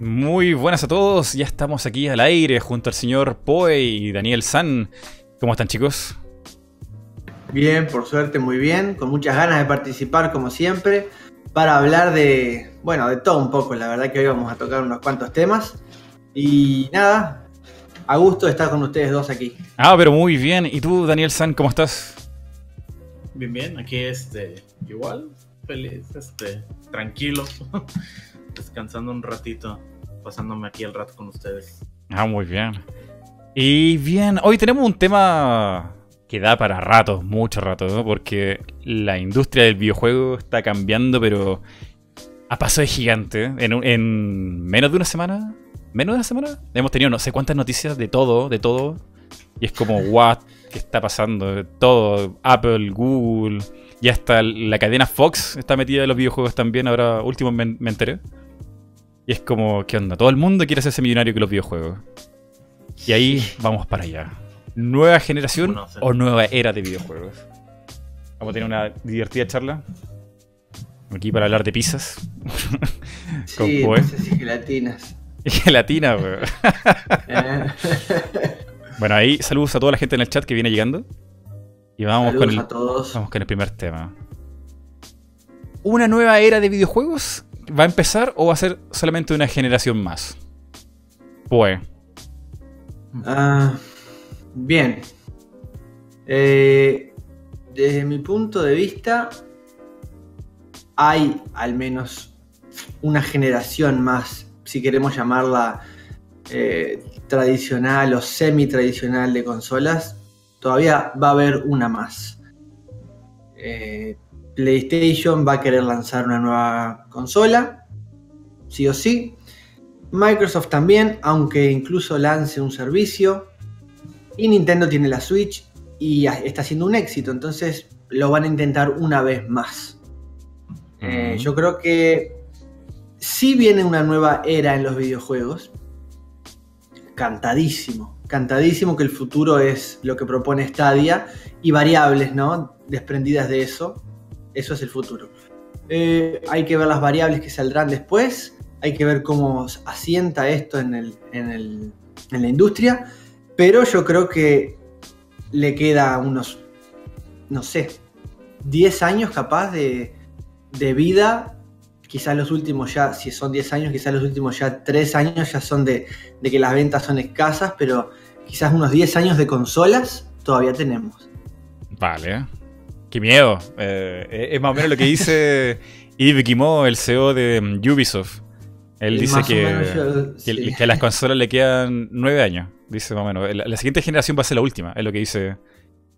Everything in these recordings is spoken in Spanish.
Muy buenas a todos, ya estamos aquí al aire junto al señor Poe y Daniel San. ¿Cómo están chicos? Bien, por suerte muy bien, con muchas ganas de participar como siempre, para hablar de, bueno, de todo un poco, la verdad que hoy vamos a tocar unos cuantos temas. Y nada, a gusto de estar con ustedes dos aquí. Ah, pero muy bien. ¿Y tú, Daniel San, cómo estás? Bien, bien, aquí este, igual, feliz, este, tranquilo, descansando un ratito pasándome aquí el rato con ustedes. Ah, muy bien. Y bien, hoy tenemos un tema que da para ratos, mucho rato, ¿no? porque la industria del videojuego está cambiando, pero a paso de gigante. En, en menos de una semana, menos de una semana, hemos tenido no sé cuántas noticias de todo, de todo. Y es como, what, ¿qué está pasando? Todo, Apple, Google, y hasta la cadena Fox está metida en los videojuegos también, ahora último me, me enteré. Y es como, ¿qué onda? Todo el mundo quiere hacerse millonario que los videojuegos. Y ahí vamos para allá. ¿Nueva generación o nueva era de videojuegos? Vamos a tener una divertida charla. Aquí para hablar de pizzas. Con Sí, no sé si gelatinas. Y gelatina, weón. Bueno, ahí saludos a toda la gente en el chat que viene llegando. Y vamos Saludos con, el, a todos. vamos con el primer tema. ¿Una nueva era de videojuegos va a empezar o va a ser solamente una generación más? Pues, Ah, bien. Eh, desde mi punto de vista, hay al menos una generación más, si queremos llamarla eh, tradicional o semi-tradicional de consolas, todavía va a haber una más. Eh, PlayStation va a querer lanzar una nueva consola, sí o sí. Microsoft también, aunque incluso lance un servicio. Y Nintendo tiene la Switch y está siendo un éxito, entonces lo van a intentar una vez más. Eh, yo creo que sí viene una nueva era en los videojuegos. Cantadísimo, cantadísimo que el futuro es lo que propone Stadia y variables, ¿no? Desprendidas de eso. Eso es el futuro. Eh, hay que ver las variables que saldrán después. Hay que ver cómo asienta esto en, el- en el- en la industria. Pero yo creo que le queda unos, no sé, 10 años capaz de, de vida. Quizás los últimos ya, si son 10 años, quizás los últimos ya 3 años ya son de, de que las ventas son escasas, pero quizás unos 10 años de consolas todavía tenemos. vale. Qué miedo. Eh, es más o menos lo que dice Yves Guillemot, el CEO de Ubisoft. Él Y dice que, menos yo- que, sí. que a las consolas le quedan nueve años. Dice más o menos. La, la siguiente generación va a ser la última, es lo que dice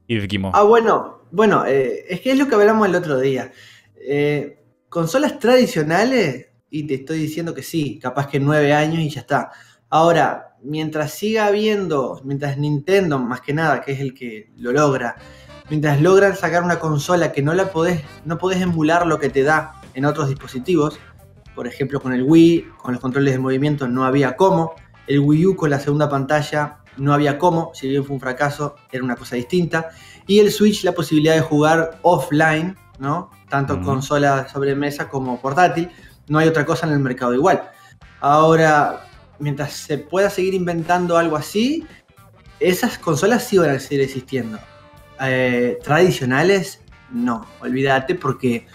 Yves Guillemot. Ah, bueno, bueno, eh, es que es lo que hablamos el otro día. Eh, consolas tradicionales, y te estoy diciendo que sí, capaz que nueve años y ya está. Ahora, mientras siga habiendo, mientras Nintendo, más que nada, que es el que lo logra, mientras logran sacar una consola que no la podés, no podés emular lo que te da en otros dispositivos, por ejemplo con el Wii, con los controles de movimiento no había cómo, el Wii U con la segunda pantalla no había cómo, si bien fue un fracaso, era una cosa distinta. Y el Switch, la posibilidad de jugar offline, ¿no? Tanto Ujú. consola sobre mesa como portátil. No hay otra cosa en el mercado igual. Ahora, mientras se pueda seguir inventando algo así, esas consolas sí van a seguir existiendo. Eh, tradicionales, no, olvídate porque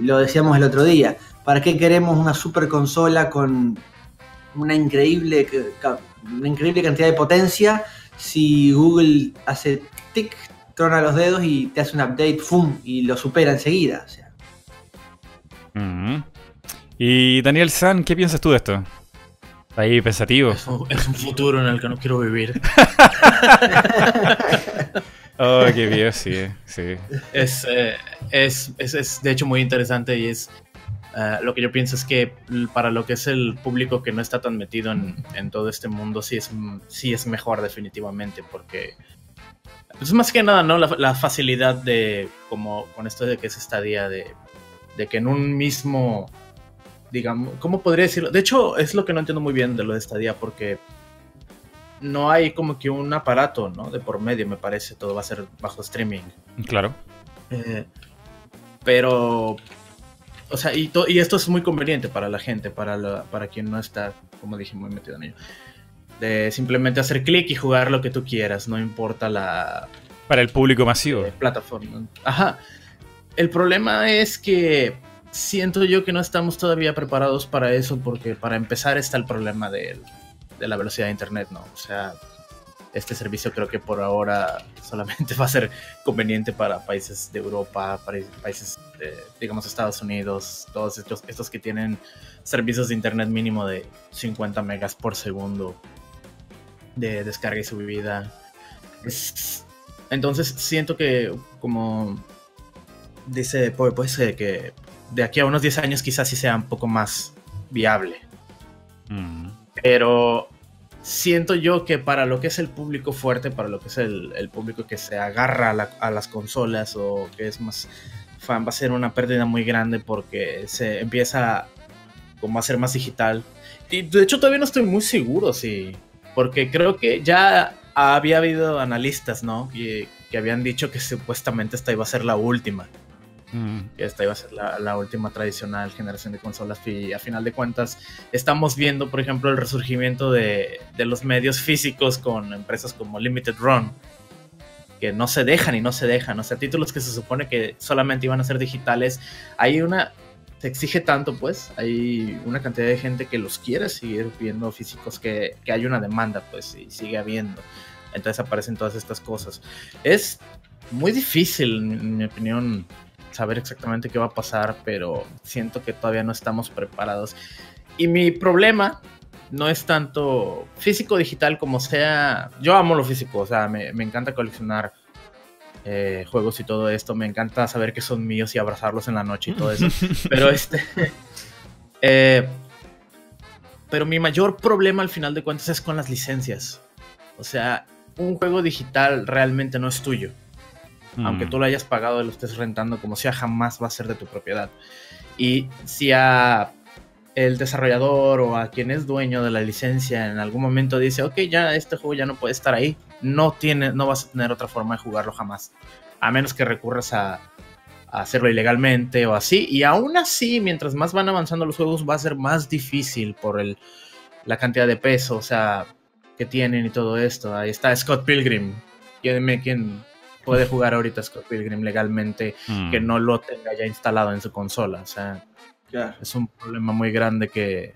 lo decíamos el otro día. ¿Para qué queremos una super consola con una increíble, una increíble cantidad de potencia si Google hace tic, trona los dedos y te hace un update, ¡fum! y lo supera enseguida? O sea, Ujú. Y Daniel San, ¿qué piensas tú de esto? Ahí pensativo. Es un, es un futuro en el que no quiero vivir. Oh, qué bien, sí, sí. Es, eh, es, es, es, de hecho muy interesante y es eh, lo que yo pienso es que para lo que es el público que no está tan metido en, en todo este mundo sí es, sí es mejor definitivamente porque pues más que nada no la, la facilidad de como con esto de que es esta día de, de que en un mismo digamos cómo podría decirlo de hecho es lo que no entiendo muy bien de lo de esta día porque no hay como que un aparato no de por medio me parece todo va a ser bajo streaming Claro. eh, pero o sea, y, to- y esto es muy conveniente para la gente, para, la- para quien no está, como dije, muy metido en ello. De simplemente hacer clic y jugar lo que tú quieras, no importa la Para el público masivo. eh, plataforma. Ajá. El problema es que siento yo que no estamos todavía preparados para eso, porque para empezar está el problema de, de la velocidad de internet, ¿no? O sea, este servicio creo que por ahora solamente va a ser conveniente para países de Europa, para países, de, digamos, Estados Unidos, todos estos, estos que tienen servicios de internet mínimo de 50 megas por segundo de descarga y subida. Es- entonces siento que como dice Poe, pues eh, que de aquí a unos 10 años quizás sí sea un poco más viable. Mm. Pero siento yo que para lo que es el público fuerte, para lo que es el, el público que se agarra a, la- a las consolas o que es más fan, va a ser una pérdida muy grande porque se empieza como a ser más digital. Y de hecho todavía no estoy muy seguro si... Porque creo que ya había habido analistas, ¿no? Que, que habían dicho que supuestamente esta iba a ser la última Mm. esta iba a ser la, la última tradicional generación de consolas y a final de cuentas estamos viendo por ejemplo el resurgimiento de, de los medios físicos con empresas como Limited Run que no se dejan y no se dejan, o sea, títulos que se supone que solamente iban a ser digitales, hay una, se exige tanto pues, hay una cantidad de gente que los quiere seguir viendo físicos que, que hay una demanda pues y sigue habiendo, entonces aparecen todas estas cosas. Es muy difícil, en mi opinión, saber exactamente qué va a pasar, pero siento que todavía no estamos preparados. Y mi problema no es tanto físico digital como sea. Yo amo lo físico, o sea, me, me encanta coleccionar eh, juegos y todo esto. Me encanta saber que son míos y abrazarlos en la noche y todo eso. pero este. eh, pero mi mayor problema al final de cuentas es con las licencias. O sea, un juego digital realmente no es tuyo aunque Mm. tú lo hayas pagado y lo estés rentando como sea, jamás va a ser de tu propiedad. Y si a el desarrollador o a quien es dueño de la licencia en algún momento dice, ok, ya este juego ya no puede estar ahí, no, tiene, no vas a tener otra forma de jugarlo jamás. A menos que recurras a, a hacerlo ilegalmente o así. Y aún así, mientras más van avanzando los juegos, va a ser más difícil por el, la cantidad de peso, o sea, que tienen y todo esto. Ahí está Scott Pilgrim. ¿Quién, quién puede jugar ahorita Scott Pilgrim legalmente Mm. que no lo tenga ya instalado en su consola? O sea, Claro. es un problema muy grande que,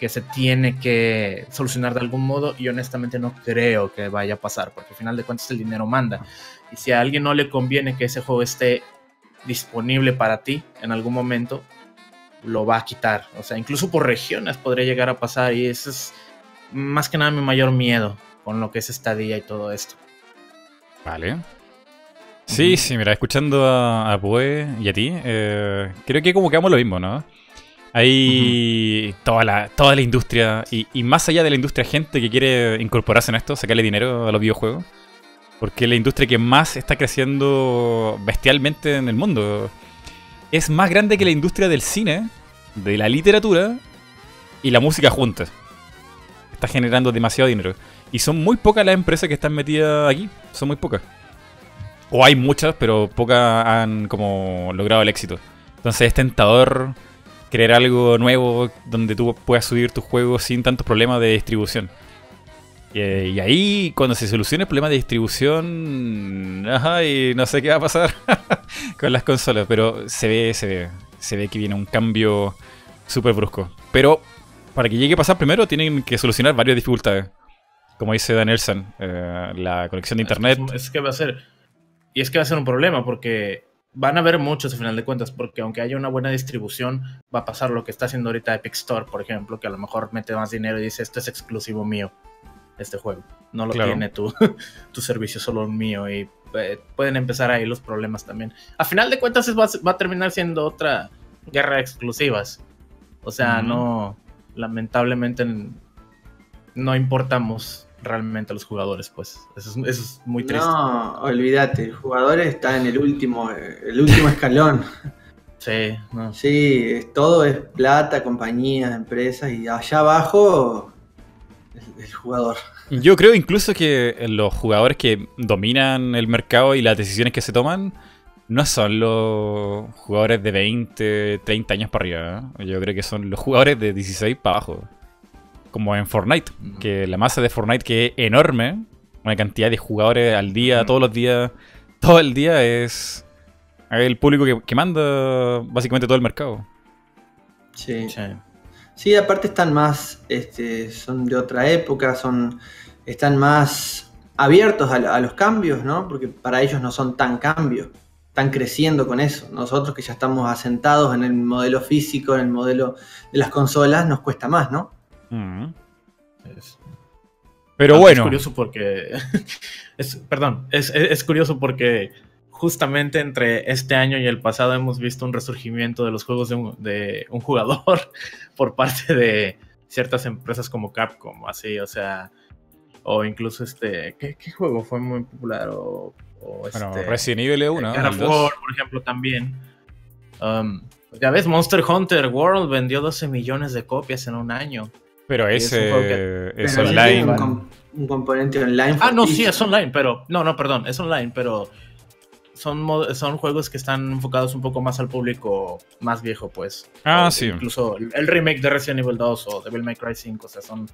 que se tiene que solucionar de algún modo y honestamente no creo que vaya a pasar porque al final de cuentas el dinero manda y si a alguien no le conviene que ese juego esté disponible para ti en algún momento lo va a quitar o sea incluso por regiones podría llegar a pasar y ese es más que nada mi mayor miedo con lo que es estadía y todo esto Vale. Sí, sí, mira, escuchando a, a Poe y a ti, eh, creo que como que vamos lo mismo, ¿no? Hay toda, la, toda la industria, y, y más allá de la industria, gente que quiere incorporarse en esto, sacarle dinero a los videojuegos, porque es la industria que más está creciendo bestialmente en el mundo. Es más grande que la industria del cine, de la literatura y la música juntas. Está generando demasiado dinero. Y son muy pocas las empresas que están metidas aquí, son muy pocas. O hay muchas, pero pocas han como logrado el éxito. Entonces es tentador crear algo nuevo donde tú puedas subir tus juegos sin tantos problemas de distribución. Y, eh, y ahí, cuando se solucione el problema de distribución, ajá, y no sé qué va a pasar con las consolas, pero se ve, se ve, se ve que viene un cambio súper brusco. Pero para que llegue a pasar primero, tienen que solucionar varias dificultades. Como dice Danielson, eh, la conexión de internet. Es, es que va a ser. Y es que va a ser un problema porque van a haber muchos a final de cuentas. Porque aunque haya una buena distribución, va a pasar lo que está haciendo ahorita Epic Store, por ejemplo, que a lo mejor mete más dinero y dice: Esto es exclusivo mío, este juego. No lo Claro. tiene tu, tu servicio, solo mío. Y eh, pueden empezar ahí los problemas también. A final de cuentas, es- va, a- va a terminar siendo otra guerra de exclusivas. O sea, no. Lamentablemente, no importamos realmente a los jugadores, pues. Eso es, eso es muy triste. No, olvídate, el jugador está en el último, el último escalón. Sí, no. Sí, es- todo es plata, compañías, empresas y allá abajo el, el jugador. Yo creo incluso que los jugadores que dominan el mercado y las decisiones que se toman no son los jugadores de 20, 30 años para arriba. ¿eh? Yo creo que son los jugadores de 16 para abajo. Como en Fortnite, que la masa de Fortnite que es enorme, una cantidad de jugadores al día, todos los días, todo el día es el público que, que manda básicamente todo el mercado. Sí. Sí, aparte están más, este, son de otra época, son, están más abiertos a, a los cambios, ¿no? Porque para ellos no son tan cambios están creciendo con eso. Nosotros que ya estamos asentados en el modelo físico, en el modelo de las consolas, nos cuesta más, ¿no? Mm. Pero bueno. Es curioso porque. es, perdón, es, curioso porque justamente entre este año y el pasado hemos visto un resurgimiento de los juegos de un, jugador por parte de ciertas empresas como Capcom, así, o sea, o incluso este, ¿qué, qué juego fue muy popular? O bueno, este, Resident Evil 1. God por ejemplo, también. Um, ya ves, Monster Hunter World vendió 12 millones de copias en un año. Pero ese es, online. Un, componente online. Ah, no, sí, es online, pero. No, no, perdón, es online, pero. Son, son juegos que están enfocados un poco más al público más viejo, pues. Ah, sí. Incluso el remake de Resident Evil 2 o Devil May Cry 5, o sea, son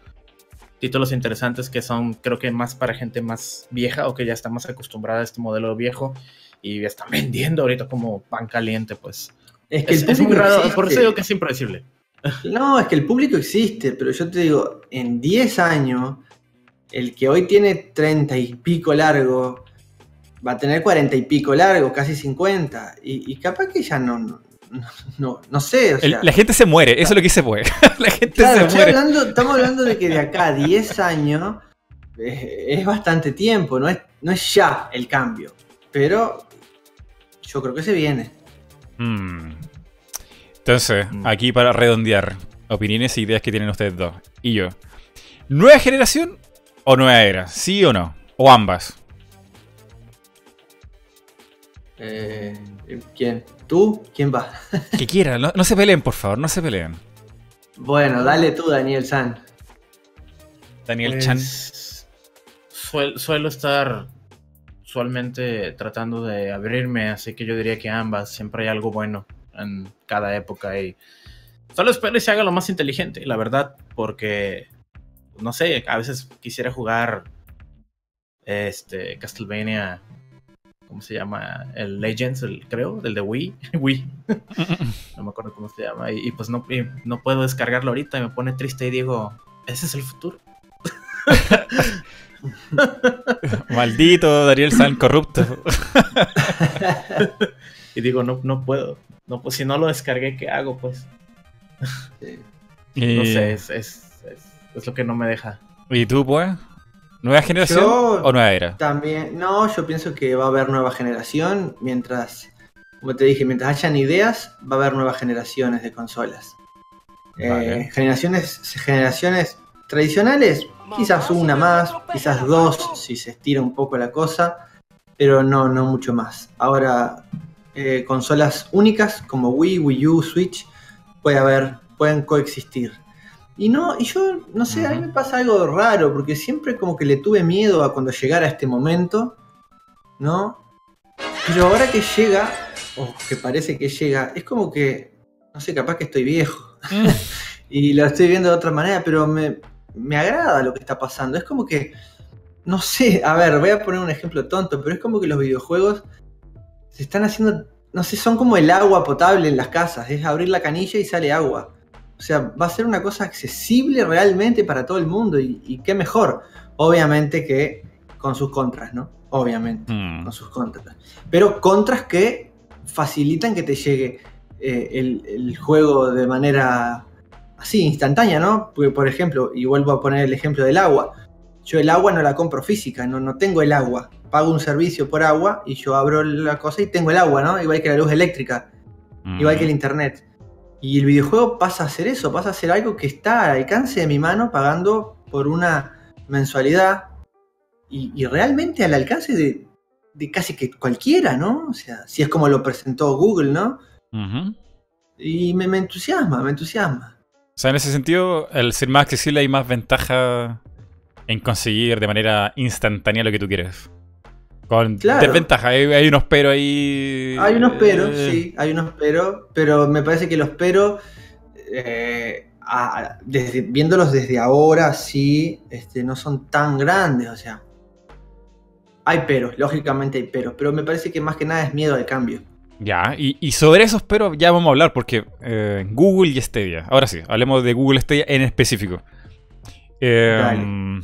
títulos interesantes que son, creo que más para gente más vieja o que ya está más acostumbrada a este modelo viejo y están vendiendo ahorita como pan caliente, pues. Es que es, muy raro, por eso digo que es impredecible. No, es que el público existe, pero yo te digo, en 10 años, el que hoy tiene 30 y pico largo, va a tener 40 y pico largo, casi 50, y, y capaz que ya no, no, no sé. la gente se muere, eso es lo que se puede. la gente se muere. estamos hablando de que de acá a 10 años es, bastante tiempo, no es, no es ya el cambio. Pero yo creo que se viene. Hmm. Entonces, mm. aquí para redondear, opiniones e ideas que tienen ustedes dos. Y yo. ¿Nueva generación o nueva era? ¿Sí o no? ¿O ambas? Eh, ¿Quién? ¿Tú? ¿Quién va? que quiera, no, se peleen, por favor, no se peleen. Bueno, dale tú, Daniel San. Daniel pues, Chan. suelo estar usualmente tratando de abrirme, así que yo diría que ambas. Siempre hay algo bueno en cada época y solo espero que se haga lo más inteligente, la verdad, porque no sé, a veces quisiera jugar este Castlevania ¿Cómo se llama? El Legends, el, creo, del de Wii. Wii. no me acuerdo cómo se llama. Y, pues no, no puedo descargarlo ahorita y me pone triste y digo, ese es el futuro. Maldito Dariel San corrupto. y digo, no, no puedo. No, pues si no lo descargué, ¿qué hago? Pues. No sé, es, es, es, lo que no me deja. ¿Y tú, pues? ¿Nueva generación o nueva era? También, no, yo pienso que va a haber nueva generación mientras, como te dije, mientras hayan ideas, va a haber nuevas generaciones de consolas. Eh, generaciones, generaciones tradicionales, quizás una más, quizás dos, si se estira un poco la cosa, pero no, no mucho más. Ahora, eh, consolas únicas como Wii, Wii U, Switch, puede haber, pueden coexistir. Y no, y yo, no sé, a mí me pasa algo raro, porque siempre como que le tuve miedo a cuando llegara este momento, ¿no? Pero ahora que llega, o que parece que llega, es como que, no sé, capaz que estoy viejo. Mm. y lo estoy viendo de otra manera, pero me, me agrada lo que está pasando. Es como que, no sé, a ver, voy a poner un ejemplo tonto, pero es como que los videojuegos se están haciendo, no sé, son como el agua potable en las casas, es abrir la canilla y sale agua. O sea, va a ser una cosa accesible realmente para todo el mundo y, qué mejor. Obviamente que con sus contras, ¿no? Obviamente, mm. con sus contras. Pero contras que facilitan que te llegue eh, el, juego de manera así, instantánea, ¿no? Porque, por ejemplo, y vuelvo a poner el ejemplo del agua. Yo el agua no la compro física, no, no tengo el agua. Pago un servicio por agua y yo abro la cosa y tengo el agua, ¿no? Igual que la luz eléctrica, igual que el internet. Y el videojuego pasa a ser eso, pasa a ser algo que está al alcance de mi mano pagando por una mensualidad y, realmente al alcance de, casi que cualquiera, ¿no? O sea, si es como lo presentó Google, ¿no? Y me, entusiasma, me entusiasma. O sea, en ese sentido, el ser más accesible hay más ventaja en conseguir de manera instantánea lo que tú quieres. Con Claro. desventaja, hay, hay unos pero ahí. Hay unos peros, eh, sí, hay unos peros, pero me parece que los peros, eh, a- desde- viéndolos desde ahora, sí, este, no son tan grandes, o sea. Hay peros, lógicamente hay peros, pero me parece que más que nada es miedo al cambio. Ya, y, y sobre esos pero ya vamos a hablar, porque eh, Google y Stadia. Ahora sí, hablemos de Google Stadia en específico. Dale.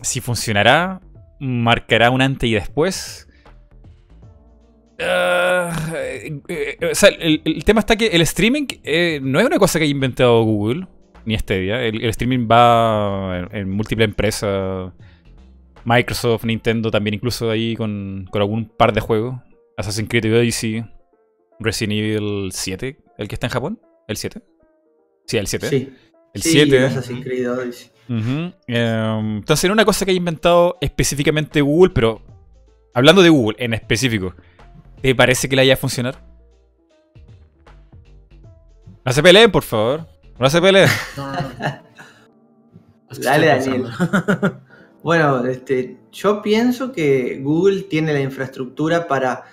si funcionará, marcará un antes y después. Ah, eh, eh, o sea, el, el tema está que el streaming eh, no es una cosa que haya inventado Google ni Stadia. El, el streaming va en, en múltiples empresas. Microsoft, Nintendo también, incluso ahí con, con algún par de juegos. Assassin's Creed Odyssey, Resident Evil 7, el que está en Japón. ¿El 7? Sí, el 7. Sí. El Sí, 7. Assassin's Creed Odyssey. Eh, entonces, era una cosa que ha inventado específicamente Google, pero hablando de Google en específico, ¿te parece que le vaya a funcionar? No se peleen, por favor. No se peleen. No, no, no. Dale, Daniel. Bueno, este, yo pienso que Google tiene la infraestructura para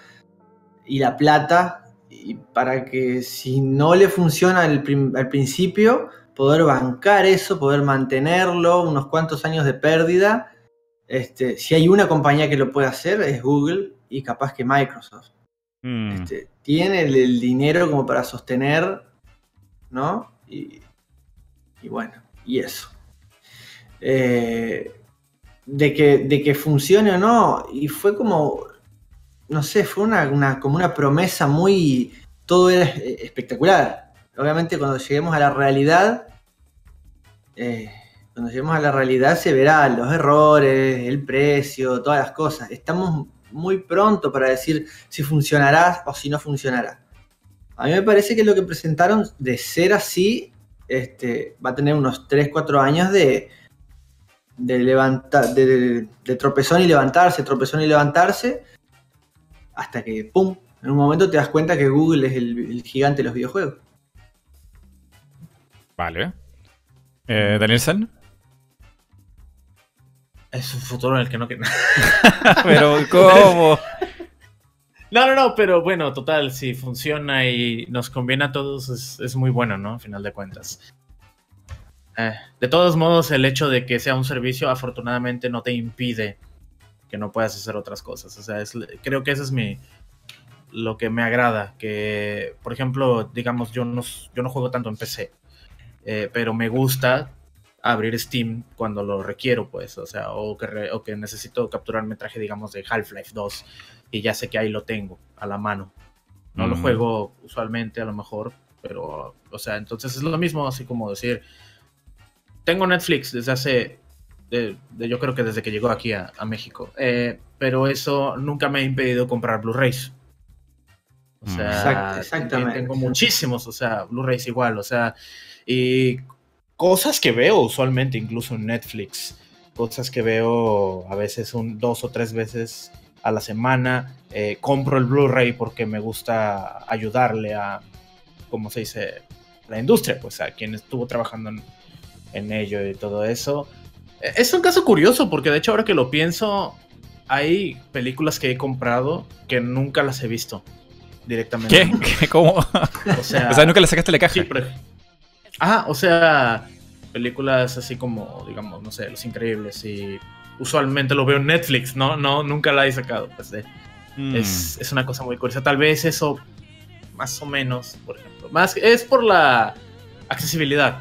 y la plata y para que si no le funciona al principio, poder bancar eso, poder mantenerlo, unos cuantos años de pérdida. Este, si hay una compañía que lo puede hacer es Google y capaz que Microsoft. Mm. Este, tiene el, el dinero como para sostener, ¿no? Y, y bueno, y eso. Eh, de, que, de que funcione o no, y fue como, no sé, fue una, una- como una promesa muy, todo era espectacular. Obviamente cuando lleguemos a la realidad, eh, cuando lleguemos a la realidad se verán los errores, el precio, todas las cosas. Estamos muy pronto para decir si funcionará o si no funcionará. A mí me parece que lo que presentaron de ser así este, va a tener unos 3-4 años de, de, de, tropezón y levantarse, tropezón y levantarse, hasta que, ¡pum!, en un momento te das cuenta que Google es el gigante de los videojuegos. Vale. Eh, Daniel San. Es un futuro en el que no. Pero, ¿cómo? No, no, no, pero bueno, total, si funciona y nos conviene a todos, es, es muy bueno, ¿no? A final de cuentas. Eh, de todos modos, el hecho de que sea un servicio, afortunadamente, no te impide que no puedas hacer otras cosas. O sea, es- creo que eso es mi. Lo que me agrada. Que, por ejemplo, digamos, yo no, yo no juego tanto en PC, eh, pero me gusta abrir Steam cuando lo requiero, pues. O sea, o que, re- o que necesito capturar metraje, digamos, de Half-Life 2 y ya sé que ahí lo tengo a la mano. No lo Mm. juego usualmente a lo mejor, pero, o sea, entonces es lo mismo, así como decir, tengo Netflix desde hace, de- de- yo creo que desde que llegó aquí a, a México, eh, pero eso nunca me ha impedido comprar Blu-rays. O Mm. sea, Exact- exactamente. tengo muchísimos, o sea, Blu-rays igual, o sea, y cosas que veo usualmente incluso en Netflix, cosas que veo a veces un, dos o tres veces a la semana. eh, compro el Blu-ray porque me gusta ayudarle a, ¿cómo se dice? La industria, pues a quien estuvo trabajando en, en ello y todo eso. Eh, Es un caso curioso porque de hecho ahora que lo pienso, hay películas que he comprado que nunca las he visto directamente. ¿Qué? ¿Cómo? O sea, O sea, nunca le sacaste la caja. Sí, Ah, o sea, películas así como, digamos, no sé, Los Increíbles y usualmente lo veo en Netflix, ¿no? No, nunca la he sacado, pues Mm. es, es una cosa muy curiosa. Tal vez eso, más o menos, por ejemplo. Más es por la accesibilidad.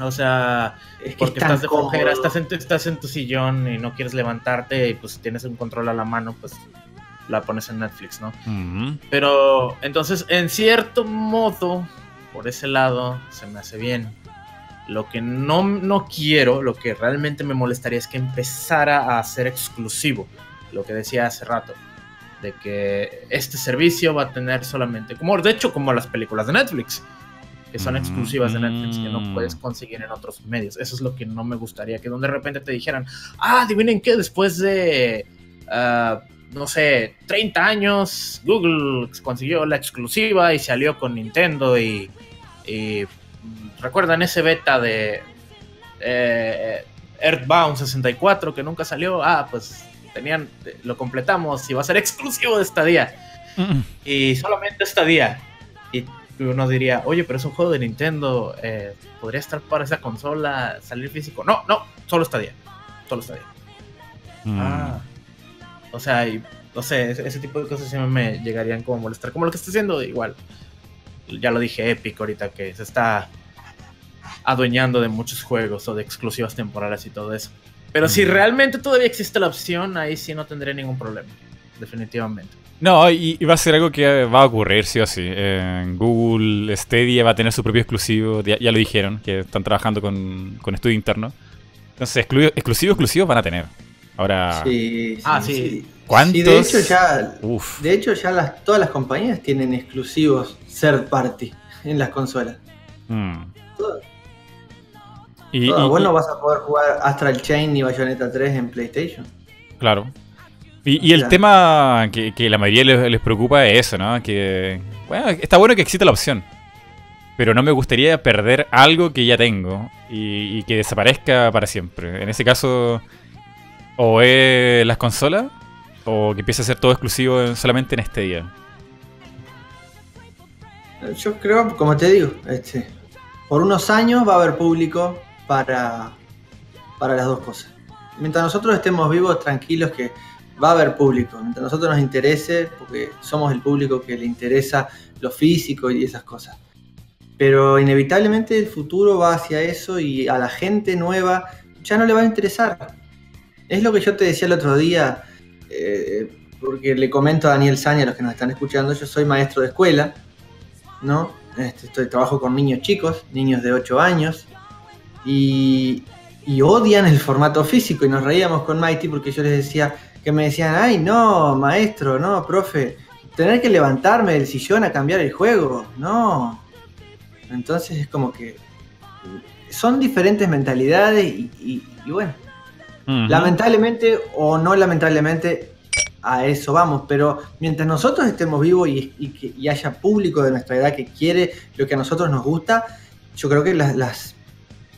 O sea, Es que porque estás de cómodo. estás en, tu- estás en tu sillón y no quieres levantarte y pues tienes un control a la mano, pues la pones en Netflix, ¿no? Mm. Pero entonces, en cierto modo, por ese lado, se me hace bien. Lo que no, no quiero, lo que realmente me molestaría es que empezara a ser exclusivo. Lo que decía hace rato. De que este servicio va a tener solamente, como de hecho como las películas de Netflix, que son exclusivas de Netflix, que no mm. puedes conseguir en otros medios. Eso es lo que no me gustaría, que donde de repente te dijeran, ah, adivinen qué, después de, ah, no sé, 30 años, Google consiguió la exclusiva y salió con Nintendo y, y, recuerdan ese beta de eh, Earthbound 64 que nunca salió, ah, pues tenían, lo completamos y va a ser exclusivo de esta día. Mm. Y solamente esta día. Y uno diría, oye, pero es un juego de Nintendo, eh, podría estar para esa consola, salir físico. No, no, solo esta día. Solo esta día. Mm. Ah. O sea, y, no sé, ese, ese tipo de cosas siempre me llegarían como a molestar. Como lo que está haciendo, igual. Ya lo dije, Epic ahorita que se está adueñando de muchos juegos o de exclusivas temporales y todo eso. Pero si realmente todavía existe la opción, ahí sí no tendré ningún problema. Definitivamente. No, y, y va a ser algo que va a ocurrir, sí o sí. En Google Stadia va a tener su propio exclusivo, ya, ya lo dijeron, que están trabajando con, con estudio interno. Entonces, exclu- exclusivos, exclusivos van a tener. Ahora, Sí, sí, Ah, sí. ¿Cuántos? Sí, de hecho ya, uff. de hecho ya las, todas las compañías tienen exclusivos third party en las consolas. Mm. Todas. Y, todas. y- Vos y- no vas a poder jugar Astral Chain ni Bayonetta 3 en PlayStation. Claro. Y, y el tema que, que la mayoría les, les preocupa es eso, ¿no? Que, bueno, está bueno que exista la opción. Pero no me gustaría perder algo que ya tengo y, y que desaparezca para siempre. En ese caso, o es las consolas, o que empiece a ser todo exclusivo en- solamente en este día. Yo creo, como te digo, este, por unos años va a haber público para, para las dos cosas. Mientras nosotros estemos vivos, tranquilos que va a haber público. Mientras nosotros nos interese, porque somos el público que le interesa lo físico y esas cosas. Pero inevitablemente el futuro va hacia eso y a la gente nueva ya no le va a interesar. Es lo que yo te decía el otro día, eh, porque le comento a Daniel Saña, a los que nos están escuchando, yo soy maestro de escuela, ¿no? Este, estoy, trabajo con niños chicos, niños de 8 años, y, odian el formato físico. Y nos reíamos con Mighty porque yo les decía que me decían, ay, no, maestro, no, profe, tener que levantarme del sillón a cambiar el juego, no. Entonces es como que son diferentes mentalidades y- y bueno, Lamentablemente o no lamentablemente a eso vamos, pero mientras nosotros estemos vivos y, y que y haya público de nuestra edad que quiere lo que a nosotros nos gusta, yo creo que las, las,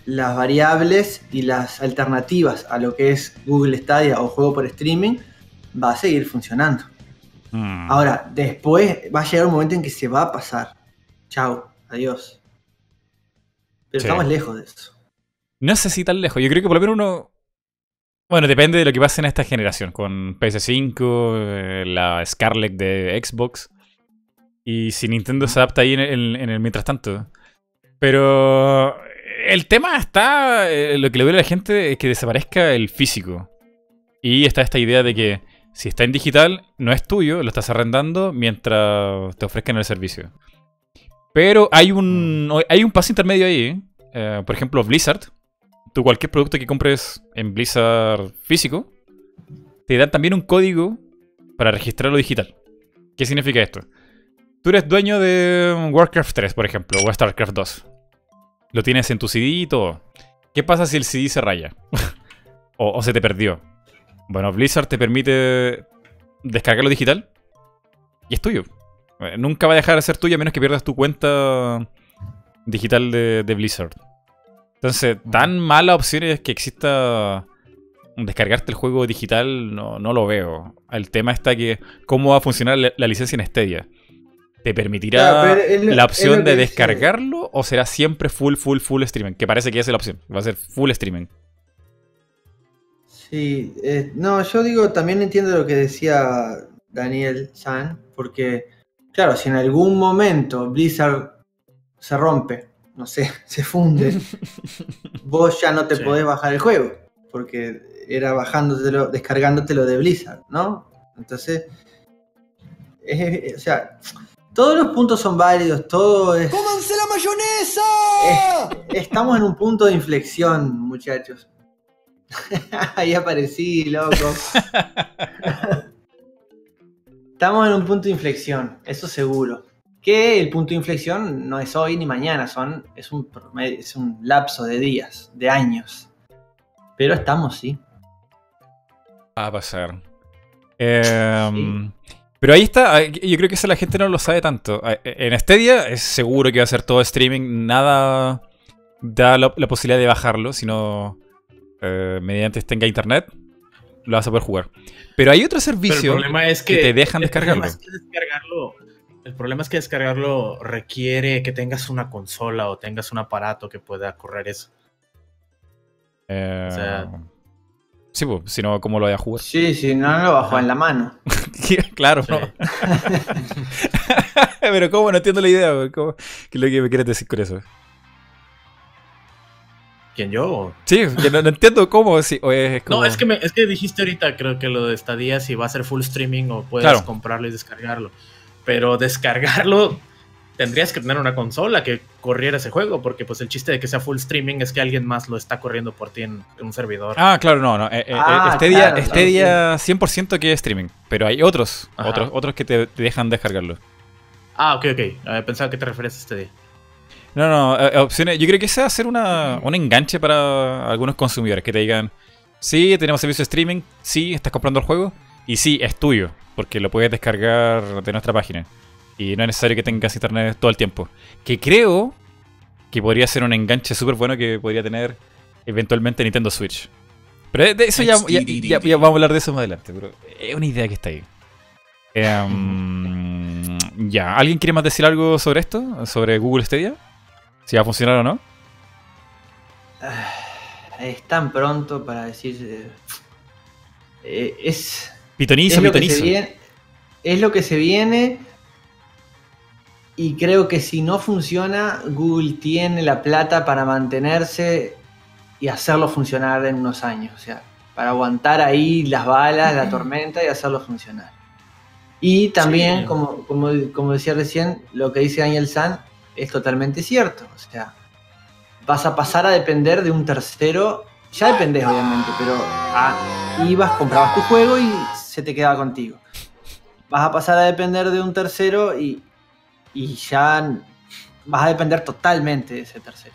las variables y las alternativas a lo que es Google Stadia o juego por streaming va a seguir funcionando. Mm. Ahora, después va a llegar un momento en que se va a pasar. Chao, adiós. Pero Sí. estamos lejos de eso. No sé si tan lejos. Yo creo que por lo menos uno. Bueno, depende de lo que pase en esta generación. Con PS5, eh, la Scarlett de Xbox. Y si Nintendo se adapta ahí en el, en el mientras tanto. Pero. El tema está. eh, lo que le duele a la gente es que desaparezca el físico. Y está esta idea de que si está en digital, no es tuyo, lo estás arrendando mientras te ofrezcan el servicio. Pero hay un, hay un paso intermedio ahí. ¿eh? Eh, por ejemplo, Blizzard. Tú cualquier producto que compres en Blizzard físico, te dan también un código para registrarlo digital. ¿Qué significa esto? Tú eres dueño de Warcraft 3, por ejemplo, o StarCraft 2. Lo tienes en tu CD y todo. ¿Qué pasa si el CD se raya? o, se te perdió. Bueno, Blizzard te permite descargarlo digital y es tuyo. Eh, Nunca va a dejar de ser tuyo a menos que pierdas tu cuenta digital de Blizzard. Entonces, tan mala opción es que exista descargarte el juego digital, no, no lo veo. El tema está que, ¿cómo va a funcionar la, la licencia en Stadia? ¿Te permitirá la opción de dice- descargarlo o será siempre full, full, full streaming? Que parece que esa es la opción. Va a ser full streaming. Sí, eh, no, yo digo, también entiendo lo que decía Daniel San, porque, claro, si en algún momento Blizzard se rompe, no sé, se funde, vos ya no te Sí. podés bajar el juego, porque era bajándotelo, descargándotelo de Blizzard, ¿no? Entonces, es- o sea, todos los puntos son válidos, todo es... ¡Cómanse la mayonesa! Estamos en un punto de inflexión, muchachos. Ahí aparecí, loco. Estamos en un punto de inflexión, eso seguro. Que el punto de inflexión no es hoy ni mañana, son, es, un, es un lapso de días, de años. Pero estamos, sí. Va a pasar. Em, Pero ahí está, eh, yo creo que eso la gente no lo sabe tanto. Eh, En Stadia es seguro que va a ser todo streaming, nada da la, la posibilidad de bajarlo, sino eh, mediante tenga internet. lo vas a poder jugar. Pero hay otro Pero el servicio problema es que, que te dejan el problema descargarlo. es que descargarlo. El problema es que descargarlo requiere que tengas una consola o tengas un aparato que pueda correr eso. Eh, o sea- sí, pues, si no, ¿cómo lo voy a jugar? Sí, sí, no lo bajó en la mano. claro, Sí. ¿no? Pero ¿cómo? No entiendo la idea. ¿Cómo? ¿Qué es lo que me quieres decir con eso? ¿Quién yo? Sí, que no, no entiendo cómo. si- o es como- No, es que, me- es que dijiste ahorita, creo que lo de estadía, si va a ser full streaming o puedes Claro. comprarlo y descargarlo. Pero descargarlo, tendrías que tener una consola que corriera ese juego, porque pues el chiste de que sea full streaming es que alguien más lo está corriendo por ti en, en un servidor. Ah, claro, no, no. eh, eh, Ah, este día, claro, este claro, día 100% que es streaming. Pero hay otros, Ajá. otros, otros que te, te dejan descargarlo. Ah, ok, ok. Eh, pensaba que te refieres a este día. No, no, eh, opciones. Yo creo que ese va a ser una, un enganche para algunos consumidores que te digan: Sí, tenemos servicio de streaming, sí, estás comprando el juego, y sí, es tuyo, porque lo puedes descargar de nuestra página. Y no es necesario que tengas internet todo el tiempo. Que creo que podría ser un enganche súper bueno que podría tener eventualmente Nintendo Switch. Pero de- eso ya, vamos a hablar de eso más adelante. Pero es una idea que está ahí. Em, ya, ¿alguien quiere más decir algo sobre esto? ¿Sobre Google Stadia? Si va a funcionar o no. Es tan pronto para decir. eh, eh, es, Pitonizo, es, lo que se pitonizo. viene, es lo que se viene. Y creo que si no funciona, Google tiene la plata para mantenerse y hacerlo funcionar en unos años. O sea, para aguantar ahí las balas, la tormenta y hacerlo funcionar. Y también, Sí. como, como, como decía recién, lo que dice Daniel San es totalmente cierto. O sea, vas a pasar a depender de un tercero. Ya dependés, obviamente, pero ah, ibas, comprabas tu juego y se te quedaba contigo. Vas a pasar a depender de un tercero y, y ya vas a depender totalmente de ese tercero.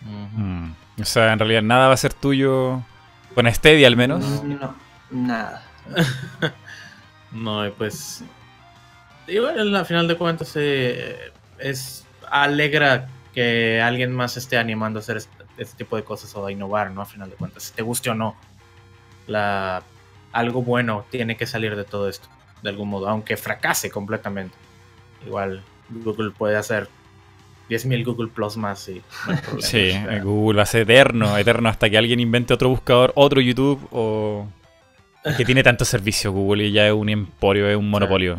Mm, O sea, en realidad nada va a ser tuyo con Stadia al menos. No, nada. No, y pues. Igual, al final de cuentas, eh, es alegra que alguien más esté animando a hacer este, este tipo de cosas o a innovar, ¿no? A final de cuentas, si te guste o no, la, algo bueno tiene que salir de todo esto, de algún modo, aunque fracase completamente. Igual, Google puede hacer 10.000 Google Plus más y no problema. Sí, O sea, Google va a ser eterno, eterno hasta que alguien invente otro buscador, otro YouTube o que tiene tantos servicios Google y ya es un emporio, es un monopolio.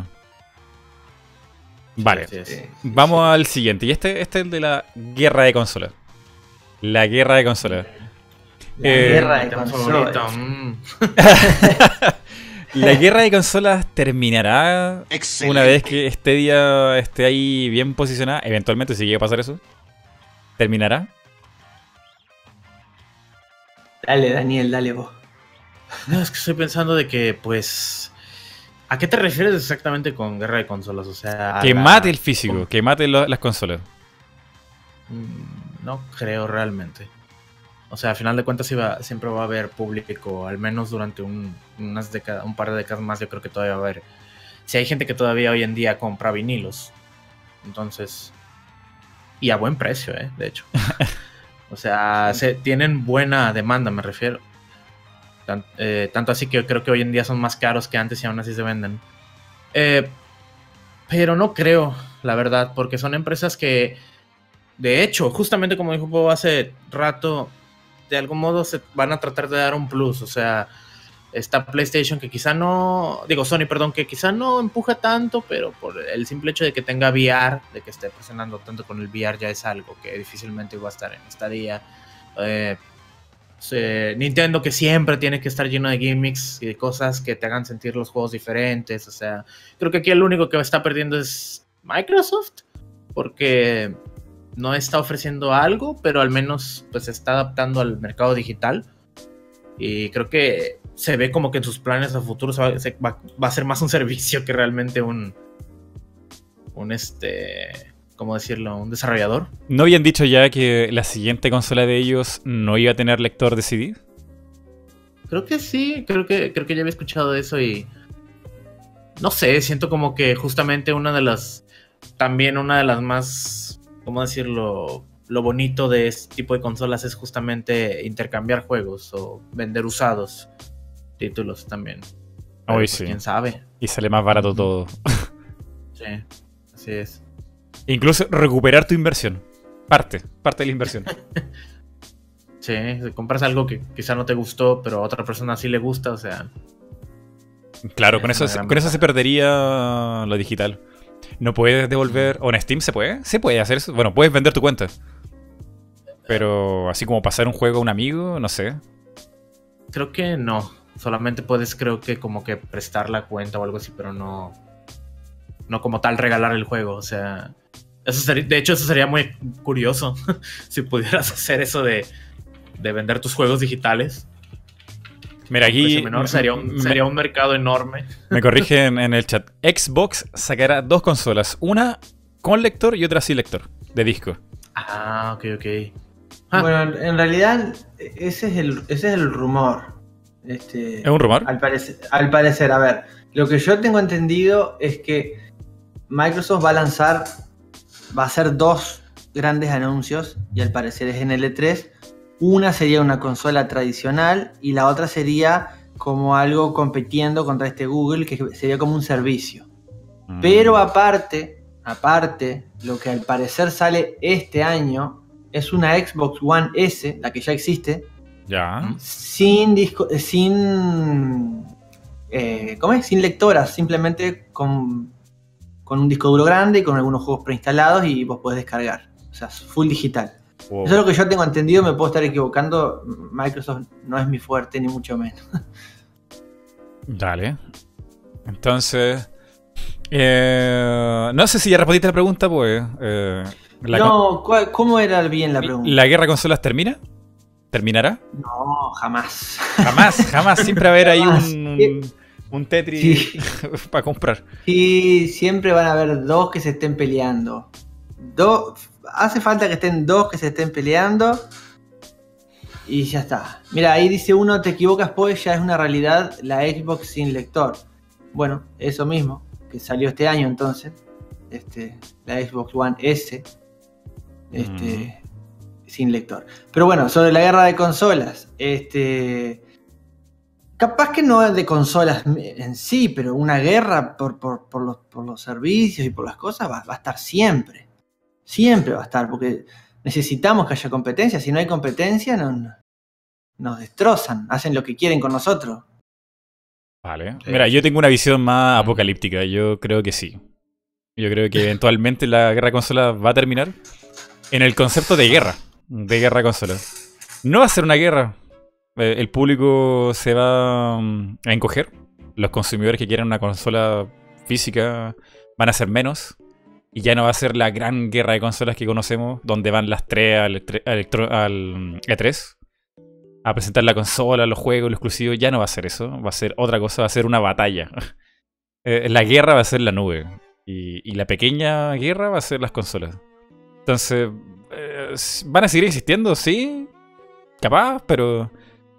Vale, sí, sí, sí. vamos al siguiente. Y este, este es el de la guerra de consolas. La guerra de consolas. La Eh, guerra de consolas. mm. ¿La guerra de consolas terminará Excelente. una vez que Stadia esté ahí bien posicionada? Eventualmente, si llega a pasar eso. ¿Terminará? Dale, Daniel, dale vos. No, es que estoy pensando de que, pues. ¿A qué te refieres exactamente con guerra de consolas? O sea, Que la- mate el físico, que mate lo- las consolas. Mm, No creo realmente. O sea, a final de cuentas iba- siempre va a haber público, al menos durante un, unas décadas, un par de décadas más, yo creo que todavía va a haber. Si hay gente que todavía hoy en día compra vinilos, entonces. Y a buen precio, ¿eh? De hecho. o sea, se, tienen buena demanda, me refiero. Eh, tanto así que yo creo que hoy en día son más caros que antes y aún así se venden. Eh, pero no creo, la verdad, porque son empresas que, de hecho, justamente como dijo Bob hace rato, de algún modo se van a tratar de dar un plus. O sea, está PlayStation que quizá no, digo Sony, perdón, que quizá no empuja tanto, pero por el simple hecho de que tenga VR, de que esté presionando tanto con el VR, ya es algo que difícilmente va a estar en esta día. Eh, se- Nintendo que siempre tiene que estar lleno de gimmicks y de cosas que te hagan sentir los juegos diferentes. O sea, creo que aquí el único que está perdiendo es Microsoft. Porque no está ofreciendo algo, pero al menos pues se está adaptando al mercado digital. Y creo que se ve como que en sus planes a futuro se va, se va- va a ser más un servicio que realmente un. Un este. ¿Cómo decirlo? Un desarrollador. ¿No habían dicho ya que la siguiente consola de ellos no iba a tener lector de CD? Creo que sí, creo que, creo que ya había escuchado eso y. No sé, siento como que justamente una de las. También una de las más. ¿Cómo decirlo? Lo bonito de este tipo de consolas es justamente intercambiar juegos o vender usados. títulos también. Hoy pues, sí. Quién sabe. Y sale más barato todo. Sí, así es. Incluso recuperar tu inversión. Parte, parte de la inversión. Sí, si compras algo que quizá no te gustó, pero a otra persona sí le gusta, o sea, Claro, Es con eso, con eso se perdería lo digital. No puedes devolver. ¿O en Steam se puede? Se puede hacer eso. Bueno, puedes vender tu cuenta. Pero así como pasar un juego a un amigo, no sé. creo que no. Solamente puedes, creo que como que prestar la cuenta o algo así, pero no. No como tal regalar el juego. O sea. Eso sería, de hecho, eso sería muy curioso. si pudieras hacer eso de, de vender tus juegos digitales. Mira, aquí menor, sería, un, me, sería un mercado enorme. me corrigen en el chat. Xbox sacará dos consolas. Una con lector y otra sin lector. De disco. Ah, ok, ok. Ah. Bueno, en realidad ese es el, ese es el rumor. Este, ¿Es un rumor? Al parecer, al parecer, a ver, lo que yo tengo entendido es que Microsoft va a lanzar, va a hacer dos grandes anuncios y al parecer es en el E3. Una sería una consola tradicional y la otra sería como algo compitiendo contra este Google, que sería como un servicio. Mm. Pero aparte, aparte, lo que al parecer sale este año es una Xbox One S, la que ya existe, Ya. sin disco, eh, sin eh, ¿cómo es? Sin lectoras, simplemente con, con un disco duro grande y con algunos juegos preinstalados y vos podés descargar. O sea, full digital. Wow. Eso es lo que yo tengo entendido, me puedo estar equivocando. Microsoft no es mi fuerte, ni mucho menos. Dale. Entonces. eh, no sé si ya respondiste la pregunta, pues. eh, la, no, ¿cuál- ¿cómo era bien la pregunta? ¿La guerra de consolas termina? ¿Terminará? No, jamás. Jamás, jamás. Siempre va a haber ahí un, un, Tetris Sí. para comprar. Y siempre van a haber dos que se estén peleando. Dos, hace falta que estén dos que se estén peleando. Y ya está. Mira, ahí dice uno, te equivocas, pues ya es una realidad la Xbox sin lector. Bueno, eso mismo, que salió este año entonces. Este, la Xbox One S. Este, sin lector. Pero bueno, sobre la guerra de consolas. Este. Capaz que no es de consolas en sí, pero una guerra por, por- por los, por los servicios y por las cosas va, va a estar siempre. Siempre va a estar, porque necesitamos que haya competencia. Si no hay competencia, no- nos destrozan, hacen lo que quieren con nosotros. Vale. Mira, yo tengo una visión más apocalíptica. Yo creo que sí. Yo creo que eventualmente la guerra de consolas va a terminar en el concepto de guerra. De guerra de consolas. No va a ser una guerra. Eh, El público se va mm, a encoger. Los consumidores que quieran una consola física van a ser menos. Y ya no va a ser la gran guerra de consolas que conocemos, donde van las tres al, tre- al electro- al E3 a presentar la consola, los juegos, lo exclusivo. Ya no va a ser eso. Va a ser otra cosa, va a ser una batalla. Eh, la guerra va a ser la nube. Y, y la pequeña guerra va a ser las consolas. Entonces, eh, ¿van a seguir existiendo? Sí. Capaz, pero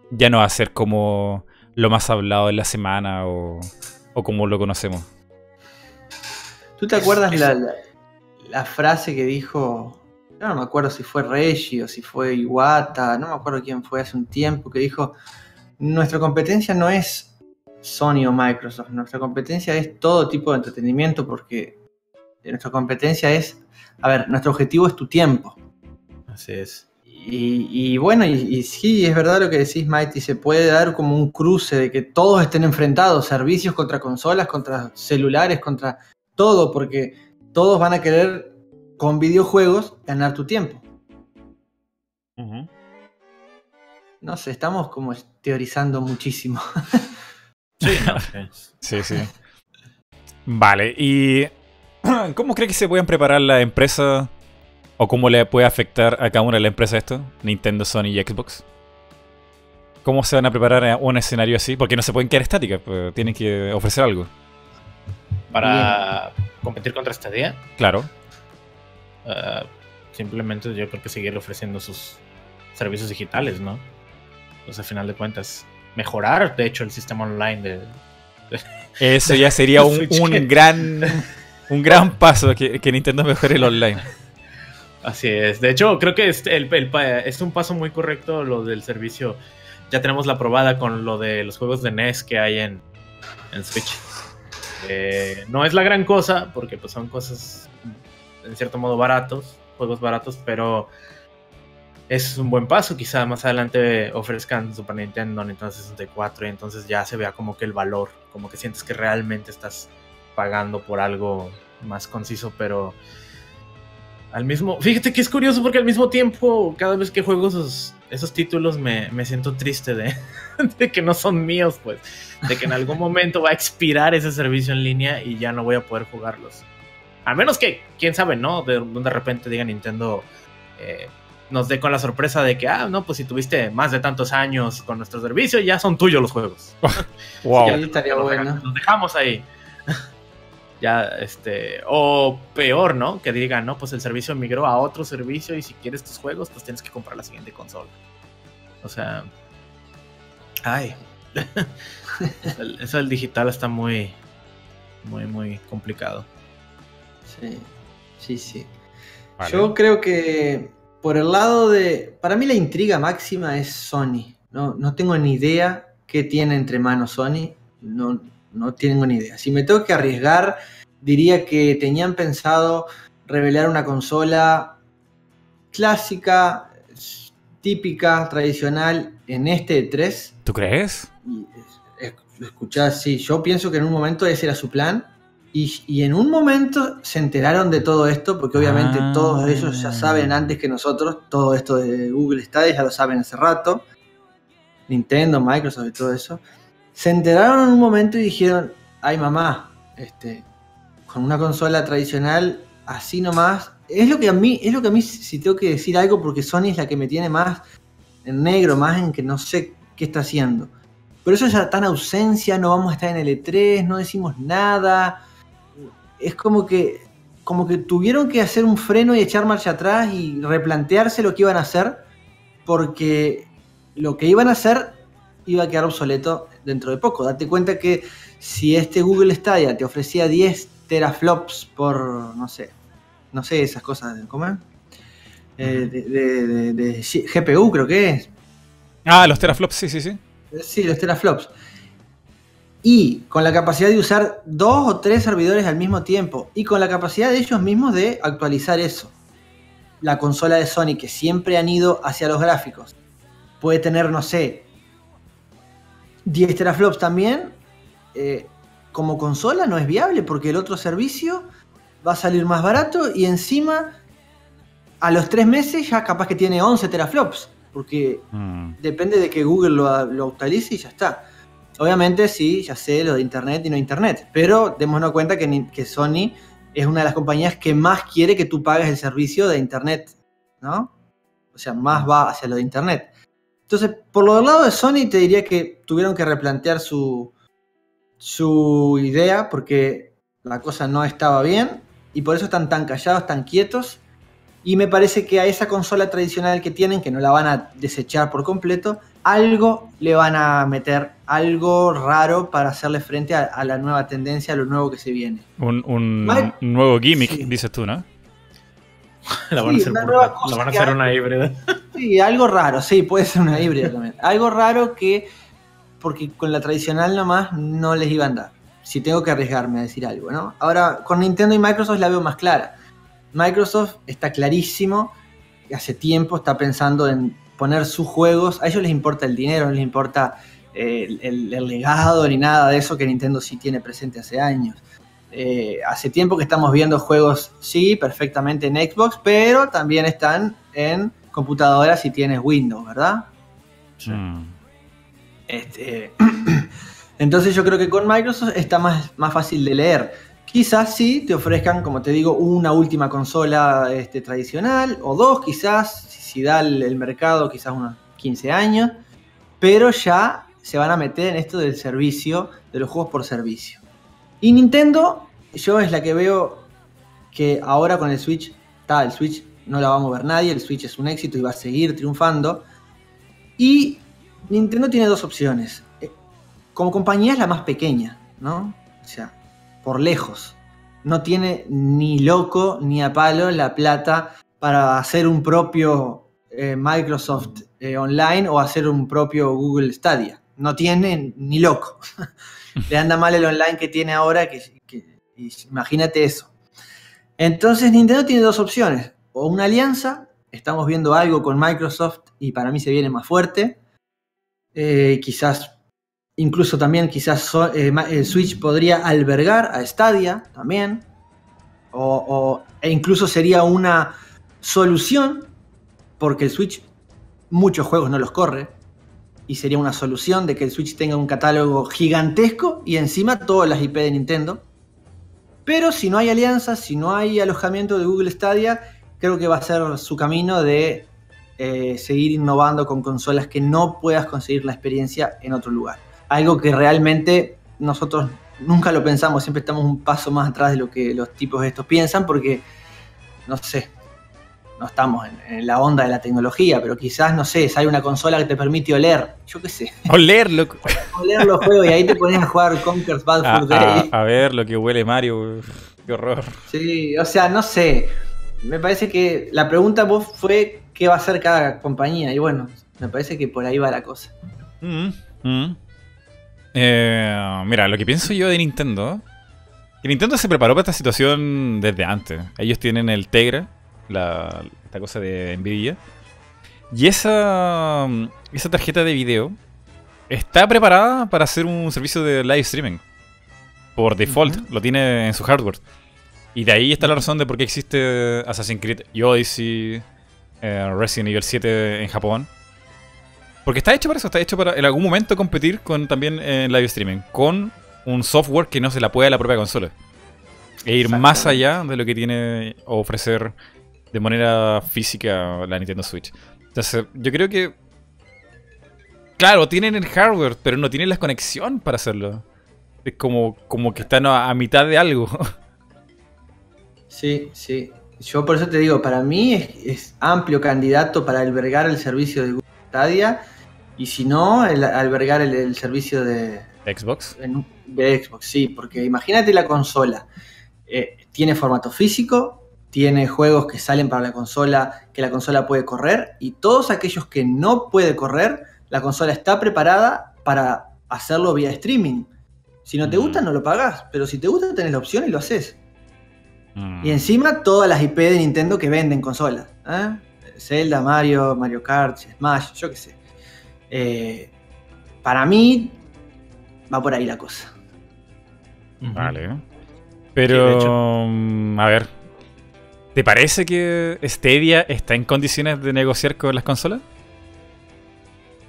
ya no va a ser como lo más hablado en la semana o, o como lo conocemos. ¿Tú te acuerdas la, la- la frase que dijo? yo No me acuerdo si fue Reggie o si fue Iwata, no me acuerdo quién fue hace un tiempo, que dijo, nuestra competencia no es Sony o Microsoft, nuestra competencia es todo tipo de entretenimiento porque nuestra competencia es, a ver, nuestro objetivo es tu tiempo. Así es. Y, y bueno, y, y sí, es verdad lo que decís, Mighty, se puede dar como un cruce de que todos estén enfrentados, servicios contra consolas, contra celulares, contra todo, porque todos van a querer con videojuegos ganar tu tiempo. No sé, estamos como teorizando muchísimo. Sí, no, sí. Sí, sí. Vale, ¿y cómo cree que se pueden preparar las empresas o cómo le puede afectar a cada una de las empresas esto? Nintendo, Sony y Xbox. ¿Cómo se van a preparar a un escenario así? Porque no se pueden quedar estáticas, pues, tienen que ofrecer algo. Para competir contra Stadia, Claro. eh, simplemente yo creo que seguir ofreciendo sus servicios digitales, ¿no? Pues a final de cuentas, mejorar, de hecho, el sistema online de, Eso ya sería un, un gran un gran paso que, que Nintendo mejore el online. Así es. De hecho, creo que es, el- es un paso muy correcto lo del servicio ya tenemos la probada con lo de los juegos de NES que hay en, en Switch. Eh, no es la gran cosa, porque pues son cosas en cierto modo baratos, juegos baratos, pero es un buen paso. Quizá más adelante ofrezcan Super Nintendo, Nintendo 64 y entonces ya se vea como que el valor, como que sientes que realmente estás pagando por algo más conciso, pero al mismo... Fíjate que es curioso porque al mismo tiempo, cada vez que juego esos, esos títulos me, me siento triste de, de que no son míos, pues. De que en algún momento va a expirar ese servicio en línea y ya no voy a poder jugarlos. A menos que, quién sabe, ¿no? De, de repente diga Nintendo... Eh, nos dé con la sorpresa de que, ah, no, pues si tuviste más de tantos años con nuestro servicio, ya son tuyos los juegos. wow. Sí, estaría bueno. Los dejamos ahí. Ya, este. O peor, ¿no? Que digan, no, pues el servicio migró a otro servicio y si quieres tus juegos, pues tienes que comprar la siguiente consola. O sea. Ay. El- Eso del digital está muy. Muy, muy complicado. Sí, sí, sí. Vale. Yo creo que por el lado de... Para mí la intriga máxima es Sony. No, no tengo ni idea qué tiene entre manos Sony. No, no tengo ni idea. Si me tengo que arriesgar, diría que tenían pensado revelar una consola clásica, típica, tradicional en este 3 ¿Tú crees? y es- es- escuchá, sí, yo pienso que en un momento ese era su plan. Y, y en un momento se enteraron de todo esto, porque obviamente Ah. todos ellos ya saben antes que nosotros, todo esto de Google Stadia ya lo saben hace rato. Nintendo, Microsoft y todo eso. Se enteraron en un momento y dijeron, ay mamá, este, con una consola tradicional, así nomás. Es lo que a mí, es lo que a mí, si tengo que decir algo, porque Sony es la que me tiene más en negro, más en que no sé qué está haciendo. Pero eso ya en ausencia, no vamos a estar en el E3, no decimos nada. Es como que, como que tuvieron que hacer un freno y echar marcha atrás y replantearse lo que iban a hacer, porque lo que iban a hacer iba a quedar obsoleto dentro de poco. Date cuenta que si este Google Stadia te ofrecía 10 teraflops por, no sé, no sé esas cosas, ¿cómo es? Eh, de, de- de- de GPU creo que es. Ah, los teraflops, sí, sí, sí. Sí, los teraflops. Y con la capacidad de usar dos o tres servidores al mismo tiempo. Y con la capacidad de ellos mismos de actualizar eso. La consola de Sony, que siempre han ido hacia los gráficos, puede tener, no sé, 10 teraflops también. eh, como consola no es viable porque el otro servicio va a salir más barato y encima a los tres meses ya capaz que tiene 11 teraflops. Porque Mm. depende de que Google lo, lo actualice y ya está. Obviamente sí, ya sé lo de Internet y no Internet, pero démonos cuenta que, que Sony es una de las compañías que más quiere que tú pagues el servicio de Internet, ¿no? O sea, más va hacia lo de Internet. Entonces, por lo del lado de Sony te diría que tuvieron que replantear su, su idea porque la cosa no estaba bien y por eso están tan callados, tan quietos y me parece que a esa consola tradicional que tienen, que no la van a desechar por completo, algo le van a meter, algo raro para hacerle frente a, a la nueva tendencia, a lo nuevo que se viene. Un, nuevo gimmick, Sí. dices tú, ¿no? La van a Sí, hacer, una la van a hacer una híbrida. Sí, algo raro, sí, puede ser una híbrida también. Algo raro que, porque con la tradicional nomás no les iban a dar. Si tengo que arriesgarme a decir algo, ¿no? Ahora, con Nintendo y Microsoft la veo más clara. Microsoft está clarísimo, hace tiempo está pensando en poner sus juegos, a ellos les importa el dinero, no les importa eh, el, el- el legado ni nada de eso que Nintendo sí tiene presente hace años. Eh, hace tiempo que estamos viendo juegos, sí, perfectamente en Xbox, pero también están en computadoras si tienes Windows, ¿verdad? Mm. Este, entonces yo creo que con Microsoft está más, más fácil de leer. Quizás sí te ofrezcan, como te digo, una última consola este, tradicional, o dos quizás, si, si da el, el mercado, quizás unos 15 años, pero ya se van a meter en esto del servicio, de los juegos por servicio. Y Nintendo, yo es la que veo que ahora con el Switch, está, el Switch no la va a mover nadie, el Switch es un éxito y va a seguir triunfando. Y Nintendo tiene dos opciones. Eh, Como compañía es la más pequeña, ¿no? O sea, por lejos. No tiene ni loco ni a palo la plata para hacer un propio eh, Microsoft eh, online o hacer un propio Google Stadia. No tiene ni loco. Le anda mal el online que tiene ahora, que, imagínate eso. Entonces Nintendo tiene dos opciones. O una alianza, estamos viendo algo con Microsoft y para mí se viene más fuerte. Eh, quizás, incluso también quizás so- eh, el Switch podría albergar a Stadia también. O, o- e incluso sería una solución, porque el Switch muchos juegos no los corre. Y sería una solución de que el Switch tenga un catálogo gigantesco y encima todas las IP de Nintendo. Pero si no hay alianzas, si no hay alojamiento de Google Stadia, creo que va a ser su camino de eh, seguir innovando con consolas que no puedas conseguir la experiencia en otro lugar. Algo que realmente nosotros nunca lo pensamos, siempre estamos un paso más atrás de lo que los tipos estos piensan porque, no sé, no estamos en, en la onda de la tecnología, pero quizás, no sé, si hay una consola que te permite oler, yo qué sé, Oler, loco. oler los juegos y ahí te pones a jugar Conker's Bad A, Fur Day. a- a ver lo que huele Mario. Qué horror. Sí, o sea, no sé. Me parece que la pregunta vos fue qué va a hacer cada compañía. Y bueno, me parece que por ahí va la cosa. Mm, mm. Eh, mira, lo que pienso yo de Nintendo. Que Nintendo se preparó para esta situación desde antes. Ellos tienen el Tegra, la, esta cosa de Nvidia. Y esa, esa tarjeta de video está preparada para hacer un servicio de live streaming. Por default, lo tiene en su hardware. Y de ahí está la razón de por qué existe Assassin's Creed y Odyssey, eh, Resident Evil 7 en Japón. Porque está hecho para eso, está hecho para en algún momento competir con también en live streaming, con un software que no se la puede a la propia consola. E ir más allá de lo que tiene ofrecer de manera física la Nintendo Switch. Entonces, yo creo que. Claro, tienen el hardware, pero no tienen la conexión para hacerlo. Es como, como que están a, a mitad de algo. Sí, sí. Yo por eso te digo, para mí es, es amplio candidato para albergar el servicio de Google Stadia. Y si no, el- albergar el, el servicio de, Xbox. en- de Xbox, sí, porque imagínate la consola. Eh, tiene formato físico, tiene juegos que salen para la consola, que la consola puede correr, y todos aquellos que no puede correr, la consola está preparada para hacerlo vía streaming. Si no te Mm. gusta, no lo pagás, pero si te gusta, tenés la opción y lo haces. Mm. Y encima todas las IP de Nintendo que venden consolas. ¿eh? Zelda, Mario, Mario Kart, Smash, yo qué sé. Eh, para mí va por ahí la cosa. Vale. Sí, Pero, de hecho. mm, a ver, ¿te parece que Stadia está en condiciones de negociar con las consolas?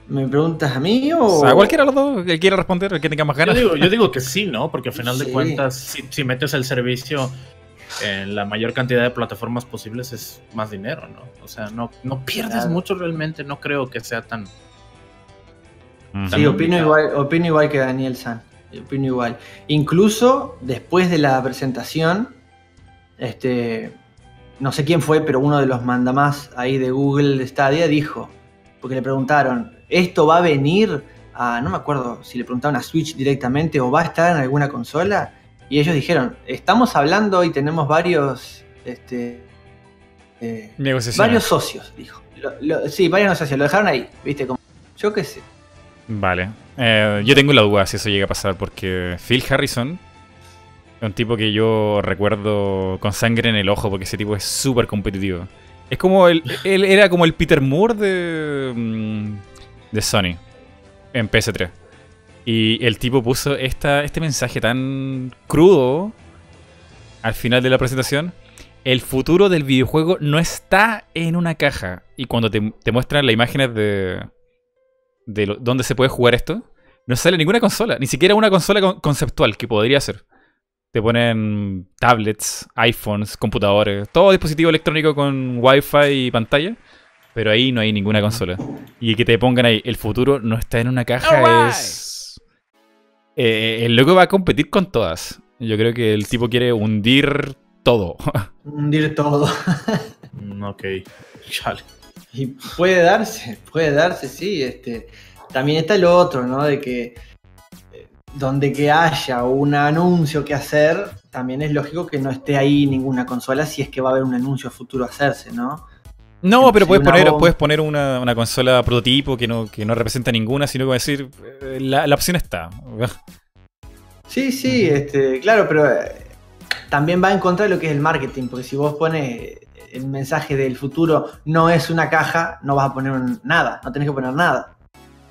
¿Me preguntas a mí o...? O sea, cualquiera de los dos, el que quiera responder, el que tenga más Yo ganas. digo, yo digo que sí, ¿no? Porque al final Sí. de cuentas, si, si metes el servicio en la mayor cantidad de plataformas posibles, es más dinero, ¿no? O sea, no, no pierdes Claro. mucho realmente, no creo que sea tan... Ujú. Sí, opino igual, opino igual que Daniel San. Opino igual. Incluso después de la presentación, este, no sé quién fue, pero uno de los mandamás ahí de Google Stadia dijo, porque le preguntaron, ¿esto va a venir a, no me acuerdo si le preguntaron a Switch directamente o va a estar en alguna consola? Y ellos dijeron, estamos hablando y tenemos varios, este, eh, Negociaciones. varios socios, dijo. Lo- lo- sí, varios socios, lo dejaron ahí, viste, como, yo qué sé. Vale. Eh, yo tengo la duda si eso llega a pasar, porque Phil Harrison es un tipo que yo recuerdo con sangre en el ojo, porque ese tipo es súper competitivo. Es como el, él era como el Peter Moore de, mm, de Sony en PS3. Y el tipo puso esta, este mensaje tan crudo al final de la presentación. El futuro del videojuego no está en una caja. Y cuando te, muestran las imágenes de, de lo- dónde se puede jugar esto, no sale ninguna consola, ni siquiera una consola con- conceptual que podría ser. Te ponen tablets, iPhones, computadores, todo dispositivo electrónico con Wi-Fi y pantalla, pero ahí no hay ninguna consola. Y que te pongan ahí, el futuro no está en una caja, es... Eh, el loco va a competir con todas. Yo creo que el tipo quiere hundir todo. Hundir todo. Mm, ok, chale. Y puede darse, puede darse, sí. Este, también está lo otro, ¿no? De que eh, donde que haya un anuncio que hacer, también es lógico que no esté ahí ninguna consola si es que va a haber un anuncio futuro a hacerse, ¿no? No, pero puedes poner, bomba. puedes poner una, una consola prototipo que no, que no representa ninguna, sino que va a decir, eh, la, la opción está. Sí, sí, este, claro, pero eh, también va en contra de lo que es el marketing, porque si vos pones el mensaje del futuro no es una caja, no vas a poner nada, no tenés que poner nada,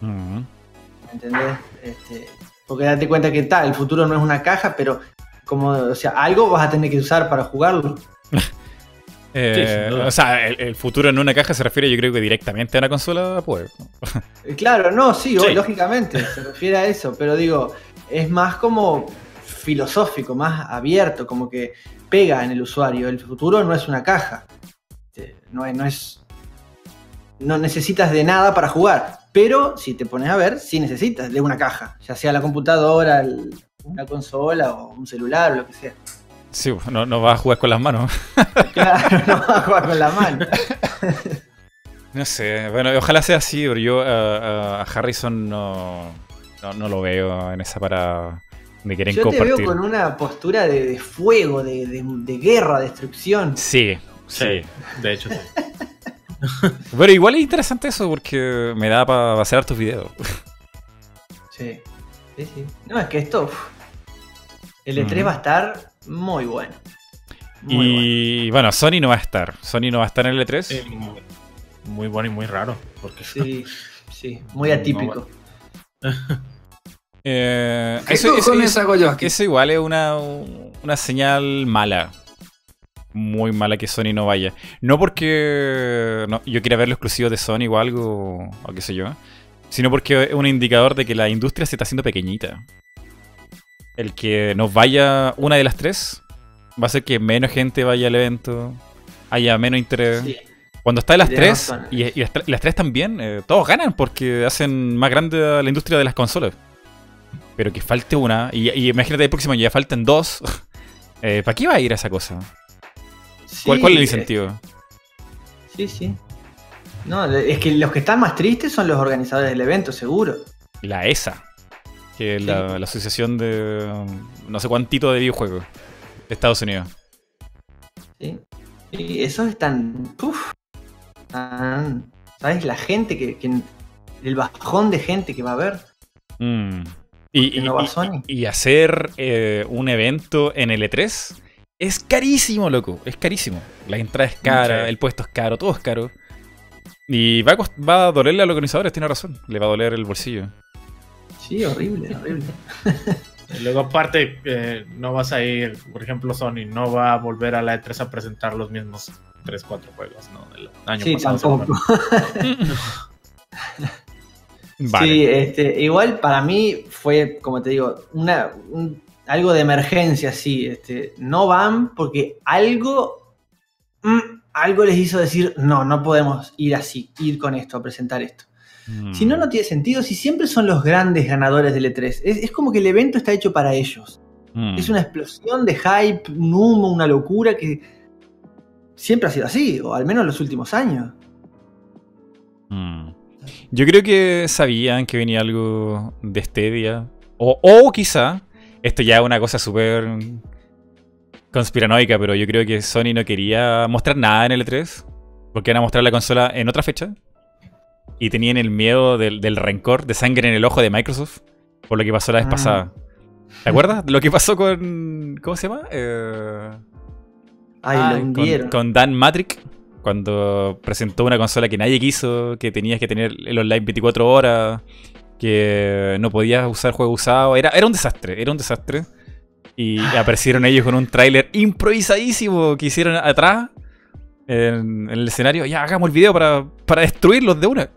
Mm. ¿me ¿entendés? Este, porque date cuenta que tal, el futuro no es una caja, pero como, o sea, algo vas a tener que usar para jugarlo. Eh, Sí, o sea, el, el futuro en una caja se refiere yo creo que directamente a una consola, pues. Eh, Claro, no, sí, Sí. lógicamente, se refiere a eso, pero digo, es más como filosófico, más abierto, como que pega en el usuario. El futuro no es una caja. Este, No es, no es. No necesitas de nada para jugar. Pero si te pones a ver, sí necesitas de una caja. Ya sea la computadora, el- una consola o un celular o lo que sea. Sí, no, no vas a jugar con las manos. Claro, no vas a jugar con la mano. No sé, bueno, ojalá sea así, pero yo a, a Harrison no, no, no lo veo en esa para de querer Yo te compartir. veo con una postura de, de fuego, de, de- de guerra, destrucción. Sí, sí. Sí, de hecho sí. Pero igual es interesante eso porque me da para hacer hartos videos. Sí, sí, sí. No, es que esto. uf, el E3 Ujú. va a estar muy bueno. Muy bueno. y bueno. Sony no va a estar. Sony no va a estar en el E3. Sí, muy, muy bueno y muy raro. Porque Sí, sí, muy No, atípico. Eh, ¿Qué eso, eso- eso- hago yo aquí? eso igual es una, una señal mala. Muy mala que Sony no vaya. No porque no, yo quiera ver lo exclusivo de Sony o algo, o qué sé yo. Sino porque es un indicador de que la industria se está haciendo pequeñita. El que nos vaya una de las tres va a hacer que menos gente vaya al evento, haya menos interés. Sí, Cuando está en las tres, y, y las, tre- y las tres también, eh, todos ganan porque hacen más grande la industria de las consolas. Pero que falte una, y, y imagínate el próximo ya faltan dos. eh, ¿Para qué va a ir a esa cosa? ¿Cuál, Sí, cuál es el incentivo? Sí, sí. No, es que los que están más tristes son los organizadores del evento, seguro. La ESA, que es Sí. la, la asociación de no sé cuántito de videojuegos de Estados Unidos. ¿sí? Y esos están. uf, están- ¿Sabes? La gente que, que- El bajón de gente que va a haber. Mm. Y, y- no va y- Sony? y hacer eh, un evento en el E3 es carísimo, loco. Es carísimo. La entrada es cara, Sí. el puesto es caro, todo es caro. Y va a, va a dolerle a los organizadores, tiene razón. Le va a doler el bolsillo. Sí, horrible, horrible. Luego aparte, eh, no vas a ir, por ejemplo, Sony no va a volver a la E3 a presentar los mismos 3, 4 juegos, ¿no? Del año Sí, pasado. tampoco. Vale. Sí, este, igual para mí fue, como te digo, una, un- algo de emergencia, sí. Este, no van porque algo, mm, algo les hizo decir, no, no podemos ir así, ir con esto, a presentar esto. Mm. Si no, no tiene sentido, si siempre son los grandes ganadores del E3. Es, es como que el evento está hecho para ellos. Mm. Es una explosión de hype, un humo, una locura que siempre ha sido así, o al menos en los últimos años. Yo creo que sabían que venía algo de Stadia. O, o quizá, esto ya es una cosa súper conspiranoica, pero yo creo que Sony no quería mostrar nada en el E3. Porque iban a mostrar la consola en otra fecha. Y tenían el miedo del, del rencor, de sangre en el ojo de Microsoft. Por lo que pasó la vez Ah. pasada. ¿Te acuerdas? Lo que pasó con. ¿Cómo se llama? Eh, Ay, Ah, lo con, con Dan Matrick, cuando presentó una consola que nadie quiso, que tenías que tener el online 24 horas, que no podías usar juego usado. Era, era un desastre, era un desastre. Y aparecieron ellos con un tráiler improvisadísimo que hicieron atrás en, en el escenario. Ya, hagamos el video para, para destruirlos de una.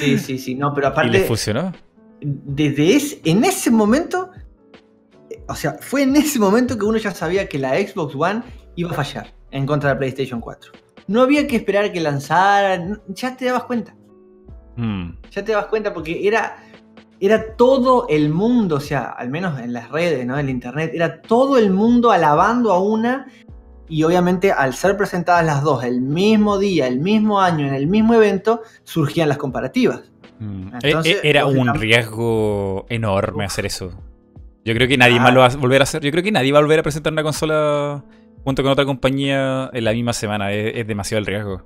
Sí, sí, sí. No, pero Y aparte. les funcionó. desde ese, en ese momento, eh, o sea, fue en ese momento que uno ya sabía que la Xbox One iba a fallar en contra de la PlayStation 4. No había que esperar a que lanzaran, ya te dabas cuenta, Mm. ya te dabas cuenta porque era, era todo el mundo, o sea, al menos en las redes, ¿no? en la internet, era todo el mundo alabando a una y obviamente al ser presentadas las dos el mismo día, el mismo año, en el mismo evento, surgían las comparativas. Mm. Entonces, E- e- Era un riesgo enorme hacer eso. Yo creo que nadie Ah. más lo va a volver a hacer. Yo creo que nadie va a volver a presentar una consola junto con otra compañía en la misma semana. Es, es demasiado el riesgo.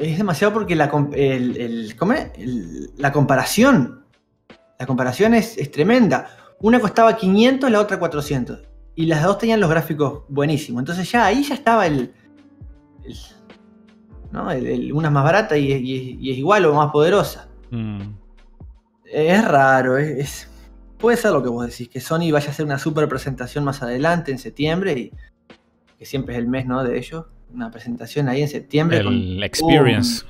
Es demasiado porque la, com- el- el- ¿cómo es? El- la comparación. La comparación es, es tremenda. Una costaba 500, la otra 400. Y las dos tenían los gráficos buenísimos. Entonces ya ahí ya estaba el. ¿no? Una es más barata y es igual o más poderosa. Mm. Es raro, es, es- puede ser lo que vos decís, que Sony vaya a hacer una super presentación más adelante en septiembre y que siempre es el mes, ¿no? De ellos, una presentación ahí en septiembre. con- El experience.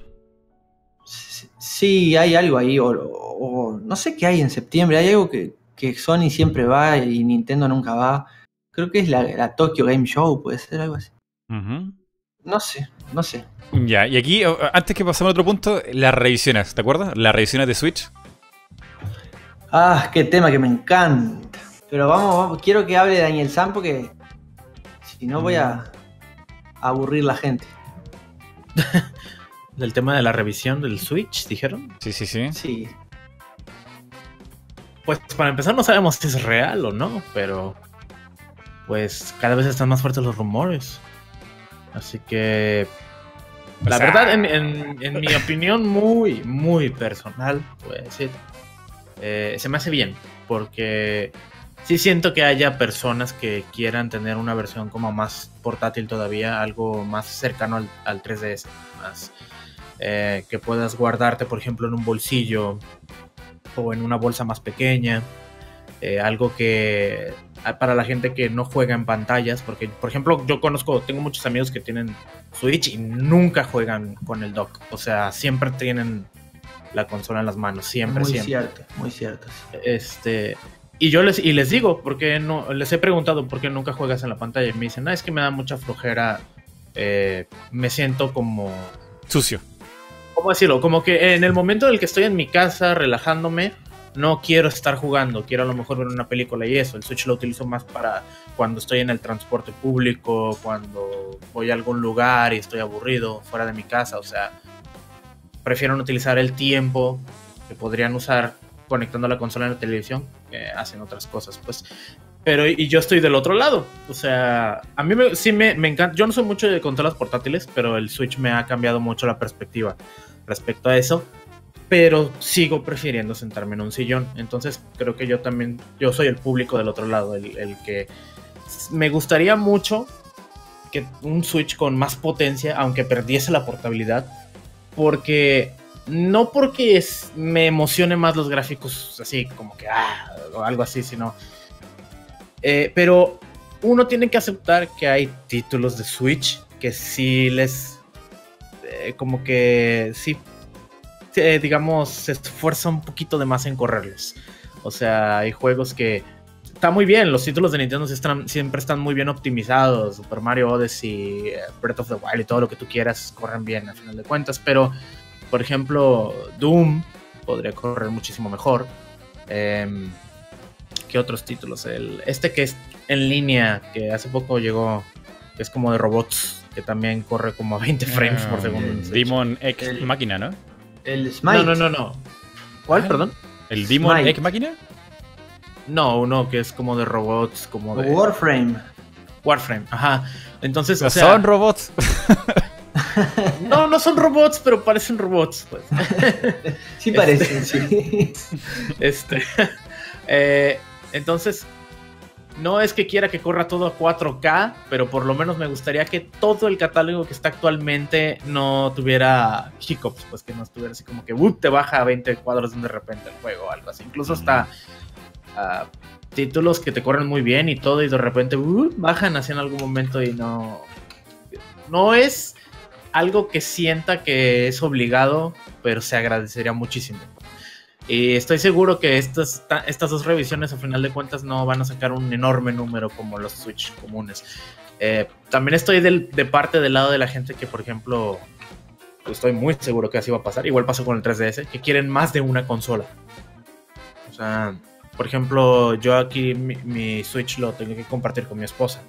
Sí, Sí, hay algo ahí, o, no sé qué hay en septiembre, hay algo que, que Sony siempre va y Nintendo nunca va. Creo que es la, la Tokyo Game Show, puede ser algo así. No sé, no sé. Ya, y aquí, antes que pasemos a otro punto, las revisiones, ¿te acuerdas? Las revisiones de Switch. Ah, qué tema que me encanta. Pero vamos, vamos, quiero que hable Daniel San porque si no voy a, a aburrir la gente. Del tema de la revisión del Switch, dijeron. Sí, sí, sí. Sí, Pues para empezar no sabemos si es real o no, pero pues cada vez están más fuertes los rumores. Así que O la sea- verdad, en, en- en mi opinión muy, muy personal, voy a decir, eh, se me hace bien, porque sí siento que haya personas que quieran tener una versión como más portátil todavía, algo más cercano al, al 3DS, más eh, que puedas guardarte, por ejemplo, en un bolsillo o en una bolsa más pequeña, eh, algo que ah, para la gente que no juega en pantallas, porque por ejemplo yo conozco, tengo muchos amigos que tienen Switch y nunca juegan con el dock. O sea, siempre tienen la consola en las manos, siempre, muy siempre. cierto, muy cierto. Este, y yo les, y les digo, porque no, les he preguntado por qué nunca juegas en la pantalla. Y me dicen, no, es que me da mucha flojera. eh, me siento como. Sucio. ¿Cómo decirlo? Como que en el momento en el que estoy en mi casa relajándome, no quiero estar jugando. Quiero a lo mejor ver una película y eso. El Switch lo utilizo más para cuando estoy en el transporte público, cuando voy a algún lugar y estoy aburrido fuera de mi casa. O sea, prefiero no utilizar el tiempo que podrían usar conectando la consola en la televisión que hacen otras cosas, pues. Pero y yo estoy del otro lado. O sea, a mí me- sí me, me encanta. Yo no soy mucho de consolas portátiles, pero el Switch me ha cambiado mucho la perspectiva respecto a eso. Pero sigo prefiriendo sentarme en un sillón. Entonces creo que yo también, yo soy el público del otro lado, el, el que me gustaría mucho que un Switch con más potencia, aunque perdiese la portabilidad, porque no porque es- me emocione más los gráficos así como que ah, o algo así, sino eh, pero uno tiene que aceptar que hay títulos de Switch que sí les eh, como que sí eh, digamos se esfuerza un poquito de más en correrlos. O sea, hay juegos que está muy bien, los títulos de Nintendo siempre están muy bien optimizados. Super Mario Odyssey, eh, Breath of the Wild y todo lo que tú quieras corren bien al final de cuentas. Pero, por ejemplo, Doom podría correr muchísimo mejor. Em, ¿Qué otros títulos? El, este que es en línea, que hace poco llegó, que es como de robots, que también corre como a 20 frames por Ah, segundo. Demon X Máquina, ¿no? El Smite. No, no, no, no. ¿Cuál, Ah. perdón? ¿El Demon Smite. X Máquina? No, uno que es como de robots, como de Warframe. Warframe. Ajá. Entonces, o sea, son robots. no, no son robots, pero parecen robots. Pues. Sí parecen, sí. Este, eh, entonces, no es que quiera que corra todo a 4K, pero por lo menos me gustaría que todo el catálogo que está actualmente no tuviera hiccups, pues que no estuviera así como que ¡uh! te baja a 20 cuadros de repente el juego o algo así. Incluso hasta ah, títulos que te corren muy bien y todo, y de repente ¡uh! bajan así en algún momento y no. No es algo que sienta que es obligado, pero se agradecería muchísimo. Y estoy seguro que estas, ta- estas dos revisiones a final de cuentas no van a sacar un enorme número como los Switch comunes. Eh, también estoy de parte del lado de la gente que, por ejemplo, estoy muy seguro que así va a pasar. Igual pasó con el 3DS, que quieren más de una consola. O sea, por ejemplo, yo aquí mi, mi Switch lo tengo que compartir con mi esposa.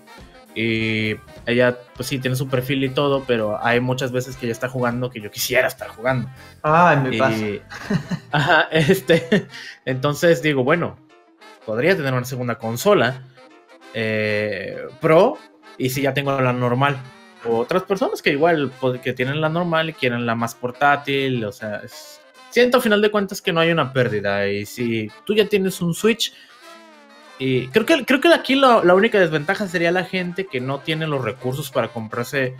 Y ella, pues sí, tiene su perfil y todo, pero hay muchas veces que ella está jugando que yo quisiera estar jugando. Ay, me pasa. Y- Ajá, este. Entonces digo, bueno, podría tener una segunda consola eh, Pro y si ya tengo la normal. O otras personas que igual pues, que tienen la normal y quieren la más portátil, o sea, es- siento a final de cuentas que no hay una pérdida. Y si tú ya tienes un Switch, y creo que, creo que aquí la, la única desventaja sería la gente que no tiene los recursos para comprarse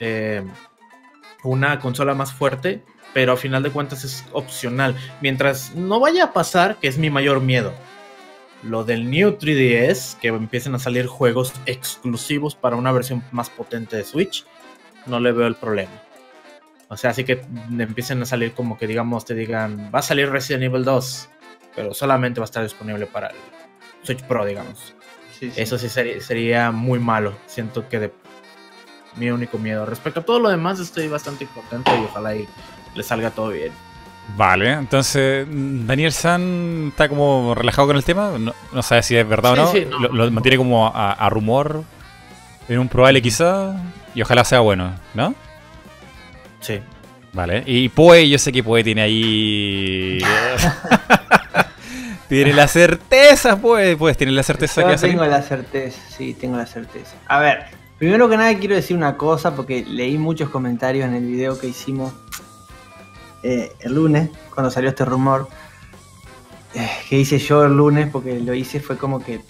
eh, una consola más fuerte, pero a final de cuentas es opcional. Mientras no vaya a pasar, que es mi mayor miedo, lo del New 3DS, que empiecen a salir juegos exclusivos para una versión más potente de Switch, no le veo el problema. O sea, así que empiecen a salir como que digamos, te digan, va a salir Resident Evil 2, pero solamente va a estar disponible para el Switch Pro, digamos. Sí, sí. Eso sí sería, sería muy malo. Siento que de mi único miedo. Respecto a todo lo demás, estoy bastante contento y ojalá y le salga todo bien. Vale, entonces mm, Daniel San está como relajado con el tema. No, no sabe si es verdad Sí, o no. sí, no, lo, mantiene como a, a rumor. En un probable quizá. Y ojalá sea bueno, ¿no? Sí. Vale. Y Poe, yo sé que Poe tiene ahí. tiene la certeza, Poe. Pues tiene la certeza que Yo salir. tengo la certeza, sí, tengo la certeza. A ver, primero que nada quiero decir una cosa porque leí muchos comentarios en el video que hicimos eh, el lunes, cuando salió este rumor. eh, que hice yo el lunes, porque lo hice fue como que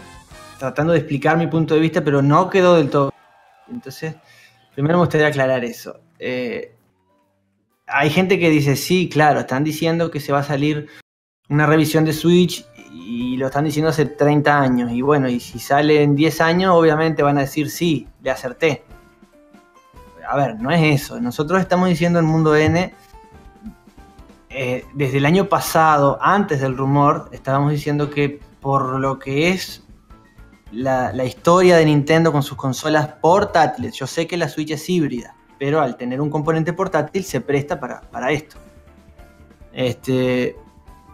tratando de explicar mi punto de vista, pero no quedó del todo. Entonces, primero me gustaría aclarar eso. Eh, hay gente que dice, sí, claro, están diciendo que se va a salir una revisión de Switch y lo están diciendo hace 30 años. Y bueno, y si sale en 10 años, obviamente van a decir, sí, le acerté. A ver, no es eso. Nosotros estamos diciendo en Mundo N, eh, desde el año pasado, antes del rumor, estábamos diciendo que por lo que es la, la historia de Nintendo con sus consolas portátiles, yo sé que la Switch es híbrida, pero al tener un componente portátil se presta para, para esto. Este,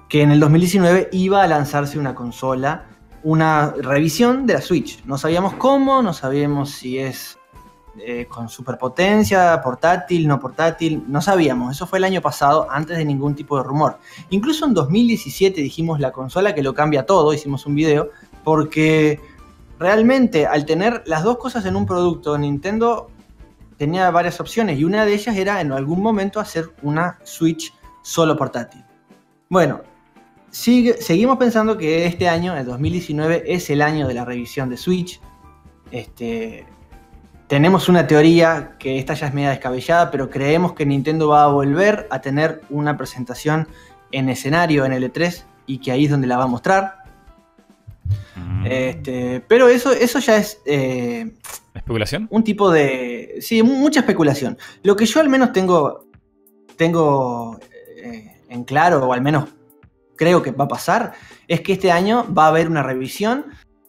que en el 2019 iba a lanzarse una consola, una revisión de la Switch. No sabíamos cómo, no sabíamos si es eh, con superpotencia, portátil, no portátil, no sabíamos. Eso fue el año pasado, antes de ningún tipo de rumor. Incluso en 2017 dijimos la consola que lo cambia todo, hicimos un video, porque realmente al tener las dos cosas en un producto, Nintendo tenía varias opciones y una de ellas era en algún momento hacer una Switch solo portátil. Bueno, sigue- seguimos pensando que este año, el 2019, es el año de la revisión de Switch. Este, tenemos una teoría que esta ya es media descabellada, pero creemos que Nintendo va a volver a tener una presentación en escenario en L3 y que ahí es donde la va a mostrar. Mm. Este, pero eso, eso ya es eh, ¿Especulación? un tipo de. Sí, mu- mucha especulación. Lo que yo al menos tengo. Tengo eh, en claro, o al menos creo que va a pasar, es que este año va a haber una revisión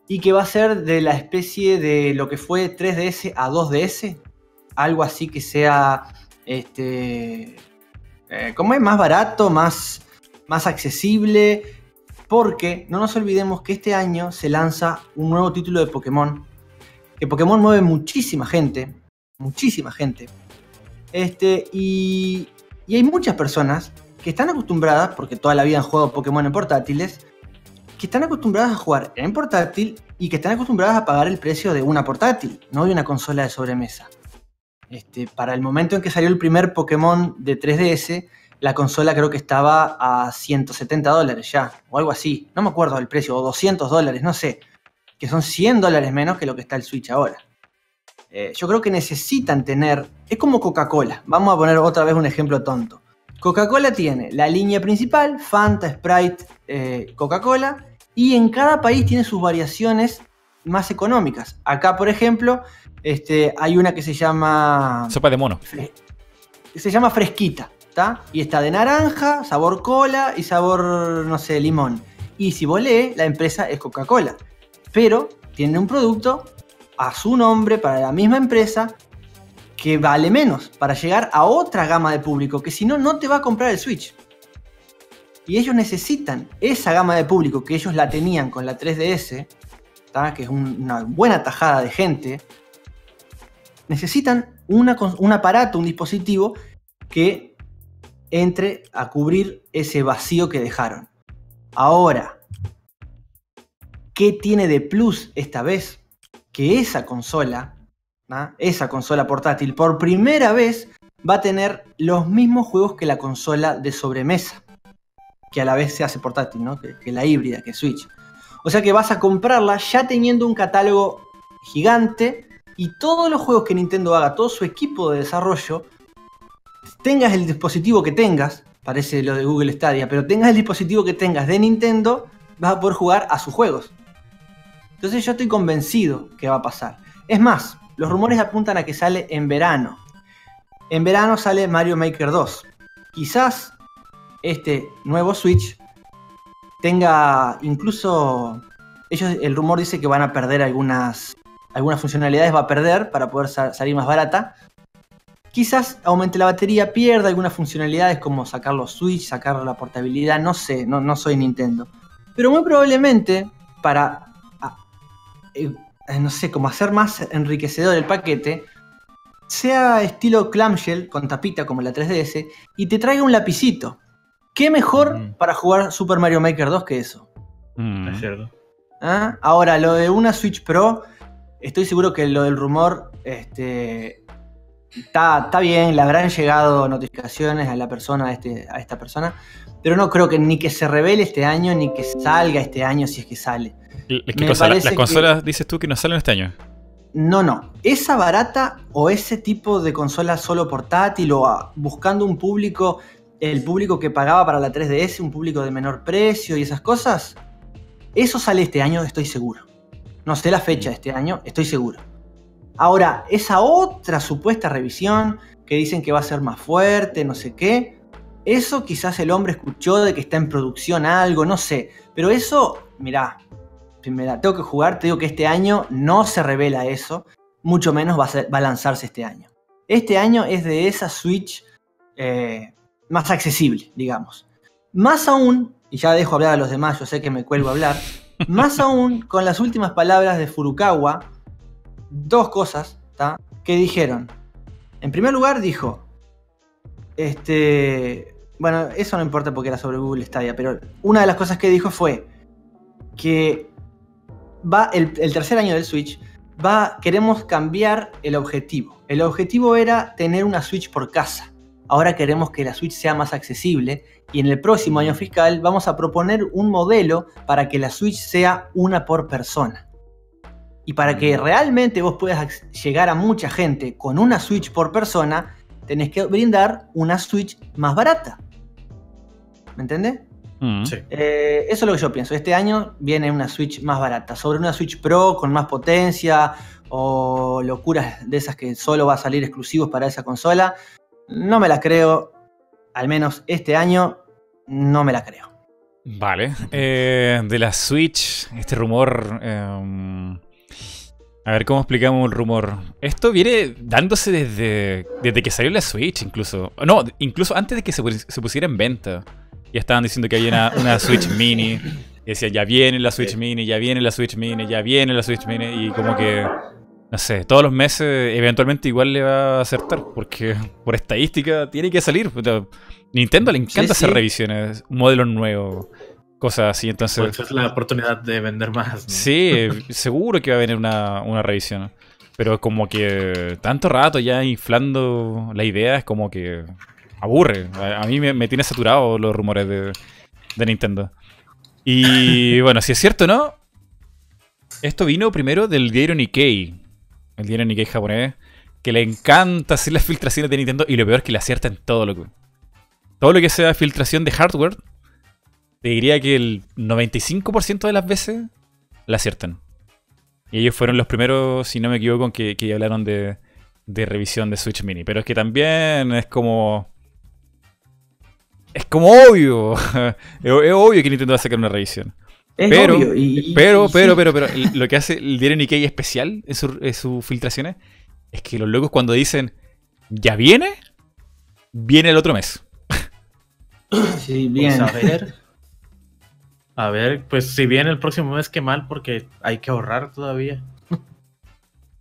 y que va a ser de la especie de lo que fue 3DS a 2DS. Algo así que sea. Este. eh, ¿Cómo es? Más barato, más, más accesible. Porque no nos olvidemos que este año se lanza un nuevo título de Pokémon que Pokémon mueve muchísima gente, muchísima gente. Este, y, y hay muchas personas que están acostumbradas, porque toda la vida han jugado Pokémon en portátiles, que están acostumbradas a jugar en portátil y que están acostumbradas a pagar el precio de una portátil, no de una consola de sobremesa. Este, para el momento en que salió el primer Pokémon de 3DS, la consola creo que estaba a 170 dólares ya, o algo así. No me acuerdo del precio, o 200 dólares, no sé que son 100 dólares menos que lo que está el Switch ahora. Eh, yo creo que necesitan tener, es como Coca-Cola, vamos a poner otra vez un ejemplo tonto. Coca-Cola tiene la línea principal, Fanta, Sprite, eh, Coca-Cola, y en cada país tiene sus variaciones más económicas. Acá, por ejemplo, este, hay una que se llama Sopa de mono. fre- se llama fresquita, ¿está? Y está de naranja, sabor cola y sabor, no sé, limón. Y si vos lees, la empresa es Coca-Cola. Pero tiene un producto a su nombre para la misma empresa que vale menos para llegar a otra gama de público que si no, no te va a comprar el Switch. Y ellos necesitan esa gama de público que ellos la tenían con la 3DS, ¿tá? que es un- una buena tajada de gente, necesitan una un aparato, un dispositivo que entre a cubrir ese vacío que dejaron. Ahora, ¿qué tiene de plus esta vez? Que esa consola ¿ah? esa consola portátil, por primera vez va a tener los mismos juegos que la consola de sobremesa, que a la vez se hace portátil, ¿no? que, que la híbrida, que Switch. O sea que vas a comprarla ya teniendo un catálogo gigante y todos los juegos que Nintendo haga, todo su equipo de desarrollo, tengas el dispositivo que tengas, parece lo de Google Stadia, pero tengas el dispositivo que tengas de Nintendo, vas a poder jugar a sus juegos. Entonces yo estoy convencido que va a pasar. Es más, los rumores apuntan a que sale en verano. En verano sale Mario Maker 2. Quizás este nuevo Switch tenga incluso... Ellos, el rumor dice que van a perder algunas, algunas funcionalidades, va a perder para poder sa- salir más barata. Quizás aumente la batería, pierda algunas funcionalidades como sacar los Switch, sacar la portabilidad, no sé, no, no soy Nintendo. Pero muy probablemente para, eh, no sé, como hacer más enriquecedor el paquete, sea estilo clamshell con tapita como la 3DS y te traiga un lapicito. ¿Qué mejor Mm. para jugar Super Mario Maker 2 que eso? Mm. Es cierto. ¿Ah? Ahora, lo de una Switch Pro, estoy seguro que lo del rumor este, está, está bien, le habrán llegado notificaciones a la persona, a, este, a esta persona, pero no creo que ni que se revele este año, ni que salga este año si es que sale. Las que- consolas, dices tú, que no salen este año. No, no. Esa barata o ese tipo de consola solo portátil o ah, buscando un público, el público que pagaba para la 3DS, un público de menor precio y esas cosas, eso sale este año, estoy seguro. No sé la fecha de este año, estoy seguro. Ahora, esa otra supuesta revisión que dicen que va a ser más fuerte, no sé qué, eso quizás el hombre escuchó de que está en producción algo, no sé. Pero eso, mirá, si me la tengo que jugar, te digo que este año no se revela eso, mucho menos va a, ser- va a lanzarse este año. Este año es de esa Switch eh, más accesible, digamos. Más aún, y ya dejo hablar a los demás, yo sé que me cuelgo a hablar, más aún con las últimas palabras de Furukawa, dos cosas, ¿tá? Que dijeron. En primer lugar dijo, este, bueno, eso no importa porque era sobre Google Stadia, pero una de las cosas que dijo fue que va el, tercer año del Switch, va, queremos cambiar el objetivo. El objetivo era tener una Switch por casa. Ahora queremos que la Switch sea más accesible y en el próximo año fiscal vamos a proponer un modelo para que la Switch sea una por persona. Y para que realmente vos puedas llegar a mucha gente con una Switch por persona, tenés que brindar una Switch más barata. ¿Me entendés? Mm. Sí. Eh, eso es lo que yo pienso. Este año viene una Switch más barata. Sobre una Switch Pro con más potencia o locuras de esas que solo va a salir exclusivos para esa consola. No me la creo. Al menos este año no me la creo. Vale. Eh, de la Switch, este rumor. eh, a ver cómo explicamos el rumor. Esto viene dándose desde, desde que salió la Switch, incluso. No, incluso antes de que se pusiera en venta. Ya estaban diciendo que había una, una Switch Mini. Y decían, ya viene la Switch Mini, ya viene la Switch Mini, ya viene la Switch Mini. Y como que. No sé, todos los meses eventualmente igual le va a acertar. Porque por estadística tiene que salir. Nintendo le encanta Sí, hacer sí. revisiones, modelos nuevos, cosas así. Entonces, Pues es la oportunidad de vender más. ¿no? sí, seguro que va a venir una, una revisión. Pero como que tanto rato ya inflando la idea es como que aburre. A, a mí me, me tiene saturado los rumores de, de Nintendo. Y bueno, si es cierto o no, esto vino primero del diario Nikkei, el diario Nikkei japonés, que le encanta hacer las filtraciones de Nintendo y lo peor es que le acierta en todo lo que... Todo lo que sea filtración de hardware, te diría que el 95% de las veces la aciertan. Y ellos fueron los primeros, si no me equivoco, que, que hablaron de, de revisión de Switch Mini. Pero es que también es como... Es como obvio. es, es obvio que Nintendo va a sacar una revisión. Es Pero- obvio. y- y- Pero, y pero, sí. pero, pero, lo que hace el diario Nikkei especial en, su- en sus filtraciones es que los locos cuando dicen ya viene, viene el otro mes. Sí, Pues bien. a ver. A ver, pues si viene el próximo mes, qué mal, porque hay que ahorrar todavía.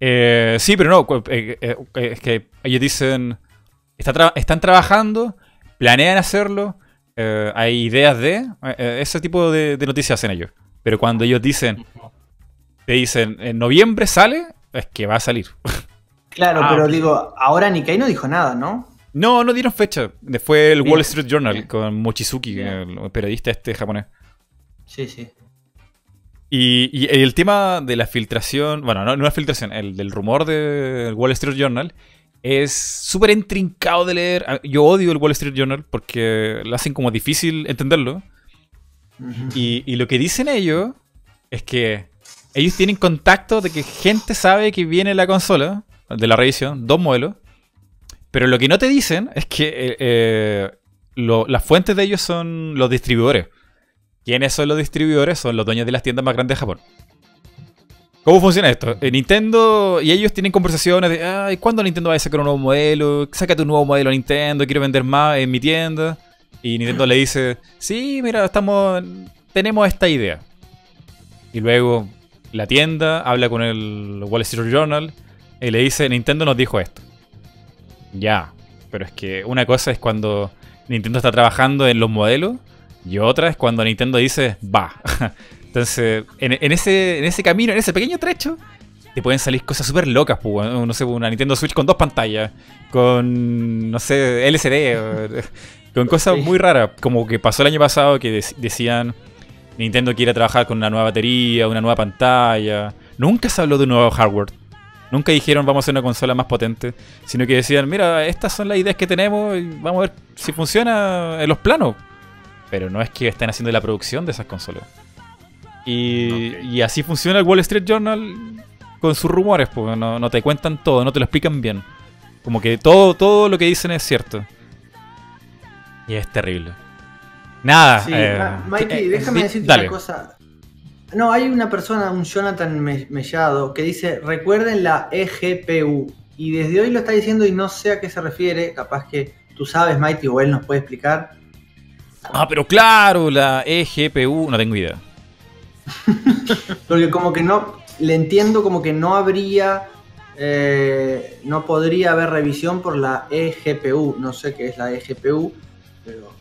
Eh, sí, pero no, eh, eh, eh, es que ellos dicen, está tra- están trabajando, planean hacerlo, eh, hay ideas de, eh, ese tipo de, de noticias hacen ellos. Pero cuando ellos dicen, te dicen, en noviembre sale, es que va a salir. Claro, Ah, pero digo, ahora Nikkei no dijo nada, ¿no? No, no dieron fecha. Fue el Bien. Wall Street Journal Bien. con Mochizuki, Bien. el periodista este japonés. Sí, sí. Y, y el tema de la filtración, bueno, no, no la filtración, el del rumor del Wall Street Journal es súper intrincado de leer. Ah, Yo odio el Wall Street Journal porque lo hacen como difícil entenderlo. Y, y lo que dicen ellos es que ellos tienen contacto de que gente sabe que viene la consola de la revisión, dos modelos. Pero lo que no te dicen es que eh, eh, lo- las fuentes de ellos son los distribuidores. ¿Quiénes son los distribuidores? Son los dueños de las tiendas más grandes de Japón. ¿Cómo funciona esto? Eh, Nintendo y ellos tienen conversaciones de, ay, ¿cuándo Nintendo va a sacar un nuevo modelo? Sácate un nuevo modelo Nintendo, quiero vender más en mi tienda. Y Nintendo le dice, sí, mira, estamos, tenemos esta idea. Y luego la tienda habla con el Wall Street Journal y le dice, Nintendo nos dijo esto. Ya, pero es que una cosa es cuando Nintendo está trabajando en los modelos y otra es cuando Nintendo dice, va. Entonces, en, en ese, en ese camino, en ese pequeño trecho, te pueden salir cosas súper locas, pues, no sé, una Nintendo Switch con dos pantallas, con, no sé, LCD, con cosas muy raras, como que pasó el año pasado que dec- decían, Nintendo quiere trabajar con una nueva batería, una nueva pantalla. Nunca se habló de un nuevo hardware. Nunca dijeron vamos a hacer una consola más potente, sino que decían, mira, estas son las ideas que tenemos y vamos a ver si funciona en los planos. Pero no es que estén haciendo la producción de esas consolas. Y, y así funciona el Wall Street Journal con sus rumores, pues no, no te cuentan todo, no te lo explican bien. Como que todo, todo lo que dicen es cierto. Y es terrible. Nada. Sí, eh, Ma- Mikey, eh, déjame decirte dale. una cosa. No, hay una persona, un Jonathan Me- Mellado, que dice, recuerden la eGPU. Y desde hoy lo está diciendo y no sé a qué se refiere. Capaz que tú sabes, Mighty, o él nos puede explicar. Ah, pero claro, la eGPU, no tengo idea. Porque como que no, le entiendo como que no habría, eh, no podría haber revisión por la eGPU. No sé qué es la eGPU, pero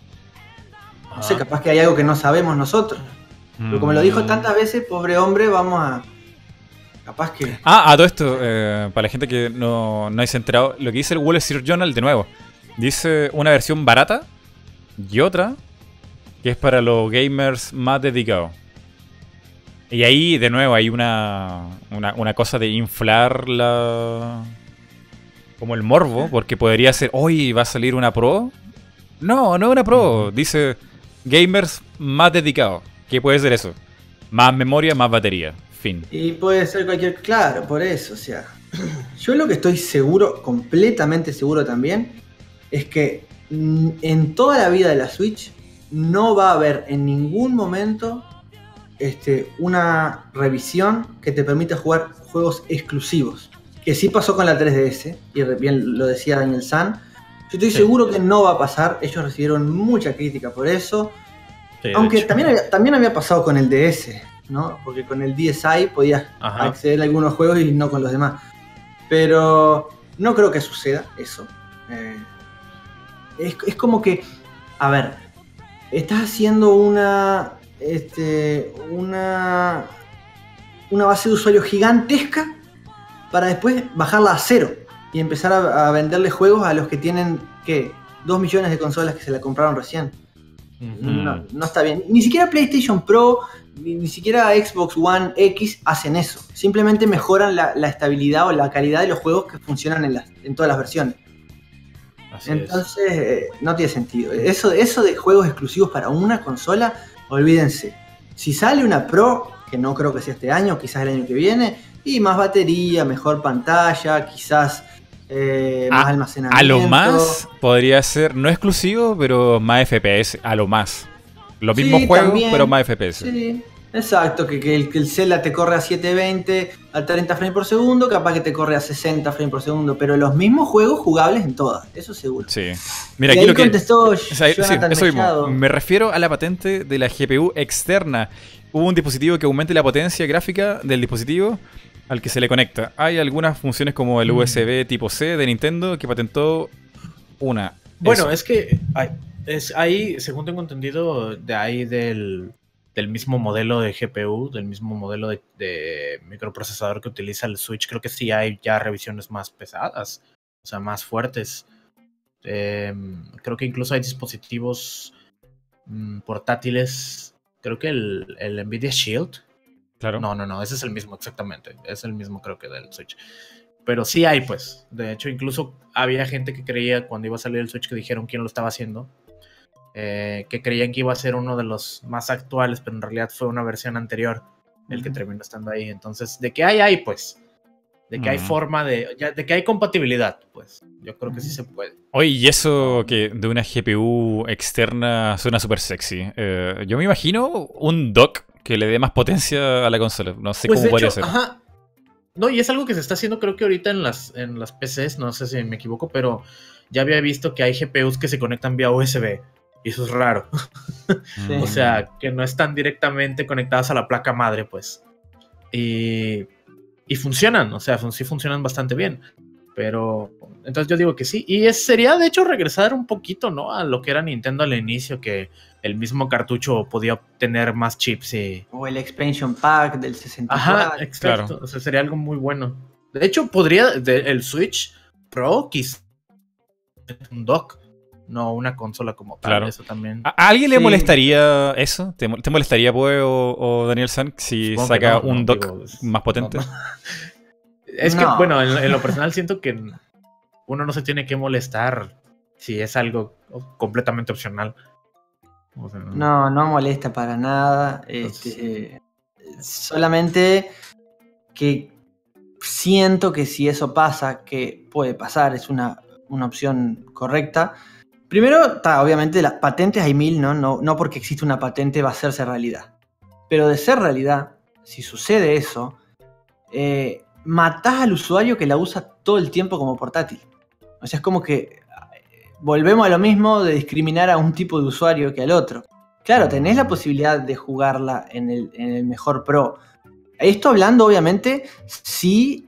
no sé, Ajá. capaz que hay algo que no sabemos nosotros. Pero como lo dijo Mm. tantas veces, pobre hombre, vamos a... Capaz que... Ah, a todo esto, eh, para la gente que no, no se enterado, lo que dice el Wall Street Journal, de nuevo, dice una versión barata y otra que es para los gamers más dedicados. Y ahí, de nuevo, hay una, una, cosa de inflar la... como el morbo, porque podría ser, hoy va a salir una Pro. No, no una Pro, dice gamers más dedicados. ¿Qué puede ser eso? Más memoria, más batería. Fin. Y puede ser cualquier... Claro, por eso, o sea... Yo lo que estoy seguro, completamente seguro también, es que mm, en toda la vida de la Switch no va a haber en ningún momento este, una revisión que te permita jugar juegos exclusivos. Que sí pasó con la 3DS, y bien lo decía Daniel San. Yo estoy Sí. seguro que no va a pasar, ellos recibieron mucha crítica por eso. Sí, Aunque también había, también había pasado con el DS, ¿no? Porque con el DSi podías Ajá. acceder a algunos juegos y no con los demás. Pero no creo que suceda eso. Eh, es, es como que, a ver, estás haciendo una, este, una, una base de usuarios gigantesca para después bajarla a cero y empezar a, a venderle juegos a los que tienen, ¿qué? Dos millones de consolas que se la compraron recién. No, no está bien. Ni siquiera PlayStation Pro, ni, ni siquiera Xbox One X hacen eso. Simplemente mejoran la, la estabilidad o la calidad de los juegos que funcionan en, las- en todas las versiones. Así. Entonces, eh, no tiene sentido. Eso, eso de juegos exclusivos para una consola, olvídense. Si sale una Pro, que no creo que sea este año, quizás el año que viene, y más batería, mejor pantalla, quizás eh, más A- almacenamiento. A lo más podría ser, no exclusivo, pero más FPS. A lo más. Los Sí, mismos juegos, también. pero más FPS. Sí, exacto, que, que el, que el Zelda te corre a 720 a 30 frames por segundo, capaz que te corre a 60 frames por segundo, pero los mismos juegos jugables en todas, eso seguro. Sí. Mira, y aquí ahí lo que. contestó O sea, sí, eso mismo. Me refiero a la patente de la GPU externa. Hubo un dispositivo que aumente la potencia gráfica del dispositivo al que se le conecta. Hay algunas funciones como el Mm. USB tipo C de Nintendo que patentó una. Bueno, Eso. es que hay- es ahí, según tengo entendido, de ahí del del mismo modelo de GPU, del mismo modelo de, de, microprocesador que utiliza el Switch, creo que sí hay ya revisiones más pesadas, o sea, más fuertes. Eh, creo que incluso hay dispositivos mmm, portátiles, creo que el, el, Nvidia Shield. Claro. No, no, no, ese es el mismo exactamente, es el mismo creo que del Switch. Pero sí hay, pues. De hecho, incluso había gente que creía cuando iba a salir el Switch que dijeron quién lo estaba haciendo eh, que creían que iba a ser uno de los más actuales, pero en realidad fue una versión anterior el que terminó estando ahí. Entonces, de que hay, hay, pues. De que hay forma de. Ya, de que hay compatibilidad, pues. Yo creo que sí se puede. Oye, y eso que de una GPU externa suena súper sexy. Eh, yo me imagino un dock que le dé más potencia a la consola. No sé pues cómo podría hecho, ser. Ajá. No, y es algo que se está haciendo, creo que ahorita en las, en las PCs, no sé si me equivoco, pero ya había visto que hay GPUs que se conectan vía USB. Y eso es raro. Sí. o sea, que no están directamente conectadas a la placa madre, pues. Y, y funcionan, o sea, fun sí funcionan bastante bien. Pero, entonces yo digo que sí. Y es, sería, de hecho, regresar un poquito, ¿no? A lo que era Nintendo al inicio, que el mismo cartucho podía obtener más chips y... O el expansion pack del 64. Ajá, exacto. Claro. O sea, sería algo muy bueno. De hecho, podría, de- el Switch Pro, quizás un dock, no una consola como tal. Claro. Eso también. ¿A alguien le molestaría eso? ¿Te, mo- te molestaría, pues, o, o Daniel San, si Supongo saca no, un no, dock digo, más potente? no, no. Es que, No. bueno, en, en lo personal siento que uno no se tiene que molestar si es algo completamente opcional. O sea, No, no molesta para nada. Entonces- Este, solamente que siento que si eso pasa, que puede pasar, es una, una opción correcta. Primero, obviamente las patentes hay mil, ¿no? ¿no? No porque existe una patente va a hacerse realidad. Pero de ser realidad, si sucede eso, eh, matás al usuario que la usa todo el tiempo como portátil. O sea, es como que eh, volvemos a lo mismo de discriminar a un tipo de usuario que al otro. Claro, tenés la posibilidad de jugarla en el, mejor Pro. Esto hablando, obviamente, si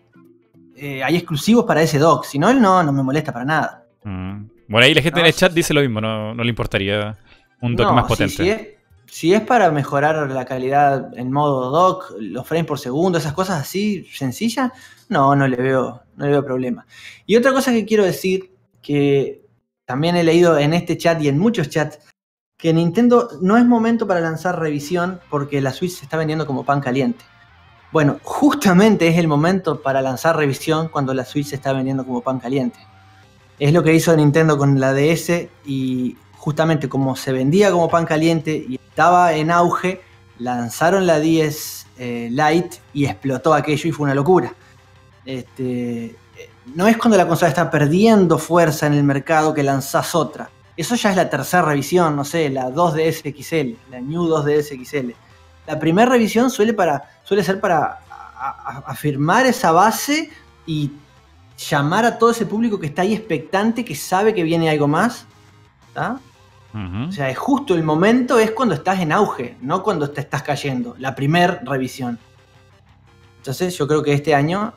eh, hay exclusivos para ese dock. Si no, no, no me molesta para nada. Mm. Bueno, ahí la gente No, en el chat dice lo mismo, no, no le importaría un dock No, más potente. Si, es, si es para mejorar la calidad en modo dock, los frames por segundo, esas cosas así sencillas, no, no le veo, no le veo problema. Y otra cosa que quiero decir, que también he leído en este chat y en muchos chats, que Nintendo no es momento para lanzar revisión porque la Switch se está vendiendo como pan caliente. Bueno, justamente es el momento para lanzar revisión cuando la Switch se está vendiendo como pan caliente. Es lo que hizo Nintendo con la DS y justamente como se vendía como pan caliente y estaba en auge, lanzaron la 10 eh, Lite y explotó aquello y fue una locura. Este, eh, no es cuando la consola está perdiendo fuerza en el mercado que lanzás otra. Eso ya es la tercera revisión, no sé, la 2DS XL, la New 2DS XL. La primera revisión suele, para, suele ser para afirmar esa base y llamar a todo ese público que está ahí expectante, que sabe que viene algo más. ¿tá? O sea, es justo el momento es cuando estás en auge, no cuando te estás cayendo. La primer revisión. Entonces yo creo que este año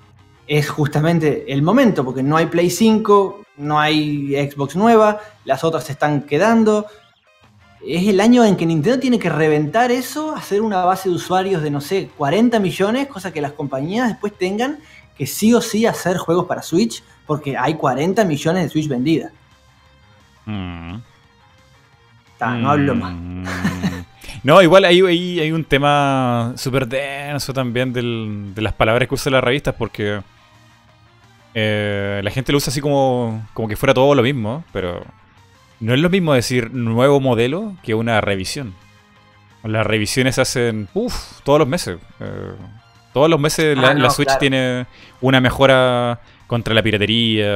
es justamente el momento, porque no hay Play 5, no hay Xbox nueva, las otras se están quedando. Es el año en que Nintendo tiene que reventar eso, hacer una base de usuarios de, no sé, 40 millones, cosa que las compañías después tengan que sí o sí hacer juegos para Switch, porque hay 40 millones de Switch vendidas. Mm. Ta, no hablo más. Mm. No, igual ahí, hay un tema súper denso también del- de las palabras que usan las revistas porque eh, la gente lo usa así como, como que fuera todo lo mismo, pero no es lo mismo decir nuevo modelo que una revisión. Las revisiones se hacen uf, todos los meses. eh, todos los meses la, Ah, no, la Switch claro. tiene una mejora contra la piratería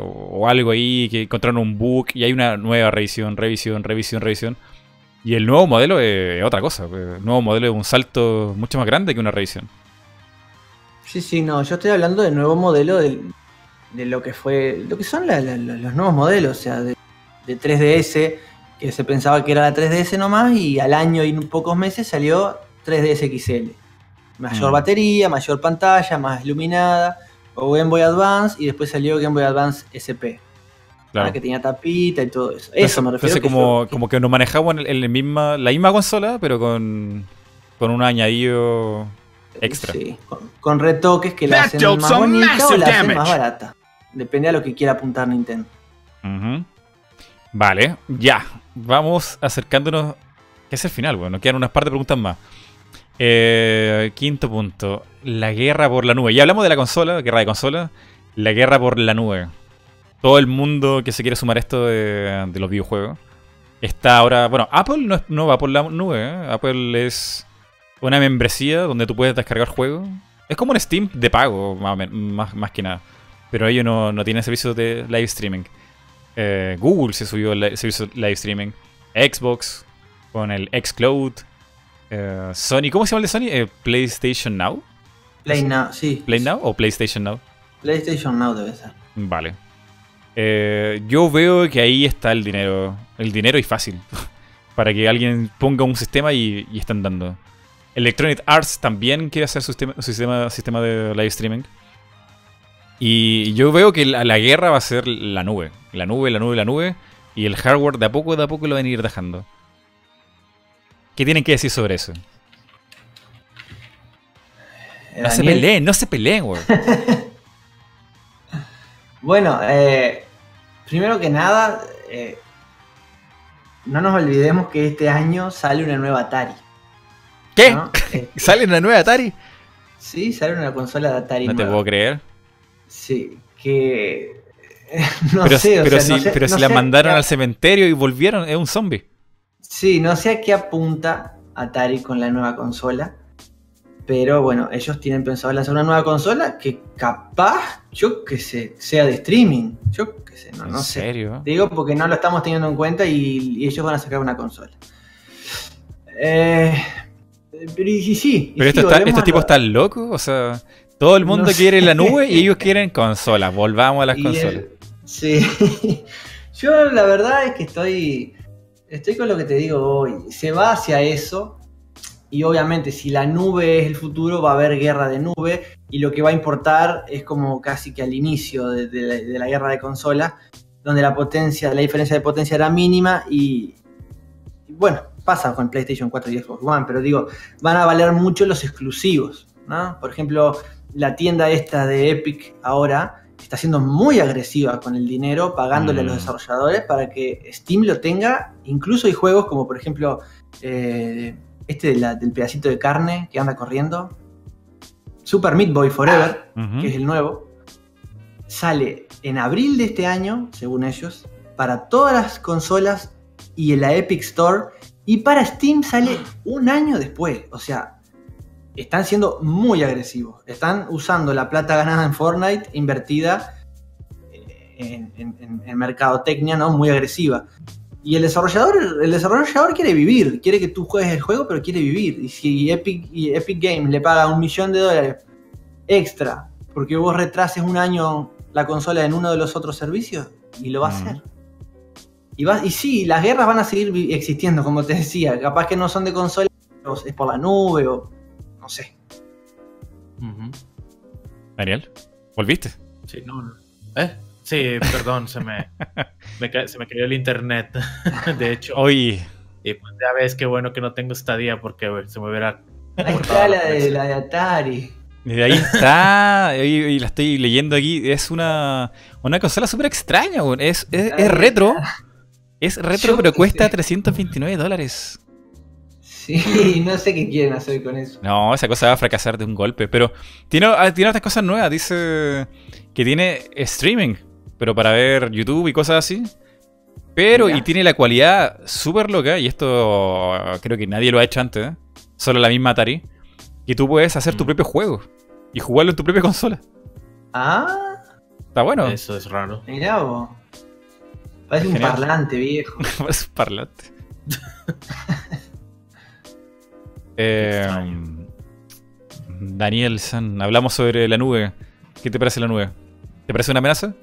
o, algo ahí, que encontraron un bug y hay una nueva revisión, revisión, revisión, revisión. Y el nuevo modelo es otra cosa. pues, El nuevo modelo es un salto mucho más grande que una revisión. Sí, sí, no, yo estoy hablando del nuevo modelo del- de lo que fue, lo que son la- la- la- los nuevos modelos, o sea, de, de 3DS, que se pensaba que era la 3DS nomás, y al año y en pocos meses salió 3DS XL. Mayor Mm. batería, mayor pantalla, más iluminada, o Game Boy Advance, y después salió Game Boy Advance SP. Claro. Ah, que tenía tapita y todo eso. Entonces- Eso me refiero. entonces que como, eso- como que nos manejamos en, el misma, la misma consola, pero con, con un añadido extra. Sí, con, con retoques que la hacen más bonita o la hacen más barata. Depende a lo que quiera apuntar Nintendo. Vale, ya. Vamos acercándonos. Que es el final, bueno. Quedan unas par de preguntas más. Eh, quinto punto. La guerra por la nube. Ya hablamos de la consola, guerra de consola. La guerra por la nube. Todo el mundo que se quiere sumar a esto de, los videojuegos. Está ahora. Bueno, Apple no, va por la nube. ¿eh? Apple es una membresía donde tú puedes descargar juegos. Es como un Steam de pago, más, que nada. Pero ellos no, no tienen servicio de live streaming. Eh, Google se subió el servicio live streaming. Xbox con el Xcloud. Eh, Sony, ¿cómo se llama el de Sony? Eh, PlayStation Now. Play Now, sí. ¿Play Now o PlayStation Now? PlayStation Now debe ser. Vale. Eh, yo veo que ahí está el dinero. El dinero y fácil. para que alguien ponga un sistema y, y están dando. Electronic Arts también quiere hacer su sistema, sistema, sistema de live streaming. Y yo veo que la, la guerra va a ser la nube. La nube, la nube, la nube. Y el hardware de a poco, de a poco lo van a ir dejando. ¿Qué tienen que decir sobre eso? No se peleen, no se peleen, güey. Bueno, eh, primero que nada, eh, no nos olvidemos que este año sale una nueva Atari. ¿Qué? ¿no? Eh, ¿Sale una nueva Atari? sí, sale una consola de Atari. No te puedo creer. Sí, que. No pero sé, o pero sea, si, no sé- pero no si la mandaron al cementerio y volvieron, es un zombie. Sí, no sé a qué apunta Atari con la nueva consola. Pero bueno, ellos tienen pensado lanzar una nueva consola que capaz, yo que sé, sea de streaming. Yo que sé, no, ¿En no sé. serio? Digo porque no lo estamos teniendo en cuenta y, y ellos van a sacar una consola. Eh, pero y, y sí. Pero sí, estos a tipos lo- están locos, o sea, todo el mundo No quiere sé. la nube y ellos quieren consolas. Volvamos a las consolas. el- sí. Yo la verdad es que estoy. Estoy con lo que te digo hoy. Se va hacia eso. Y obviamente, si la nube es el futuro, va a haber guerra de nube. Y lo que va a importar es como casi que al inicio de, la guerra de consolas, donde la potencia, la diferencia de potencia era mínima. Y, y bueno, pasa con PlayStation 4 y Xbox One. Pero digo, van a valer mucho los exclusivos. ¿no? Por ejemplo, la tienda esta de Epic ahora está siendo muy agresiva con el dinero, pagándole a los Mm. desarrolladores para que Steam lo tenga. Incluso hay juegos como por ejemplo eh, este de la- del pedacito de carne que anda corriendo. Super Meat Boy Forever, que es el nuevo. Sale en abril de este año, según ellos, para todas las consolas y en la Epic Store. Y para Steam sale un año después. O sea, están siendo muy agresivos. Están usando la plata ganada en Fortnite invertida eh, en, en- en- mercadotecnia, ¿no? Muy agresiva. Y el desarrollador, el desarrollador quiere vivir, quiere que tú juegues el juego, pero quiere vivir. Y si Epic, y Epic Games le paga un millón de dólares extra porque vos retrases un año la consola en uno de los otros servicios, y lo va a hacer. Y, va, y sí, las guerras van a seguir existiendo, como te decía. Capaz que no son de consola, es por la nube o no sé. Ujú. Daniel, ¿volviste? Sí, no, no. ¿Eh? Sí, perdón, se me, se me cayó el internet, de hecho. Hoy, Y pues ya ves qué bueno que no tengo estadía porque se me hubiera... Ahí cortado está la de, la de Atari. y ahí está, y, y la estoy leyendo aquí, es una, una consola súper extraña, es, es, es retro, es retro, pero cuesta sé. 329 dólares. Sí, no sé qué quieren hacer con eso. No, esa cosa va a fracasar de un golpe. Pero tiene, ah, tiene otras cosas nuevas. Dice que tiene streaming, pero para ver YouTube y cosas así. Pero, y tiene la cualidad súper loca, y esto ah, creo que nadie lo ha hecho antes, ¿eh? solo la misma Atari, que tú puedes hacer tu Mm. propio juego y jugarlo en tu propia consola. Ah, Está bueno. Eso es raro. mirá vos. Parece un Genial. parlante viejo. Es parlante. Eh. Daniel San, hablamos sobre la nube. ¿Qué te parece la nube? ¿Te parece una amenaza?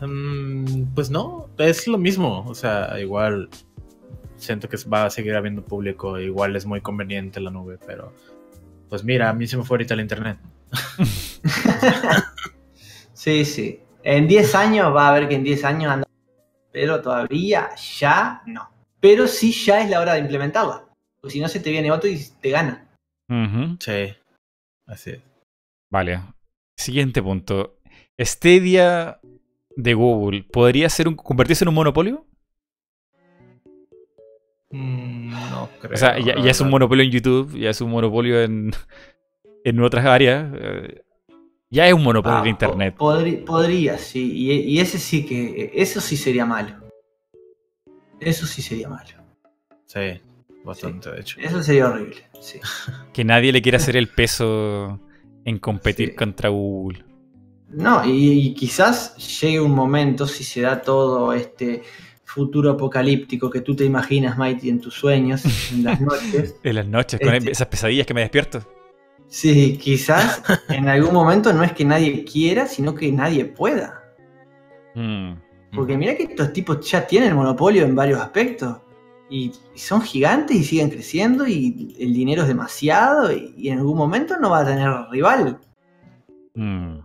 Mm, pues no, es lo mismo. O sea, igual siento que va a seguir habiendo público. Igual es muy conveniente la nube, pero pues mira, a mí se me fue ahorita el internet. Sí, sí. En 10 años va a ver que en 10 años anda. Pero todavía ya no. Pero sí ya es la hora de implementarla. Porque si no se te viene otro y te gana. Sí. Así es. Vale. Siguiente punto. Stadia de Google, ¿podría ser un, convertirse en un monopolio? Mm, no creo. O sea, ya, es un monopolio en YouTube, ya es un monopolio en, en otras áreas. eh, Ya es un monopolio Ah, en po- Internet. podri- podría, sí. Y, y ese sí que. Eso sí sería malo. Eso sí sería malo. Sí, bastante, de hecho. Eso sería horrible. Sí. Que nadie le quiera hacer el peso en competir Sí. contra Google. No, y, y quizás llegue un momento, si se da todo este futuro apocalíptico que tú te imaginas, Mighty, en tus sueños, en las noches. En las noches, con Este- esas pesadillas que me despierto. Sí, quizás en algún momento no es que nadie quiera, sino que nadie pueda. Mm. Porque mira que estos tipos ya tienen monopolio en varios aspectos. Y, y son gigantes y siguen creciendo y el dinero es demasiado y, y en algún momento no va a tener rival. Mm.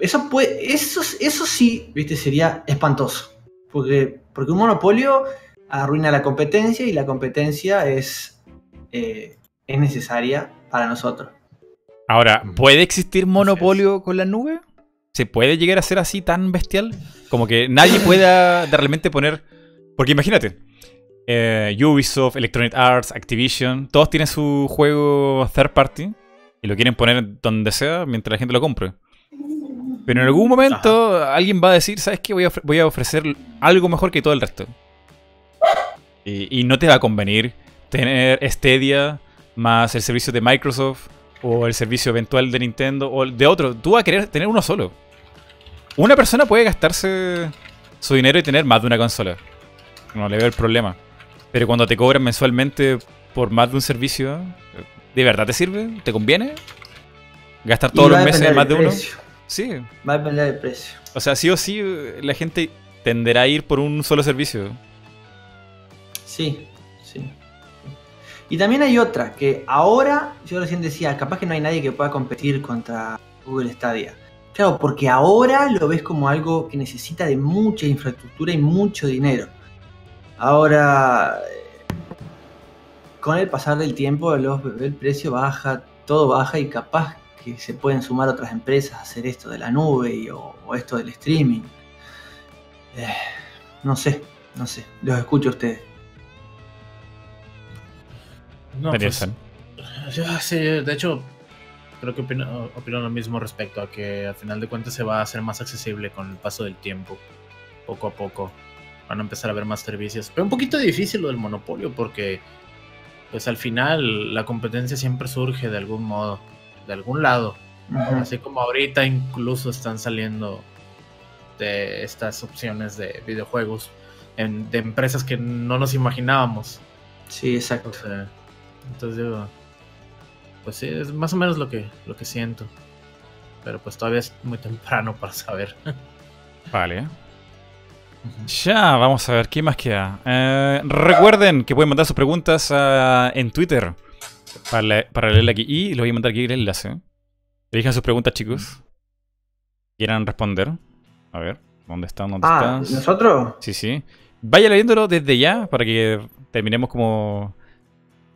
Eso, puede, eso, eso sí, viste, sería espantoso. Porque, porque un monopolio arruina la competencia y la competencia es, eh, es necesaria para nosotros. Ahora, Mm. ¿puede existir monopolio con la nube? ¿Se puede llegar a ser así tan bestial? Como que nadie pueda de realmente poner. Porque imagínate, eh, Ubisoft, Electronic Arts, Activision, todos tienen su juego third party y lo quieren poner donde sea mientras la gente lo compre. Pero en algún momento alguien va a decir, ¿sabes qué? Voy a, ofre- voy a ofrecer algo mejor que todo el resto. Y, y no te va a convenir tener Stadia más el servicio de Microsoft o el servicio eventual de Nintendo o de otro. Tú vas a querer tener uno solo. Una persona puede gastarse su dinero y tener más de una consola. No le veo el problema. Pero cuando te cobran mensualmente por más de un servicio, ¿de verdad te sirve? ¿Te conviene? ¿Gastar todos los meses más de uno? Sí. Va a depender del precio. O sea, sí o sí la gente tenderá a ir por un solo servicio. Sí, sí. Y también hay otra, que ahora, yo recién decía, capaz que no hay nadie que pueda competir contra Google Stadia. Claro, porque ahora lo ves como algo que necesita de mucha infraestructura y mucho dinero. Ahora, con el pasar del tiempo, los- el precio baja, todo baja y capaz que se pueden sumar otras empresas a hacer esto de la nube y- o, o esto del streaming. Eh, no sé, no sé, los escucho a ustedes. No, pues, yo, sí, de hecho, creo que opino, opino lo mismo respecto a que al final de cuentas se va a hacer más accesible con el paso del tiempo. Poco a poco van a empezar a haber más servicios. Pero un poquito difícil lo del monopolio porque, pues al final la competencia siempre surge de algún modo, de algún lado. Así como ahorita incluso están saliendo de estas opciones de videojuegos en- de empresas que no nos imaginábamos. Sí, exacto. O sea, entonces digo, pues sí, es más o menos lo que, lo que siento. Pero pues todavía es muy temprano para saber. Vale. Ya, vamos a ver, ¿qué más queda? Eh, recuerden que pueden mandar sus preguntas ah, en Twitter para, le- para leerla aquí. Y les voy a mandar aquí el enlace. Elijan sus preguntas, chicos. Quieran responder. A ver, ¿dónde están? ¿Dónde Ah? ¿nosotros? Sí, sí. Vaya leyéndolo desde ya para que terminemos como,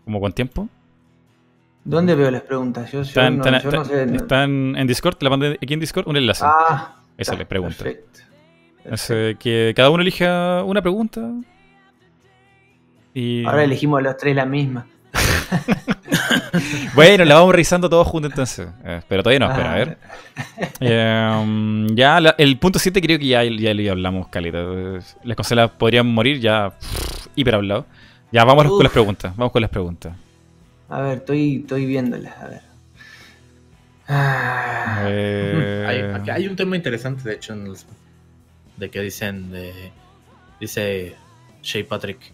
como con tiempo. ¿Dónde veo las preguntas? Yo, yo Están, no, yo sé. están en Discord, la mandé aquí en Discord un enlace. Ah, está, le pregunta. Perfecto. Que cada uno elija una pregunta. Y Ahora elegimos los tres la misma. bueno, la vamos revisando todos juntos entonces. Eh, pero todavía no, espera, a ver. Eh, ya la- el punto 7 creo que ya, ya le hablamos, caleta. Las consolas podrían morir ya pff, hiper hablado. Ya vamos con las preguntas. Vamos con las preguntas. A ver, estoy, estoy viéndolas. A ver. Ah, Eh, Hay, aquí hay un tema interesante, de hecho, en los- de que dicen, de, dice Shea Patrick.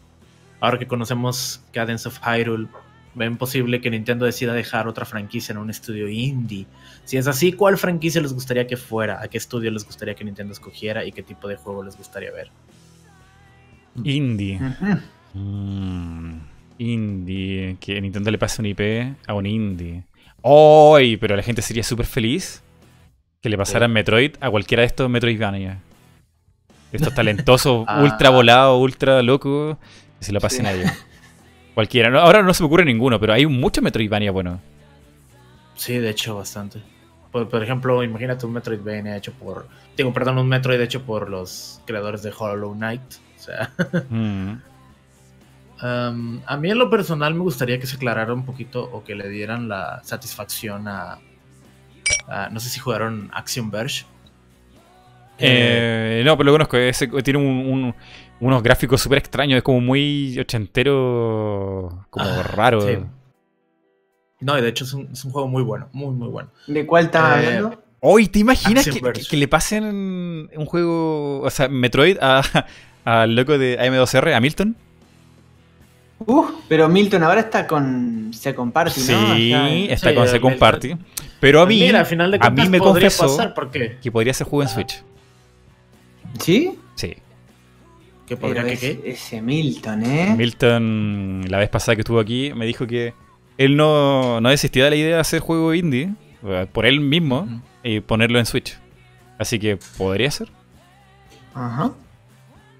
Ahora que conocemos Cadence of Hyrule, ven posible que Nintendo decida dejar otra franquicia en un estudio indie. Si es así, ¿cuál franquicia les gustaría que fuera? ¿A qué estudio les gustaría que Nintendo escogiera? ¿Y qué tipo de juego les gustaría ver? Indie. Mm, indie. Que Nintendo le pase un IP a un indie. ¡Ay! pero la gente sería súper feliz. Que le pasaran Metroid a cualquiera de estos Metroidvania. Estos talentosos, Ah. ultra volados, ultra locos, que se lo pasen Sí. a ellos. Cualquiera. No, ahora no se me ocurre ninguno, pero hay muchos Metroidvania buenos. Sí, de hecho, bastante. Por, por ejemplo, imagínate un Metroidvania hecho por. Digo, perdón, un Metroid hecho por los creadores de Hollow Knight. O sea, Mm. um, a mí en lo personal me gustaría que se aclarara un poquito o que le dieran la satisfacción a. a- no sé si jugaron Action Verge. Eh, no, pero lo conozco. ese- tiene un- un- unos gráficos súper extraños. Es como muy ochentero. Como Ah, raro. sí. No, y de hecho es un, es un juego muy bueno, muy, muy bueno. ¿De cuál estás Eh, hablando? Hoy, ¿te imaginas que, Verge. que- que le pasen un juego, o sea, Metroid a- al loco de AM2R, a Milton? Uh, pero Milton ahora está con Second Party, ¿no? Sí, está Sí, con Second. Party. Pero a mí, Mira, al final de a mí me confesó pasar que podría ser juego en Switch. ¿Sí? Sí. Que podría que ese, qué. ese Milton, ¿eh? Milton, la vez pasada que estuvo aquí, me dijo que él no, no desistía de la idea de hacer juego indie, por él mismo, y ponerlo en Switch. Así que podría ser. Ajá.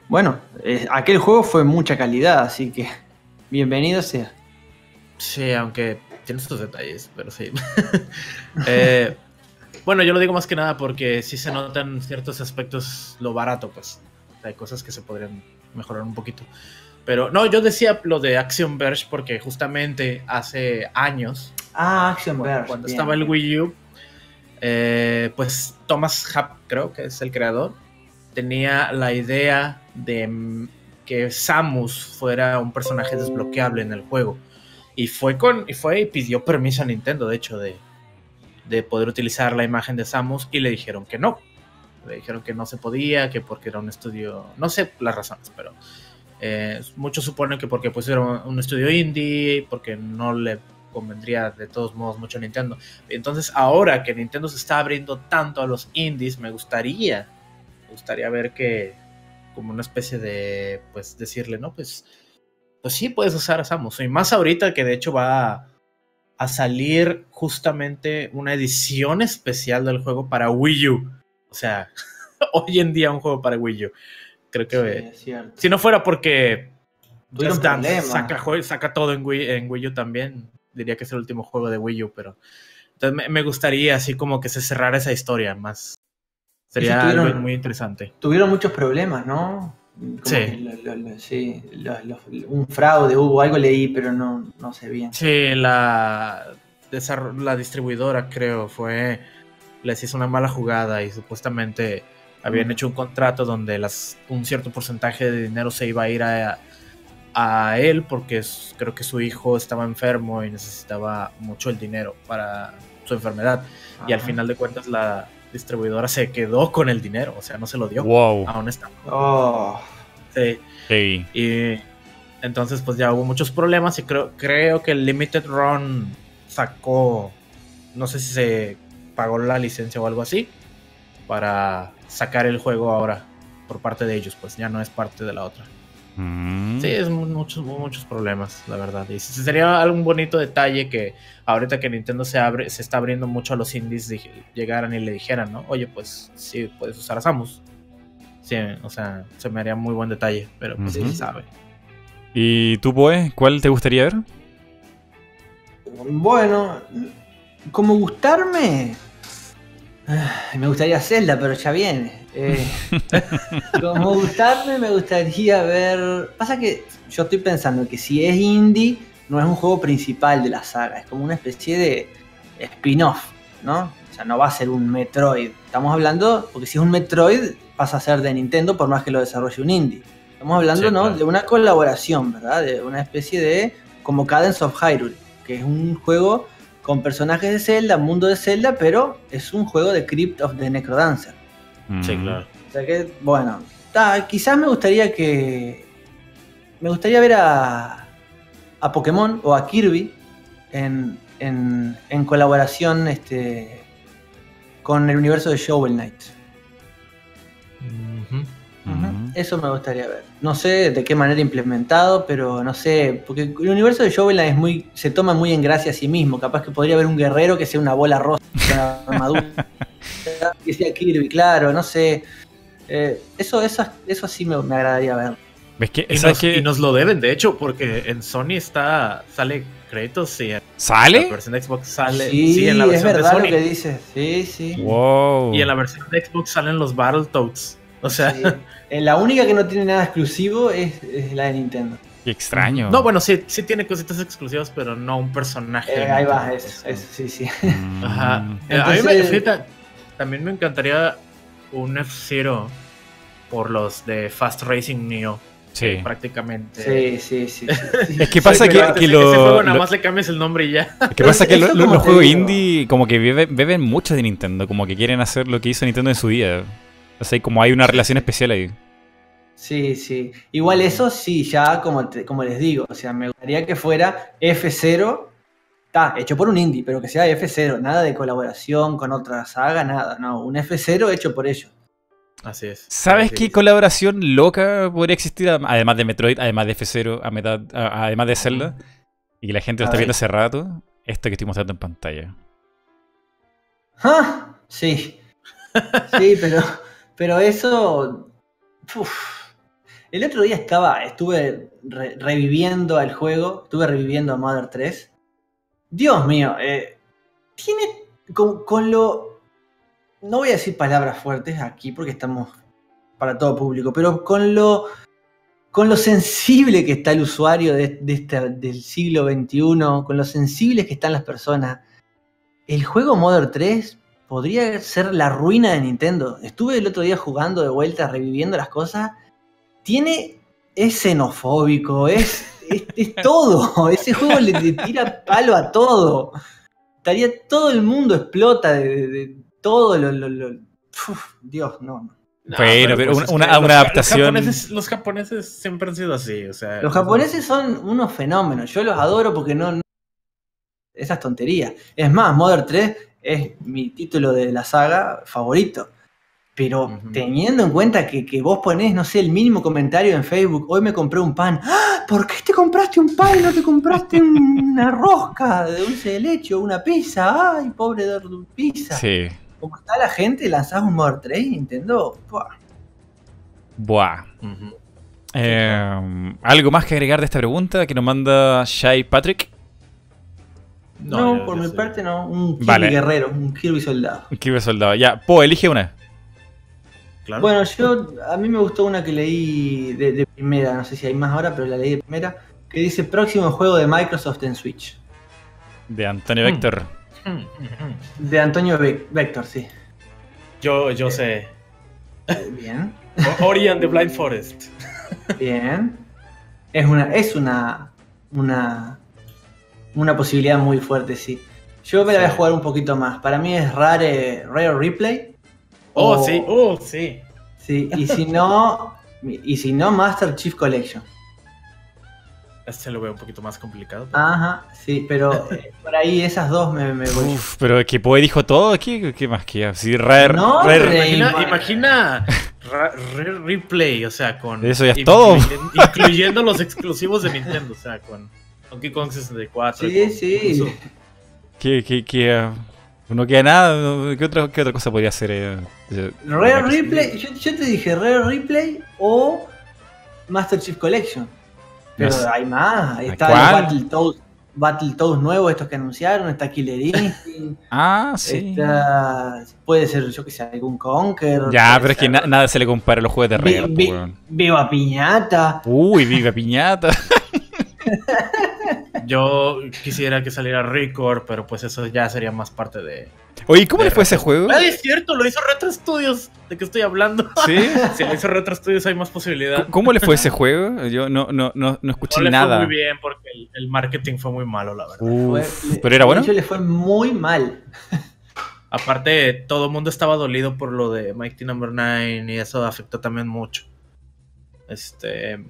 Bueno, eh, aquel juego fue mucha calidad, así que bienvenido sea. Sí, aunque tiene sus detalles, pero sí. Eh, bueno, yo lo digo más que nada porque sí se notan ciertos aspectos lo barato, pues. Hay cosas que se podrían mejorar un poquito. Pero no, yo decía lo de Action Verge porque justamente hace años, Ah, Action Verge. cuando estaba el Wii U, eh, pues Thomas Happ, creo que es el creador, tenía la idea de que Samus fuera un personaje desbloqueable en el juego. Y fue con. Y fue y pidió permiso a Nintendo, de hecho, de, de poder utilizar la imagen de Samus. Y le dijeron que no. Le dijeron que no se podía, que porque era un estudio. No sé las razones, pero. eh, muchos suponen que porque pues era un estudio indie, porque no le convendría de todos modos mucho a Nintendo. Entonces, ahora que Nintendo se está abriendo tanto a los indies, me gustaría, me gustaría ver que, como una especie de, pues, decirle, no, pues, pues sí puedes usar a Samus. Y más ahorita que de hecho va a, salir justamente una edición especial del juego para Wii U. O sea, hoy en día un juego para Wii U. Creo que Sí, si no fuera porque Just Dance saca, todo en Wii, en Wii U también. Diría que es el último juego de Wii U, pero. Entonces me, me gustaría así como que se cerrara esa historia más. Sería tuvieron- algo muy interesante. Tuvieron muchos problemas, ¿no? Sí. que lo- lo- lo- sí, un fraude hubo, algo leí, pero no, no sé bien. Sí, la, la distribuidora creo fue. Les hizo una mala jugada y supuestamente habían Mm. hecho un contrato donde las, un cierto porcentaje de dinero se iba a ir a, a él porque es- creo que su hijo estaba enfermo y necesitaba mucho el dinero para su enfermedad. Y al final de cuentas la distribuidora se quedó con el dinero, o sea, no se lo dio. Wow. Aún está. Oh, Sí. Sí. Y entonces pues ya hubo muchos problemas y creo, creo que el Limited Run sacó, no sé si se pagó la licencia o algo así, para sacar el juego ahora por parte de ellos, pues ya no es parte de la otra. Mm. Sí, es mu- muchos, mu- muchos problemas, la verdad. Y sí- sería algún bonito detalle que ahorita que Nintendo se abre, se está abriendo mucho a los indies, llegaran y le dijeran, ¿no? Oye, pues sí, puedes usar a Samus. Sí, o sea, se me haría muy buen detalle, pero pues Ujú. quién sabe. ¿Y tú, Poe? ¿Cuál te gustaría ver? bueno, como gustarme, me gustaría Zelda, pero ya viene. Eh, como gustarme, me gustaría ver. Pasa que yo estoy pensando que si es indie, no es un juego principal de la saga, es como una especie de spin-off, ¿no? O sea, no va a ser un Metroid. Estamos hablando, porque si es un Metroid, pasa a ser de Nintendo por más que lo desarrolle un indie. Estamos hablando, Sí, ¿no? claro. De una colaboración, ¿verdad? De una especie de. como Cadence of Hyrule, que es un juego con personajes de Zelda, mundo de Zelda, pero es un juego de Crypt of the Necrodancer. Sí, Mm. claro. O sea que, bueno, ta, quizás me gustaría que. Me gustaría ver a. a Pokémon o a Kirby en, en, en colaboración este, con el universo de Shovel Knight. Eso me gustaría ver. No sé de qué manera implementado, pero no sé, porque el universo de Knight es muy, se toma muy en gracia a sí mismo. Capaz que podría haber un guerrero que sea una bola rosa, una armadura, que sea Kirby, claro, no sé. Eh, eso, eso, eso sí me, me agradaría ver. ¿Ves que? Y ¿Sabes nos, qué? y nos lo deben, de hecho, porque en Sony está sale créditos y en la versión de Xbox sale. Sí, sí, en la es versión de verdad lo Sony. que dices. Sí, sí. Wow. Y en la versión de Xbox salen los Battletoads. O sea, Sí. Eh, La única que no tiene nada exclusivo es, es la de Nintendo. Qué extraño. no, bueno, sí, sí tiene cositas exclusivas, pero no un personaje. Eh, ahí va, eso, eso, sí, sí. Mm. Ajá. Eh, a mí me, Entonces- fíjate, también me encantaría un F-Zero por los de Fast Racing Neo. Sí. Prácticamente. Sí, sí, sí. Es que pasa Sí, que, que ese- lo, ese juego nada lo- más le cambias el nombre y ya. que pasa que lo- lo- los juegos indie como que beben, beben mucho de Nintendo, como que quieren hacer lo que hizo Nintendo en su día. O sea, como hay una relación especial ahí. Sí, sí. Igual eso sí, ya como, te- como les digo, o sea, me gustaría que fuera F0, está hecho por un indie, pero que sea F0, nada de colaboración con otra saga, nada, no, un F0 hecho por ellos. Así es. ¿Sabes Sí, qué sí. colaboración loca podría existir? Además de Metroid, además de F0, a metad- a- además de Zelda. Y que la gente lo está ver. viendo hace rato. Esto que estoy mostrando en pantalla. ¡Ah! Sí. Sí, pero, pero eso. El otro día estaba, estuve re- reviviendo al juego, estuve reviviendo a Mother 3. Dios mío, eh, tiene con, lo. No voy a decir palabras fuertes aquí porque estamos para todo público, pero con lo. Con lo sensible que está el usuario de, este- del siglo XXI, con lo sensibles que están las personas, el juego Mother 3 podría ser la ruina de Nintendo. Estuve el otro día jugando de vuelta, reviviendo las cosas. Tiene. Es xenofóbico, es, es, es todo. Ese juego le, le tira palo a todo. Estaría. Todo el mundo explota de, de- de todo lo. lo- lo- Uf, Dios, no. no. No, Bueno, pero pues una- los- adaptación- Los japoneses, los japoneses siempre han sido así. O sea, Los japoneses son unos fenómenos. Yo los adoro porque no. no- esas tonterías. Es más, Mother 3 es mi título de la saga favorito. Pero teniendo en cuenta que, que vos ponés, no sé, el mínimo comentario en Facebook, hoy me compré un pan. ¡Ah! ¿Por qué te compraste un pan y no te compraste una rosca de dulce de leche o una pizza? ¡Ay, pobre de pizza! Sí. Como está la gente, lanzás un Mother 3 y Nintendo. ¡buah! Buah. Eh, ¿Algo más que agregar de esta pregunta que nos manda Shai Patrick? No, por mi sé. parte no. Un Kirby Vale. guerrero, un Kirby soldado. Kirby Soldado. Ya, Po, elige una. Claro. Bueno, yo a mí me gustó una que leí de, de primera, no sé si hay más ahora, pero la leí de primera, que dice próximo juego de Microsoft en Switch. De Antonio Hmm. Vector. Ujú, ujú. De Antonio Ve- Vector, sí. Yo, yo sé. Eh, Bien, Ori and the Blind Forest. bien. Es una, es una, una, una posibilidad muy fuerte, sí. Yo me la voy a jugar un poquito más. Para mí es Rare, Rare Replay. Oh, o- sí, oh, sí. Sí, y si no, y si no, Master Chief Collection. Este lo veo un poquito más complicado. pero- Ajá, sí, pero eh, por ahí esas dos me, me voy. Uf, pero que Po dijo todo. ¿Qué, qué más que Sí, Rare. No, Rare-. Imagina, ma- imagina ra- re- replay, o sea, con. Eso ya es todo. in- Incluyendo los exclusivos de Nintendo, o sea, con Donkey Kong 64. Sí, con- sí. que, que, que, no queda nada. ¿Qué otra, qué otra cosa podría hacer? eh, Rare? Replay, yo, yo te dije Rare Replay o Master Chief Collection. Pero No hay más, ahí ¿A está Battletoads, Battletoads nuevos, estos que anunciaron, está Killer Instinct, Ah, sí. está, puede ser, yo que sé, algún Conquer. Ya, pero es que na- nada se le compara a los juegos de Rare. vi- weón. Viva Piñata. Uy, viva piñata. Yo quisiera que saliera Record, pero pues eso ya sería más parte de. Oye, ¿cómo de le fue ese juego? Ah, es cierto, lo hizo Retro Studios. ¿De qué estoy hablando? ¿Sí? Si lo hizo Retro Studios hay más posibilidad. ¿Cómo- ¿Cómo le fue ese juego? Yo no, no, no, no escuché No le nada. fue muy bien porque el, el marketing fue muy malo, la verdad. Uf, le- ¿Pero era bueno? De hecho, le fue muy mal. Aparte, todo el mundo estaba dolido por lo de Mighty Number 9 y eso afectó también mucho. Este.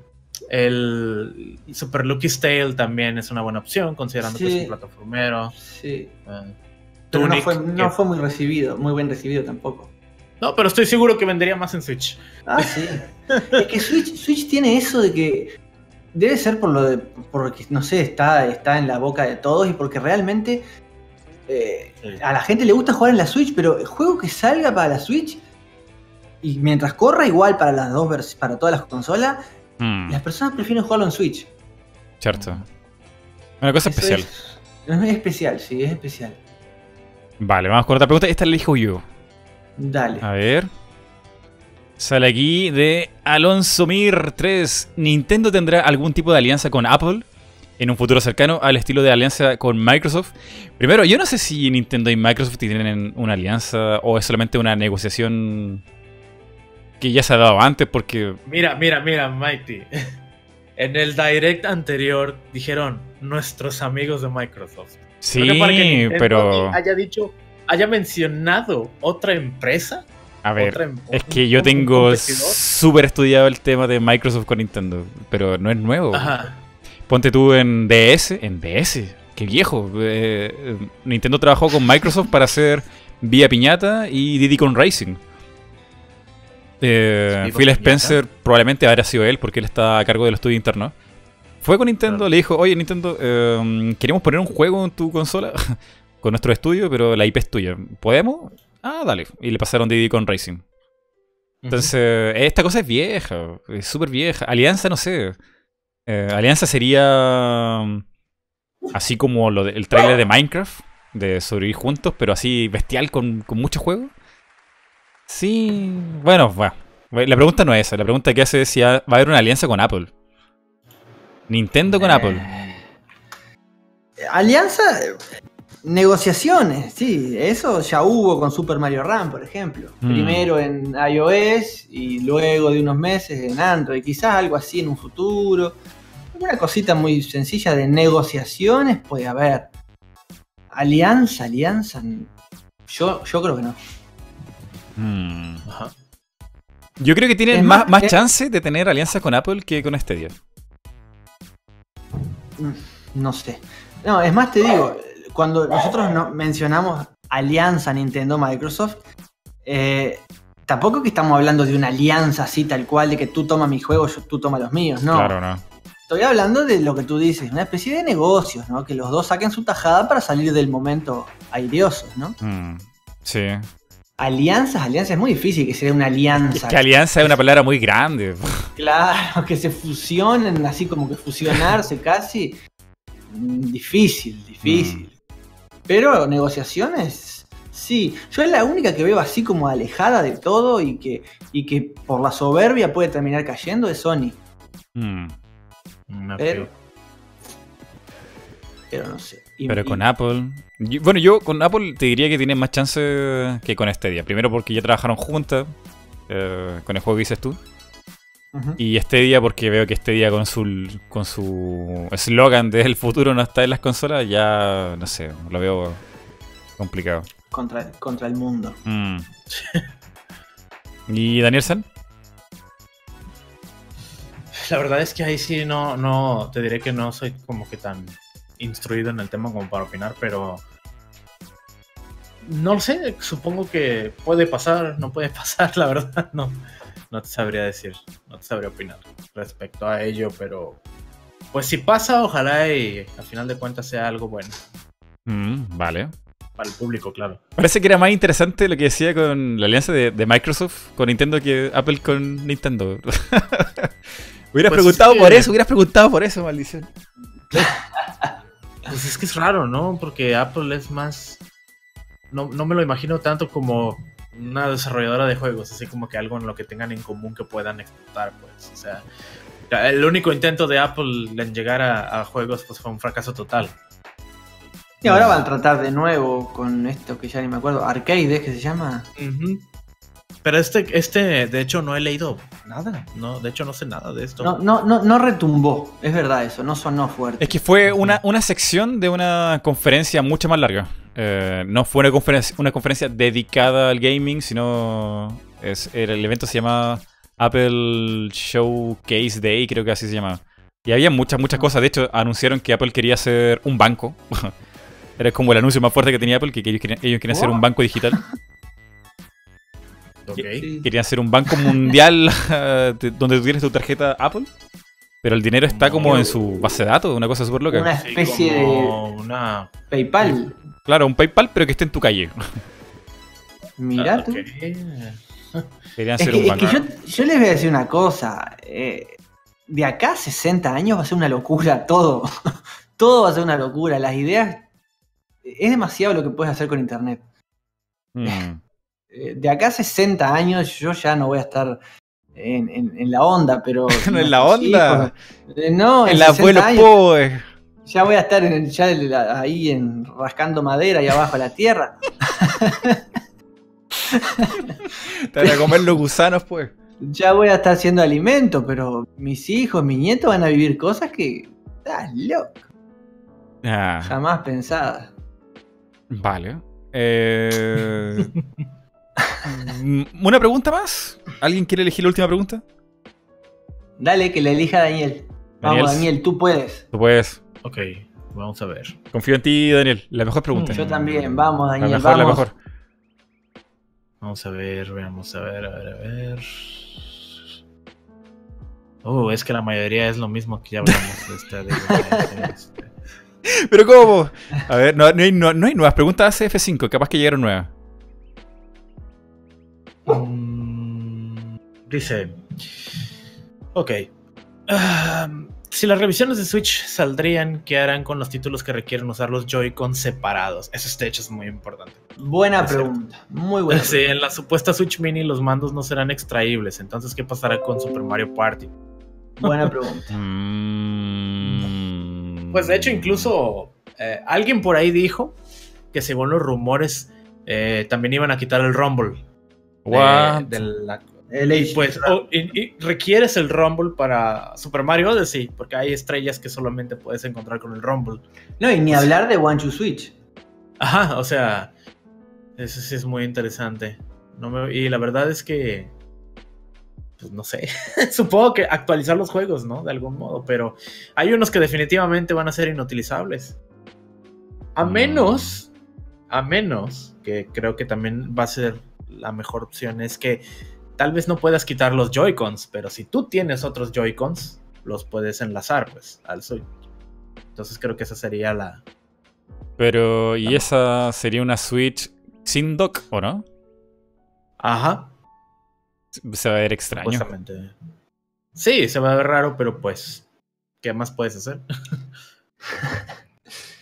El Super Lucky's Tale también es una buena opción, considerando que es un plataformero. Sí. Eh, Pero no fue, que- no fue muy recibido, muy bien recibido tampoco. No, pero estoy seguro que vendería más en Switch. Ah, sí. es que Switch, Switch tiene eso de que debe ser por lo de. porque, no sé, está, está en la boca de todos y porque realmente eh, a la gente le gusta jugar en la Switch, pero el juego que salga para la Switch y mientras corra igual para las dos para todas las consolas, Mm, las personas prefieren jugarlo en Switch. cierto. Una cosa Eso especial. Es, es especial, sí, es especial. Vale, vamos con otra pregunta. Esta la elijo yo. Dale. A ver. Sale aquí de Alonso Mir 3. ¿Nintendo tendrá algún tipo de alianza con Apple en un futuro cercano al estilo de alianza con Microsoft? Primero, yo no sé si Nintendo y Microsoft tienen una alianza o es solamente una negociación que ya se ha dado antes porque... Mira, mira, mira, Mighty. En el direct anterior dijeron nuestros amigos de Microsoft. Sí, que para que pero... haya dicho, haya mencionado otra empresa. A ver, otra em- es que yo tengo súper estudiado el tema de Microsoft con Nintendo, pero no es nuevo. Ajá. Ponte tú en DS, en DS, qué viejo. eh, eh, Nintendo trabajó con Microsoft para hacer Vía Piñata y Diddy con Racing. Eh, Phil. Spencer probablemente habrá sido él porque él está a cargo del estudio interno. Fue con Nintendo, Claro. le dijo, oye Nintendo, eh, queremos poner un juego en tu consola con nuestro estudio, pero la IP es tuya. ¿Podemos? Ah, dale. Y le pasaron Diddy con Racing. Entonces, esta cosa es vieja, es súper vieja. Alianza, no sé. Eh, Alianza sería mm, así como lo de- el trailer de Minecraft, de sobrevivir juntos, pero así bestial con, con muchos juegos. Sí, bueno, bueno. La pregunta no es esa, la pregunta que hace es si va a haber una alianza con Apple. Nintendo con Apple. Alianza, eh, negociaciones, sí, eso ya hubo con Super Mario Run, por ejemplo. Mm. Primero en iOS y luego de unos meses en Android, quizás algo así en un futuro. Una cosita muy sencilla de negociaciones puede haber. Alianza, alianza, yo, yo creo que no. Hmm. Ajá. Yo creo que tienen más, más, más eh- chance de tener alianza con Apple que con Stadia. Mm, No sé. No, es más te digo, cuando nosotros no mencionamos alianza Nintendo-Microsoft, eh, tampoco que estamos hablando de una alianza así tal cual, de que tú tomas mis juegos, yo, tú tomas los míos, no. Claro, no. Estoy hablando de lo que tú dices, una especie de negocios, ¿no? Que los dos saquen su tajada para salir del momento airiosos, ¿no? Hmm. Sí. Alianzas, alianzas, es muy difícil que sea una Es alianza. que alianza es una palabra muy grande. Claro, que se fusionen, así como que fusionarse casi. mm, Difícil, difícil. Pero negociaciones, sí. Yo es la única que veo así como alejada de todo y que, y que por la soberbia puede terminar cayendo es Sony. Mm, ok. Pero, pero no sé. Y- Pero y- con Apple. yo- bueno, yo con Apple te diría que tienen más chance que con Stadia. Primero porque ya trabajaron juntas eh, con el juego que dices tú. Ujú. Y Stadia porque veo que Stadia con su con su eslogan de el futuro no está en las consolas, ya no sé, lo veo complicado. contra, contra el mundo. Mm. ¿Y Daniel San? La verdad es que ahí sí no, no, te diré que no soy como que tan instruido en el tema como para opinar, pero no lo sé, supongo que puede pasar, no puede pasar, la verdad, no, no te sabría decir, no te sabría opinar respecto a ello, pero pues si pasa, ojalá y al final de cuentas sea algo bueno Mm, vale. para el público, claro. Parece que era más interesante lo que decía con la alianza de, de Microsoft con Nintendo que Apple con Nintendo. hubieras Pues preguntado por eso, hubieras preguntado por eso, maldición. Pues es que es raro, ¿no? Porque Apple es más. No, no me lo imagino tanto como una desarrolladora de juegos, así como que algo en lo que tengan en común que puedan explotar, pues. O sea, el único intento de Apple en llegar a, a juegos pues fue un fracaso total. Y ahora van a tratar de nuevo con esto que ya ni me acuerdo, Arcade, ¿es que se llama? Pero este, este, de hecho, no he leído nada. No, de hecho, no sé nada de esto. No, no, no, no retumbó, es verdad eso, no sonó fuerte. Es que fue una, una sección de una conferencia mucho más larga. Eh, no fue una conferencia, una conferencia dedicada al gaming, sino es, el evento se llamaba Apple Showcase Day, creo que así se llamaba. Y había muchas, muchas cosas. De hecho, anunciaron que Apple quería hacer un banco. Era como el anuncio más fuerte que tenía Apple, que, que ellos querían, ellos querían hacer un banco digital. Sí. Querían hacer un banco mundial de- donde tú tienes tu tarjeta Apple, pero el dinero está como en su base de datos, una cosa súper loca. Una Sí, especie como una... de PayPal. Claro, un PayPal, pero que esté en tu calle. Mirá Ah, tú. Querían Es hacer que, un es que banco. yo, yo les voy a decir una cosa. eh, de acá a 60 años va a ser una locura todo. todo va a ser una locura. Las ideas. Es demasiado lo que puedes hacer con internet. Mm. Eh, de acá a 60 años yo ya no voy a estar en, en- en la onda, pero. ¿En la onda? eh, no, en 60 abuelo Poe. ya voy a estar en, ya ahí en, rascando madera y abajo de la tierra. Te van a comer los gusanos, pues. Ya voy a estar haciendo alimento, pero mis hijos, mis nietos van a vivir cosas que. Estás loco. Ah, Jamás pensadas. vale. Eh, Una pregunta más. ¿Alguien quiere elegir la última pregunta? Dale, que la elija Daniel. Vamos, Daniel. Daniel, tú puedes. Tú puedes. Ok, vamos a ver. Confío en ti, Daniel. La mejor pregunta. Yo también, vamos, La Daniel, mejor, la vamos. mejor. Vamos a ver, vamos a ver, a ver, a ver. Oh, es que la mayoría es lo mismo que ya hablamos de este. de- de- este. Pero ¿cómo? A ver, no, no hay, no- no hay nuevas preguntas de F5. Capaz que llegaron nuevas. Dice. Ok. Ahm, si las revisiones de Switch saldrían, ¿qué harán con los títulos que requieren usar los Joy-Con separados? Eso de hecho es muy importante. Buena cierto. pregunta. Muy buena. Sí, en la supuesta Switch Mini los mandos no serán extraíbles. Entonces, ¿qué pasará con Super Mario Party? pregunta, Buena pregunta. Mm. Pues de hecho, incluso eh, alguien por ahí dijo que según los rumores eh, también iban a quitar el Rumble. de- de la- El y Age, pues claro. oh, y- y requieres el Rumble para Super Mario Odyssey, porque hay estrellas que solamente puedes encontrar con el Rumble. No, y ni hablar de One to Switch. Ajá, o sea, eso sí es muy interesante. No me- y la verdad es que, pues no sé, supongo que actualizar los juegos, ¿no? De algún modo, pero hay unos que definitivamente van a ser inutilizables. A Mm. menos, a menos, que creo que también va a ser la mejor opción, es que tal vez no puedas quitar los Joy-Cons, pero si tú tienes otros Joy-Cons, los puedes enlazar, pues, al Switch. Entonces creo que esa sería la, Pero, ¿y esa sería una Switch sin dock o no? Ajá, Se va a ver extraño. Supuestamente. Sí, se va a ver raro, pero pues, ¿qué más puedes hacer?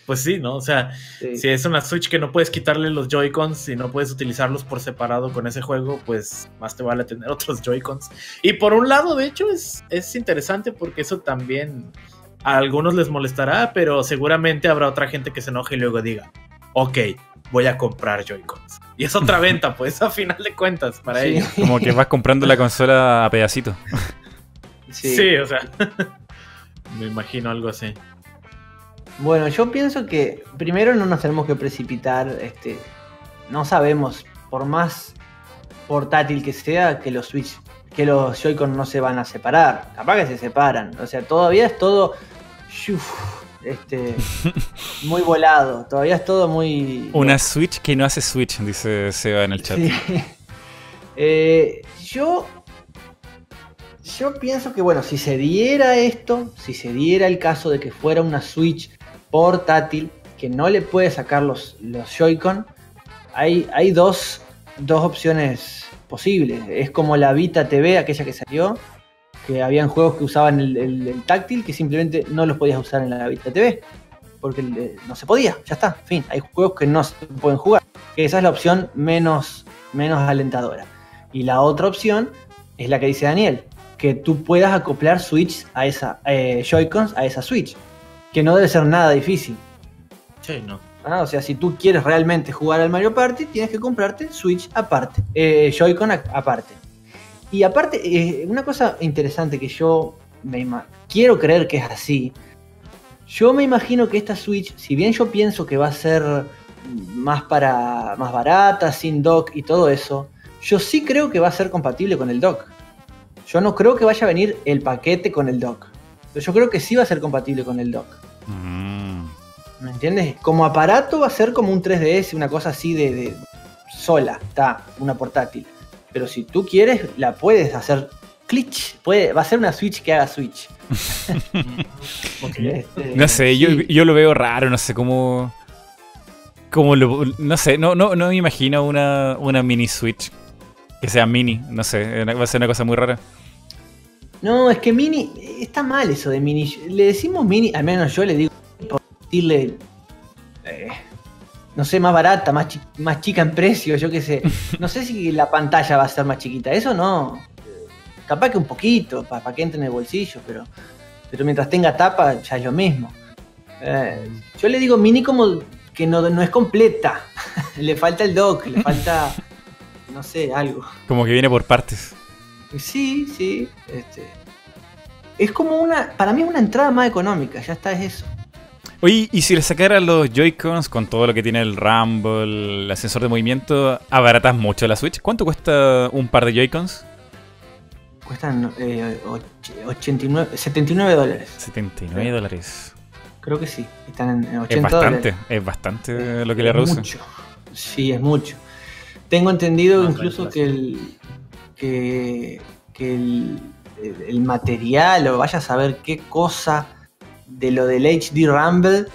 pues sí, ¿no? O sea, Sí. si es una Switch que no puedes quitarle los Joy-Cons y no puedes utilizarlos por separado con ese juego, pues más te vale tener otros Joy-Cons. Y por un lado, de hecho, es, es interesante porque eso también a algunos les molestará, pero seguramente habrá otra gente que se enoje y luego diga, ok, voy a comprar Joy-Cons. Y es otra venta, pues, a final de cuentas, para Sí. ellos. Como que vas comprando la consola a pedacitos. Sí. Sí, o sea. me imagino algo así. Bueno, yo pienso que primero no nos tenemos que precipitar. Este, no sabemos, por más portátil que sea, que los Switch, que los Joy-Con no se van a separar. Capaz que se separan. O sea, todavía es todo. shuf, este, muy volado. Todavía es todo muy. Una Switch que no hace Switch, dice Seba en el chat. Sí. Eh, yo. Yo pienso que, bueno, si se diera esto, si se diera el caso de que fuera una Switch portátil que no le puede sacar los, los Joy-Con, hay, hay dos, dos opciones posibles. Es como la Vita TV, aquella que salió, que habían juegos que usaban el, táctil que simplemente no los podías usar en la Vita TV. Porque no se podía, ya está. Fin, hay juegos que no se pueden jugar. Esa es la opción menos, menos alentadora. Y la otra opción es la que dice Daniel, que tú puedas acoplar Switch a esa eh, Joy-Cons a esa Switch, que no debe ser nada difícil. Sí, no. ¿ah? O sea, si tú quieres realmente jugar al Mario Party, tienes que comprarte Switch aparte, eh, Joy-Con aparte. Y aparte, eh, una cosa interesante que yo me quiero creer que es así. Yo me imagino que esta Switch, si bien yo pienso que va a ser más para más barata, sin dock y todo eso, yo sí creo que va a ser compatible con el dock. Yo no creo que vaya a venir el paquete con el dock. Pero yo creo que sí va a ser compatible con el dock. Mm. ¿Me entiendes? Como aparato va a ser como un 3DS, una cosa así de, de sola, está, una portátil. Pero si tú quieres, la puedes hacer glitch. Puede, va a ser una Switch que haga Switch. Este, No sé, yo, sí. yo lo veo raro, no sé cómo. cómo lo, no sé, no, no, no me imagino una, una mini Switch que sea mini, no sé, va a ser una cosa muy rara. No, es que Mini, está mal eso de Mini. Le decimos Mini, al menos yo le digo por decirle, eh, no sé, más barata, más, chi- más chica en precio, yo qué sé. No sé si la pantalla va a ser más chiquita, eso no. Capaz que un poquito, para que entre en el bolsillo, pero, pero mientras tenga tapa ya es lo mismo. Eh, yo le digo Mini como que no, no es completa. le falta el dock, le falta, no sé, algo. Como que viene por partes. Sí, sí. Este, es como una. Para mí es una entrada más económica, ya está, es eso. Oye, y si le sacaran los Joy-Cons con todo lo que tiene el Rumble, el ascensor de movimiento, abaratas mucho la Switch. ¿Cuánto cuesta un par de Joy-Cons? Cuestan eh, och- 89, 79 dólares. 79 dólares. Creo que sí. Están en 80 Es bastante, dólares. es bastante lo que le Es reduce. mucho. Sí, es mucho. Tengo entendido incluso que el. Que, que el, material, o vaya a saber qué cosa de lo del HD Rumble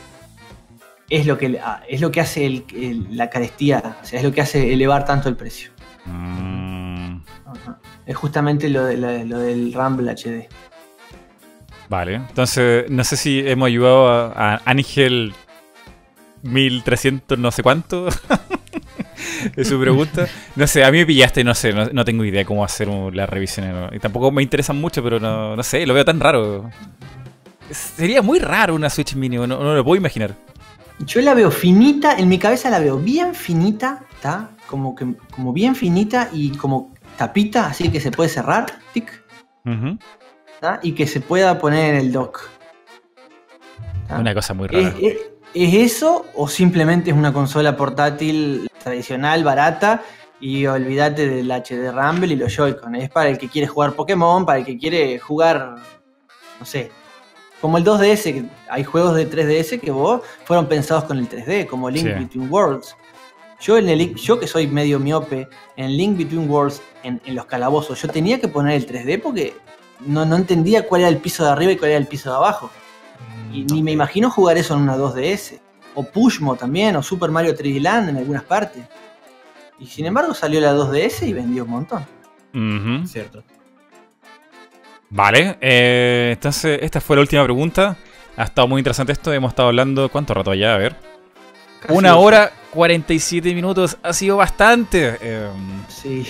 es lo que, ah, es lo que hace el- el- la carestía, o sea, es lo que hace elevar tanto el precio. Mm, Ajá. Es justamente lo, de, la- lo del Rumble HD. vale, entonces no sé si hemos ayudado a, a Ángel 1300 no sé cuánto. Es su pregunta. No sé, a mí me pillaste, no sé, no, no tengo idea cómo hacer revisiones. ¿no? Y tampoco me interesan mucho, pero no, no sé, lo veo tan raro. Sería muy raro una Switch Mini, no, no lo puedo imaginar. Yo la veo finita, en mi cabeza la veo bien finita, ¿está? Como, que, como bien finita y como tapita, así que se puede cerrar, tic, y que se pueda poner en el dock. ¿tá? Una cosa muy ¿Es, rara. es- es eso o simplemente es una consola portátil tradicional, barata y olvídate del HD Rumble y los Joy-Con? Es para el que quiere jugar Pokémon, para el que quiere jugar, no sé, como el 2DS, que hay juegos de 3DS que vos fueron pensados con el 3D, como Link Sí. Between Worlds. Yo, en el, Link- yo que soy medio miope, en Link Between Worlds, en, en los calabozos, yo tenía que poner el 3D porque no, no entendía cuál era el piso de arriba y cuál era el piso de abajo. Y ni me imagino jugar eso en una 2DS. O Pushmo también, o Super Mario 3D Land en algunas partes. Y sin embargo salió la 2DS y vendió un montón. Cierto. Vale, eh, entonces esta fue la última pregunta. Ha estado muy interesante esto. Hemos estado hablando. ¿Cuánto rato ya? A ver. Casi Una hora 47 minutos. Ha sido bastante. eh, Sí.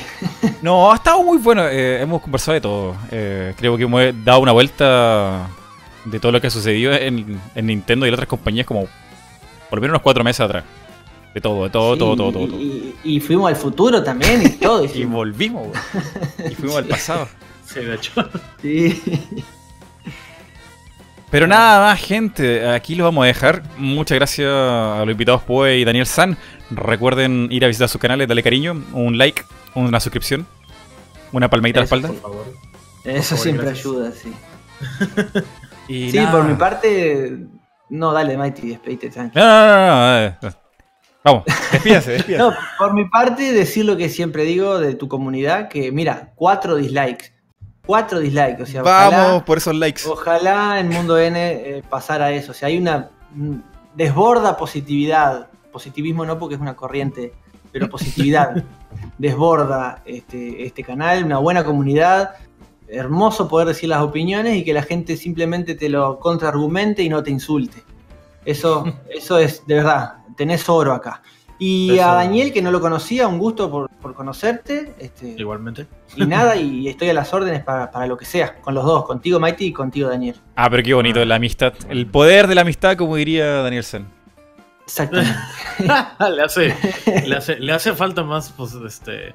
no, ha estado muy bueno. eh, hemos conversado de todo. Eh, creo que hemos dado una vuelta de todo lo que ha sucedido en, en Nintendo y en otras compañías como por lo menos unos cuatro meses atrás. De todo, de todo, Sí, todo, todo, todo. todo. Y, y fuimos al futuro también y todo. Y volvimos, güey. Y fuimos al pasado. Sí, de hecho. Sí. Pero nada más, gente. Aquí lo vamos a dejar. Muchas gracias a los invitados Poe y Daniel San. Recuerden ir a visitar sus canales, darle cariño, un like, una suscripción, una palmadita a la espalda. Por favor. Eso favor, siempre gracias. ayuda, sí. Y Sí, nada. por mi parte. No, dale, Mighty, despedite, tranqui. No, no, no, no, eh, no. Vamos, despídase, despídase. No, por mi parte, decir lo que siempre digo de tu comunidad: que mira, cuatro dislikes. Cuatro dislikes, o sea, ojalá- por esos likes. Ojalá en Mundo N eh, pasara eso. O sea, hay una mm, desborda positividad. Positivismo no porque es una corriente, pero positividad. desborda este, este canal, una buena comunidad. Hermoso poder decir las opiniones y que la gente simplemente te lo contraargumente y no te insulte. Eso, eso es, de verdad, tenés oro acá. Y Eso. a Daniel, que no lo conocía, un gusto por, por conocerte. Este, Igualmente. y nada, y estoy a las órdenes para, para lo que sea, con los dos, contigo Mighty y contigo Daniel. Ah, pero qué bonito la amistad. El poder de la amistad, como diría Daniel San. Exactamente. le, hace, le, hace, le hace falta más pues, este,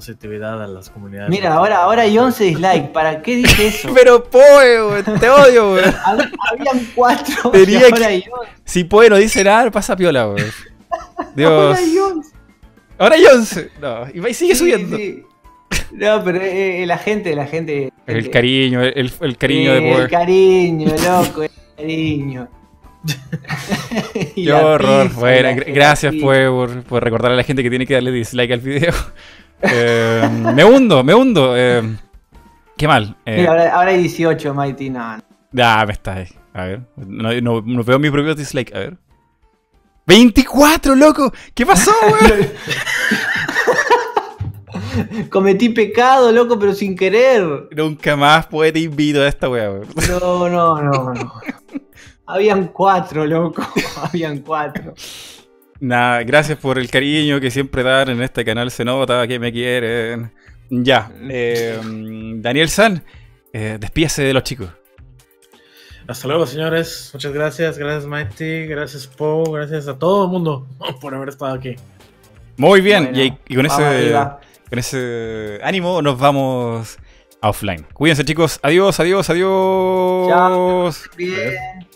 positividad a las comunidades. Mira, ahora, ahora hay 11 dislikes. ¿Para qué dije eso? Pero Poe, te odio, güey. Hab- Habían 4 Tenía y ahora que- hay 11. Si Poe no dice nada, pasa piola, güey. Dios. Ahora hay 11. Ahora hay 11. No, y va y sigue Sí, subiendo. sí. No, pero eh, eh, la gente, la gente. El gente- cariño, el, el cariño Eh, de El Poe. cariño, loco, el cariño. Qué horror. pizza, Bueno, gracias. Poe por, por recordar a la gente que tiene que darle dislike al video. Eh, me hundo, me hundo. eh, qué mal. eh, Mira, ahora, ahora hay 18, Mighty. No. Ah, me está ahí. A ver. No, no, no veo mi propio dislike. A ver. ¡24, loco! ¿Qué pasó, weón? Cometí pecado, loco, pero sin querer. Nunca más pues, te invito a esta weá, weón. No, no, no, no. Habían cuatro, loco. Habían cuatro. Nada, gracias por el cariño que siempre dan en este canal. Se nota que me quieren. Ya. eh, Daniel San, eh, despídase de los chicos. Hasta luego, señores. Muchas gracias. Gracias, Mighty. Gracias, Poe. Gracias a todo el mundo por haber estado aquí. Muy bien. Bueno, y, y con, ese, arriba. con ese ánimo nos vamos offline. Cuídense, chicos. Adiós, adiós, adiós. Chao. Bien.